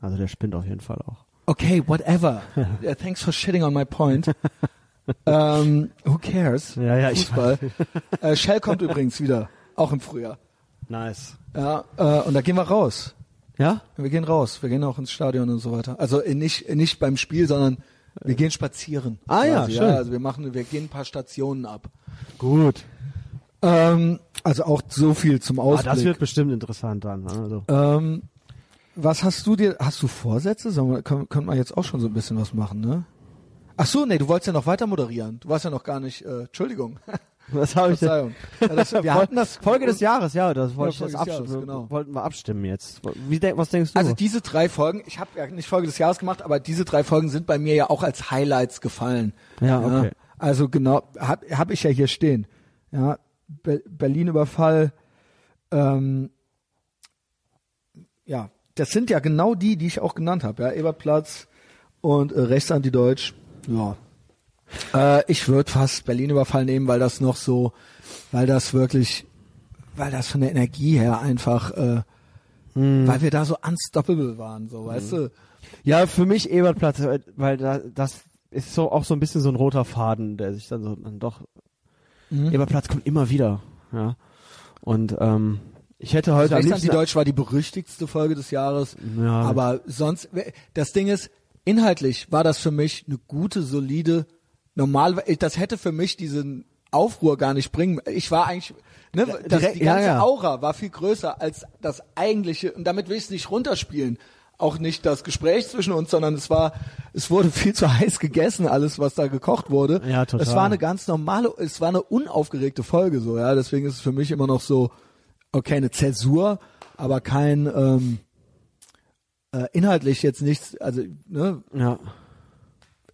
Also der spinnt auf jeden Fall auch. okay, whatever. Thanks for shitting on my point. Ähm, who cares? Ja, ja, ich Fußball. äh, Shell kommt übrigens wieder, auch im Frühjahr. Nice. Ja, äh, und da gehen wir raus. Ja? Wir gehen raus, wir gehen auch ins Stadion und so weiter. Also äh, nicht nicht beim Spiel, sondern wir gehen spazieren. Ah ja, quasi, schön. Also wir machen, wir gehen ein paar Stationen ab. Gut. Ähm, also auch so viel zum Ah, Ausblick. das wird bestimmt interessant dann. Also. ähm, was hast du dir? Hast du Vorsätze? Sollen wir, können, können wir jetzt auch schon so ein bisschen was machen, ne? Ach so, nee, du wolltest ja noch weiter moderieren. Du warst ja noch gar nicht. Äh, Entschuldigung. Was habe ich denn? Ja, das, wir hatten das Folge des Jahres, ja, das wollte ich Folge jetzt Jahres, genau. Wollten wir abstimmen jetzt. Wie denk, was denkst du? Also diese drei Folgen, ich habe ja nicht Folge des Jahres gemacht, aber diese drei Folgen sind bei mir ja auch als Highlights gefallen. Ja, okay. also genau, hab, hab ich ja hier stehen. Ja, Be Berlin-Überfall. Ähm, ja, das sind ja genau die, die ich auch genannt habe. Ja, Ebertplatz und äh, Rechtsantideutsch. Ja. Äh, ich würde fast Berlin-Überfall nehmen, weil das noch so, weil das wirklich, weil das von der Energie her einfach, äh, Hm. weil wir da so unstoppable waren, so, weißt du? ja, für mich Ebertplatz, äh, weil da, das ist so auch so ein bisschen so ein roter Faden, der sich dann so dann doch. Mhm. Ebertplatz kommt immer wieder, ja. Und ähm, ich hätte heute am liebsten, Rechtsantideutsch war die berüchtigste Folge des Jahres, Ja. aber sonst, das Ding ist, inhaltlich war das für mich eine gute, solide, normal, das hätte für mich diesen Aufruhr gar nicht bringen. Ich war eigentlich, ne, das, direkt- die ganze ja, ja. Aura war viel größer als das eigentliche, und damit will ich es nicht runterspielen. Auch nicht das Gespräch zwischen uns, sondern es war, es wurde viel zu heiß gegessen, alles, was da gekocht wurde. Ja, total. Es war eine ganz normale, es war eine unaufgeregte Folge, so, ja. Deswegen ist es für mich immer noch so, okay, eine Zäsur, aber kein, ähm, äh, inhaltlich jetzt nichts, also, ne, ja.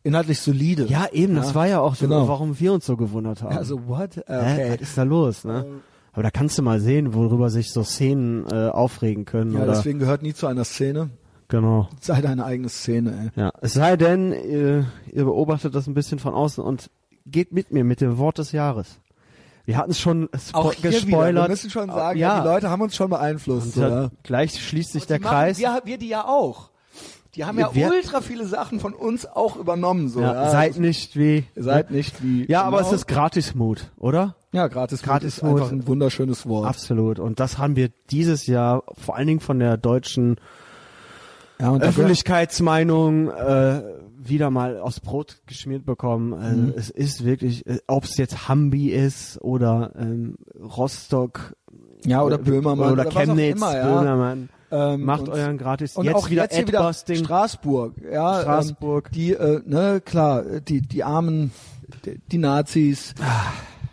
inhaltlich solide. ja, eben, das Ja, war ja auch so, genau. warum wir uns so gewundert haben. Also, what? Hä, Okay. was ist da los, ne? Aber da kannst du mal sehen, worüber sich so Szenen äh, aufregen können. Ja, oder, deswegen gehört nie zu einer Szene. genau. Sei deine eigene Szene, ey. Ja, es sei denn, ihr, ihr beobachtet das ein bisschen von außen und geht mit mir mit dem Wort des Jahres. Wir hatten es schon Auch gespoilert. wieder. Wir müssen schon sagen, ja. die Leute haben uns schon beeinflusst. Ja. Gleich schließt sich der machen- Kreis. Wir, wir die ja auch. Die haben ja Wir- ultra viele Sachen von uns auch übernommen. So, ja, ja. seid nicht wie. seid nicht wie. Ja, aber genau. es ist Gratismut, oder? Ja, gratis, Gratis ist einfach ein wunderschönes Wort. Absolut. Und das haben wir dieses Jahr vor allen Dingen von der deutschen Ja, und Öffentlichkeitsmeinung äh, wieder mal aufs Brot geschmiert bekommen. Also Mhm. Es ist wirklich, äh, ob es jetzt Hambi ist oder ähm, Rostock ja, oder äh, Böhmermann oder, auch Chemnitz, immer, ja. Böhmermann. Ähm, Macht euren gratis. Und jetzt auch wieder jetzt hier wieder. Straßburg, ja, Straßburg. Ähm, die, äh, ne, klar, die, die Armen, die, die Nazis.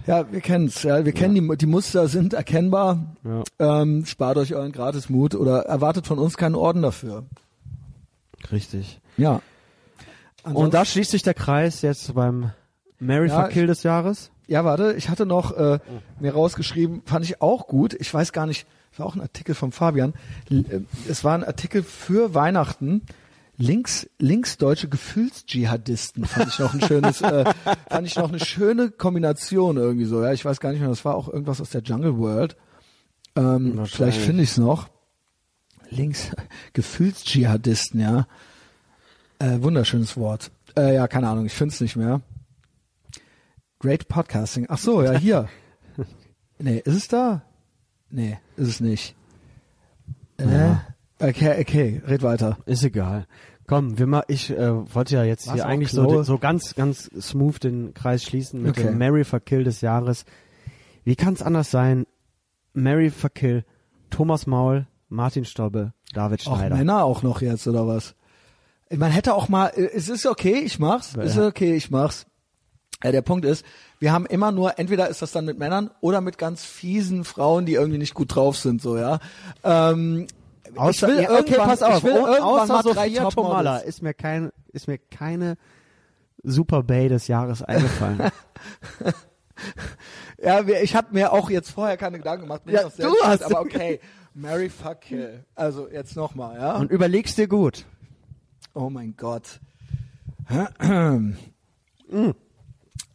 Ja, wir kennen's, ja, wir kennen die, die Muster sind erkennbar. Ja, Ähm, spart euch euren Gratismut oder erwartet von uns keinen Orden dafür. Richtig. Ja. Und da schließt sich der Kreis jetzt beim Mary Ja, Fuck Kill des Jahres. Ja, warte, ich hatte noch äh, mir rausgeschrieben, fand ich auch gut. Ich weiß gar nicht, war auch ein Artikel von Fabian. Äh, es war ein Artikel für Weihnachten. Links, linksdeutsche Gefühlsdschihadisten fand ich noch ein schönes, äh, fand ich noch eine schöne Kombination irgendwie so. Ja, ich weiß gar nicht mehr, das war auch irgendwas aus der Jungle World. Ähm, vielleicht finde ich es noch. Links, Gefühlsdschihadisten, ja. Äh, wunderschönes Wort. Äh, ja, keine Ahnung, ich finde es nicht mehr. Great Podcasting. Ach so, ja, hier. nee, ist es da? Nee, ist es nicht. Äh, Ja. Okay, okay, red weiter. Ist egal. Komm, wir mal, ich äh, wollte ja jetzt War's hier eigentlich so, so ganz, ganz smooth den Kreis schließen mit Okay. dem Mary Verkill des Jahres. Wie kann es anders sein? Mary Verkill, Thomas Maul, Martin Stobbe, David Auch Schneider. Männer auch noch jetzt, oder was? Man hätte auch mal, äh, es ist okay, ich mach's, Ja. es ist okay, ich mach's. Ja, der Punkt ist, wir haben immer nur, entweder ist das dann mit Männern oder mit ganz fiesen Frauen, die irgendwie nicht gut drauf sind, so, ja. Ähm, Außer, will ja, okay, pass auf. ich will irgendwann mal außer drei Sophia Topmodels. Tomala ist mir kein, ist mir keine Super Bay des Jahres eingefallen. Ja, ich habe mir auch jetzt vorher keine Gedanken gemacht. Ja, du hast- Aber okay, Mary fuck kill. Also jetzt nochmal, ja. Und überlegst dir gut. oh mein Gott.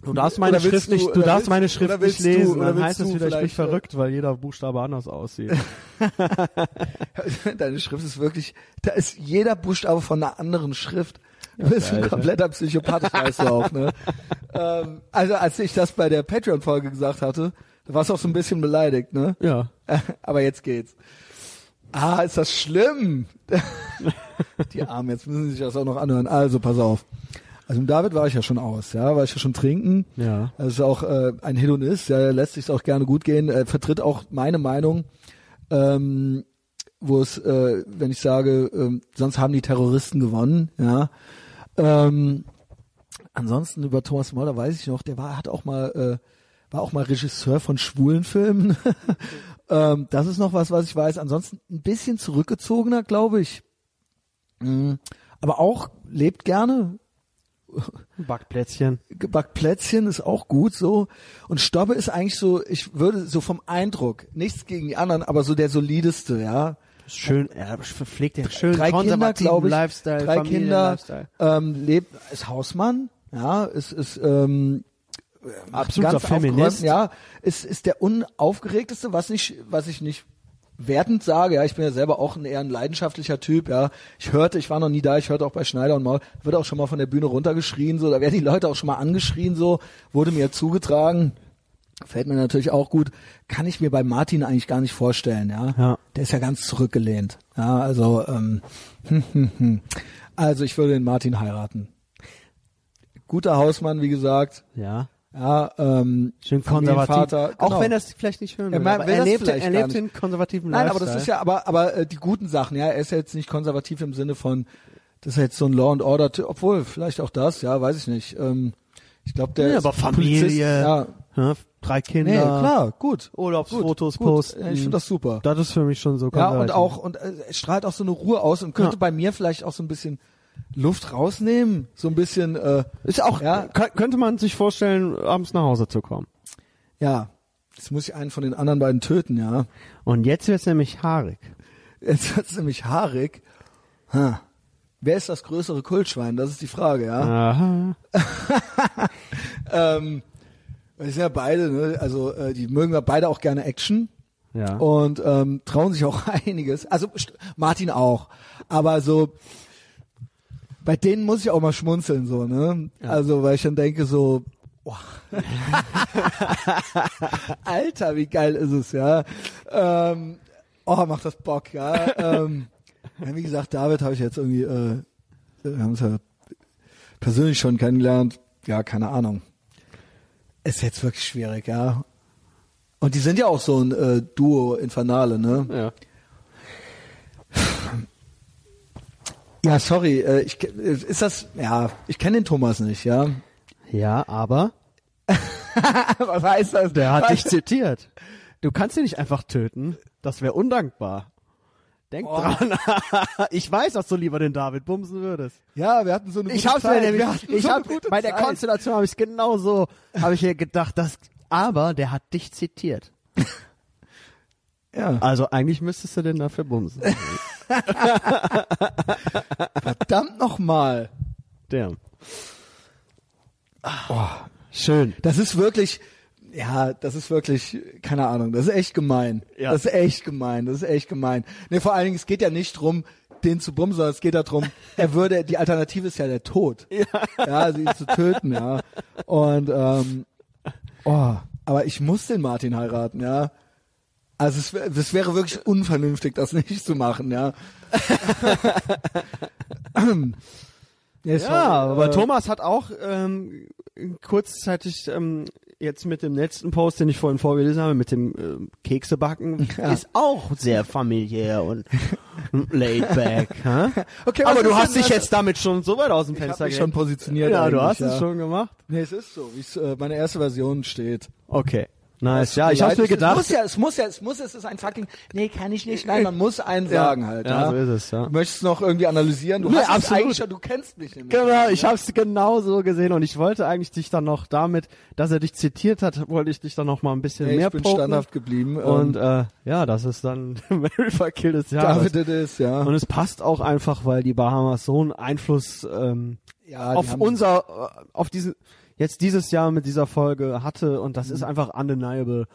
Du darfst meine Oder Schrift du- nicht, du oder darfst willst- meine Schrift nicht du- lesen. oder Dann heißt es du wieder, ich bin vielleicht, verrückt, weil jeder Buchstabe anders aussieht. Deine Schrift ist wirklich, da ist jeder Buchstabe von einer anderen Schrift. Du bist ein Alter. kompletter Psychopath, weißt du auch, ne? ähm, also als ich das bei der Patreon-Folge gesagt hatte, da warst du auch so ein bisschen beleidigt, ne? ja. Aber jetzt geht's. Ah, ist das schlimm? Die Armen, jetzt müssen sie sich das auch noch anhören. Also, pass auf. Also mit David war ich ja schon aus, ja, war ich ja schon trinken. Ja. Das ist auch äh, ein Hedonist, ja, lässt sich auch gerne gut gehen, äh, vertritt auch meine Meinung, ähm, wo es, äh, wenn ich sage, ähm, sonst haben die Terroristen gewonnen, ja. Ähm, ansonsten über Thomas Möller weiß ich noch, der war, hat auch mal, äh, war auch mal Regisseur von schwulen Filmen. ähm, das ist noch was, was ich weiß. Ansonsten ein bisschen zurückgezogener, glaube ich. Mm, aber auch lebt gerne, Backplätzchen. gebackt Plätzchen ist auch gut so. Und Stobbe ist eigentlich so, ich würde so vom Eindruck, nichts gegen die anderen, aber so der solideste, ja. Schön, er verpflegt den schön drei Kinder, glaube ich. Lifestyle, drei Kinder, Familien-Lifestyle. ähm, lebt, ist Hausmann, ja, ist, ist, ähm, Absoluter Feminist. Ja, ist, ist der unaufgeregteste, was ich, was ich nicht wertend sage, ja, ich bin ja selber auch ein eher ein leidenschaftlicher Typ, ja. Ich hörte, ich war noch nie da, ich hörte auch bei Schneider und Maul, wird auch schon mal von der Bühne runtergeschrien, so, da werden die Leute auch schon mal angeschrien, so, wurde mir zugetragen. Fällt mir natürlich auch gut. Kann ich mir bei Martin eigentlich gar nicht vorstellen, ja. Ja. Der ist ja ganz zurückgelehnt. Ja, also, ähm, also ich würde den Martin heiraten. Guter Hausmann, wie gesagt. Ja. Ja, ähm, Schön konservativ. Familienvater, genau. Auch wenn das vielleicht nicht hören Er will, ma- aber er lebt, er lebt den konservativen Nein, Lifestyle. aber das ist ja, aber, aber äh, die guten Sachen, ja, er ist ja jetzt nicht konservativ im Sinne von, das ist jetzt so ein Law and Order, obwohl, vielleicht auch das, ja, weiß ich nicht. Ähm, ich glaube, der Ja, ist aber Polizist, Familie, ja, ja, drei Kinder, nee, klar, gut. Urlaubsfotos gut, gut. posten. Ja, ich finde das super. Das ist für mich schon so Ja, und auch, und äh, es strahlt auch so eine Ruhe aus und könnte Ja. bei mir vielleicht auch so ein bisschen Luft rausnehmen, so ein bisschen, äh, Ist auch, Ja. kö- könnte man sich vorstellen, abends nach Hause zu kommen. ja, jetzt muss ich einen von den anderen beiden töten, ja. Und jetzt wird's nämlich haarig. Jetzt wird's nämlich haarig. Ha. Wer ist das größere Kultschwein? Das ist die Frage, ja. Aha. Ähm, wir sind ja beide, ne? also äh, die mögen ja beide auch gerne Action Ja. und ähm, trauen sich auch einiges. Also Martin auch, aber so bei denen muss ich auch mal schmunzeln so, ne? Also weil ich dann denke so, boah. Alter, wie geil ist es, ja? Ähm, oh, macht das Bock, ja? ähm, ja wie gesagt, David habe ich jetzt irgendwie, äh, wir haben uns ja persönlich schon kennengelernt. Ja, keine Ahnung. Ist jetzt wirklich schwierig, ja. Und die sind ja auch so ein äh, Duo Infernale, ne? ja. Ja, sorry, äh, ich äh, ist das ja, ich kenne den Thomas nicht, ja. Ja, aber Was heißt das? der hat dich zitiert. Du kannst ihn nicht einfach töten. Das wäre undankbar. Denk Oh. dran. ich weiß, dass du lieber den David bumsen würdest. Ja, wir hatten so eine gute Ich hab's Zeit. nämlich, ich so hab, gute bei der Zeit. Konstellation habe ich genau so, habe ich mir gedacht, dass, aber der hat dich zitiert. Ja, Also eigentlich müsstest du den dafür bumsen. Verdammt nochmal. Der. Oh, schön. Das ist wirklich, ja, das ist wirklich, keine Ahnung, das ist echt gemein. Ja. Das ist echt gemein, das ist echt gemein. Nee, vor allen Dingen, es geht ja nicht drum, den zu bumsen, sondern es geht darum, er würde, die Alternative ist ja der Tod. Ja. Ja, also ihn zu töten, ja. Und, ähm, oh, aber ich muss den Martin heiraten, ja. Also es, es wäre wirklich unvernünftig, das nicht zu machen, ja. ja, Ja, aber äh, Thomas hat auch ähm, kurzzeitig ähm, jetzt mit dem letzten Post, den ich vorhin vorgelesen habe, mit dem ähm, Keksebacken, Ja. ist auch sehr familiär und laid back. Okay, aber du hast dich jetzt damit schon so weit aus dem Ich hab Fenster mich schon positioniert. Ja, du hast ja. es schon gemacht. Nee, es ist so, wie es äh, meine erste Version steht. Okay. Nice. Ja, ich hab's mir Es gedacht. muss ja, es muss ja, es muss, es ist ein fucking, nee, kann ich nicht. Nein, man muss einen sagen halt. ja, Ja, so ist es, ja. Du möchtest noch irgendwie analysieren? Du Nee, hast es absolut. eigentlich schon, du kennst mich nämlich. Genau, ich hab's genau so gesehen und ich wollte eigentlich dich dann noch damit, dass er dich zitiert hat, wollte ich dich dann noch mal ein bisschen Nee, mehr ich bin poken. standhaft geblieben. Und ähm, äh, ja, das ist dann Mary Kill des Jahres. David it is, ja. Und es passt auch einfach, weil die Bahamas so einen Einfluss ähm, ja auf unser, äh, auf diese, jetzt dieses Jahr mit dieser Folge hatte und das ist einfach undeniable.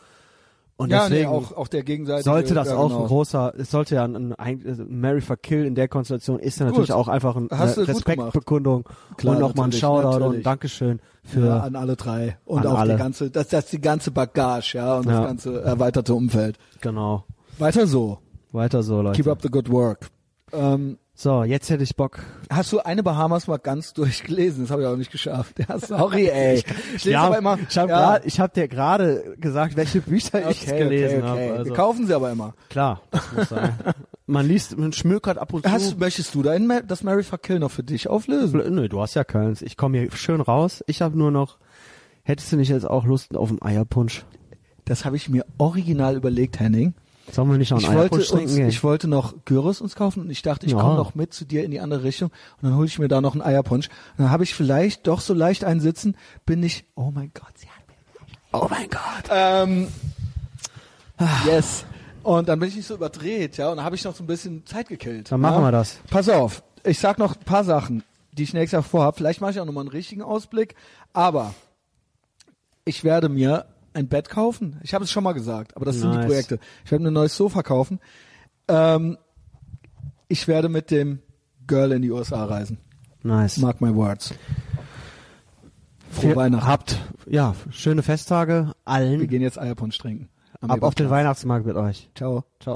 Und Mhm. ja, nee, deswegen auch, auch der Gegenseitige. sollte das ja, auch genau. ein großer, es sollte ja ein, ein, ein Mary for Kill in der Konstellation ist ja natürlich Gut. auch einfach ein, eine Respektbekundung Klar, und nochmal ein natürlich, Shoutout und natürlich. Dankeschön für ja, an alle drei und auch alle. die ganze, das, das die ganze Bagage, ja, und das ganze erweiterte Umfeld. genau. Weiter so. Weiter so, Leute. Keep up the good work. Ähm, So, jetzt hätte ich Bock. hast du eine Bahamas mal ganz durchgelesen? Das habe ich auch nicht geschafft. Ja, sorry, ey. Ich lese Ja, aber immer. ich habe ja, ich hab dir gerade gesagt, welche Bücher ich okay, gelesen okay, okay. habe. Also, Wir kaufen sie aber immer. klar, das muss sein. Man liest, man schmökert ab und zu. Hast, möchtest du dein, das Mary Fuck Kill noch für dich auflösen? Nö, du hast ja keins. Ich komme hier schön raus. Ich habe nur noch. Hättest du nicht jetzt auch Lust auf einen Eierpunsch? Das habe ich mir original überlegt, Henning. Sollen wir nicht noch einen Ich wollte, uns, gehen? ich wollte noch Gyros uns kaufen und ich dachte, ich Ja. komme noch mit zu dir in die andere Richtung und dann hole ich mir da noch einen Eierpunsch. Und dann habe ich vielleicht doch so leicht einen sitzen, bin ich, oh mein Gott, sie hat mir Oh mein Gott. Ähm, yes. Und dann bin ich nicht so überdreht, ja, und dann habe ich noch so ein bisschen Zeit gekillt. Dann machen ja. wir das. Pass auf, ich sag noch ein paar Sachen, die ich nächstes Jahr vorhab. Vielleicht mache ich auch nochmal einen richtigen Ausblick, aber ich werde mir ein Bett kaufen. Ich habe es schon mal gesagt, aber das sind die Nice. Projekte. Ich werde mir ein neues Sofa kaufen. Ähm, ich werde mit dem Girl in die USA reisen. Nice. Mark my words. Frohe Weihnachten. Habt, ja, schöne Festtage Wir allen. gehen jetzt Eierpunsch trinken. Ab auf den. Weihnachtsmarkt mit euch. Ciao. Ciao.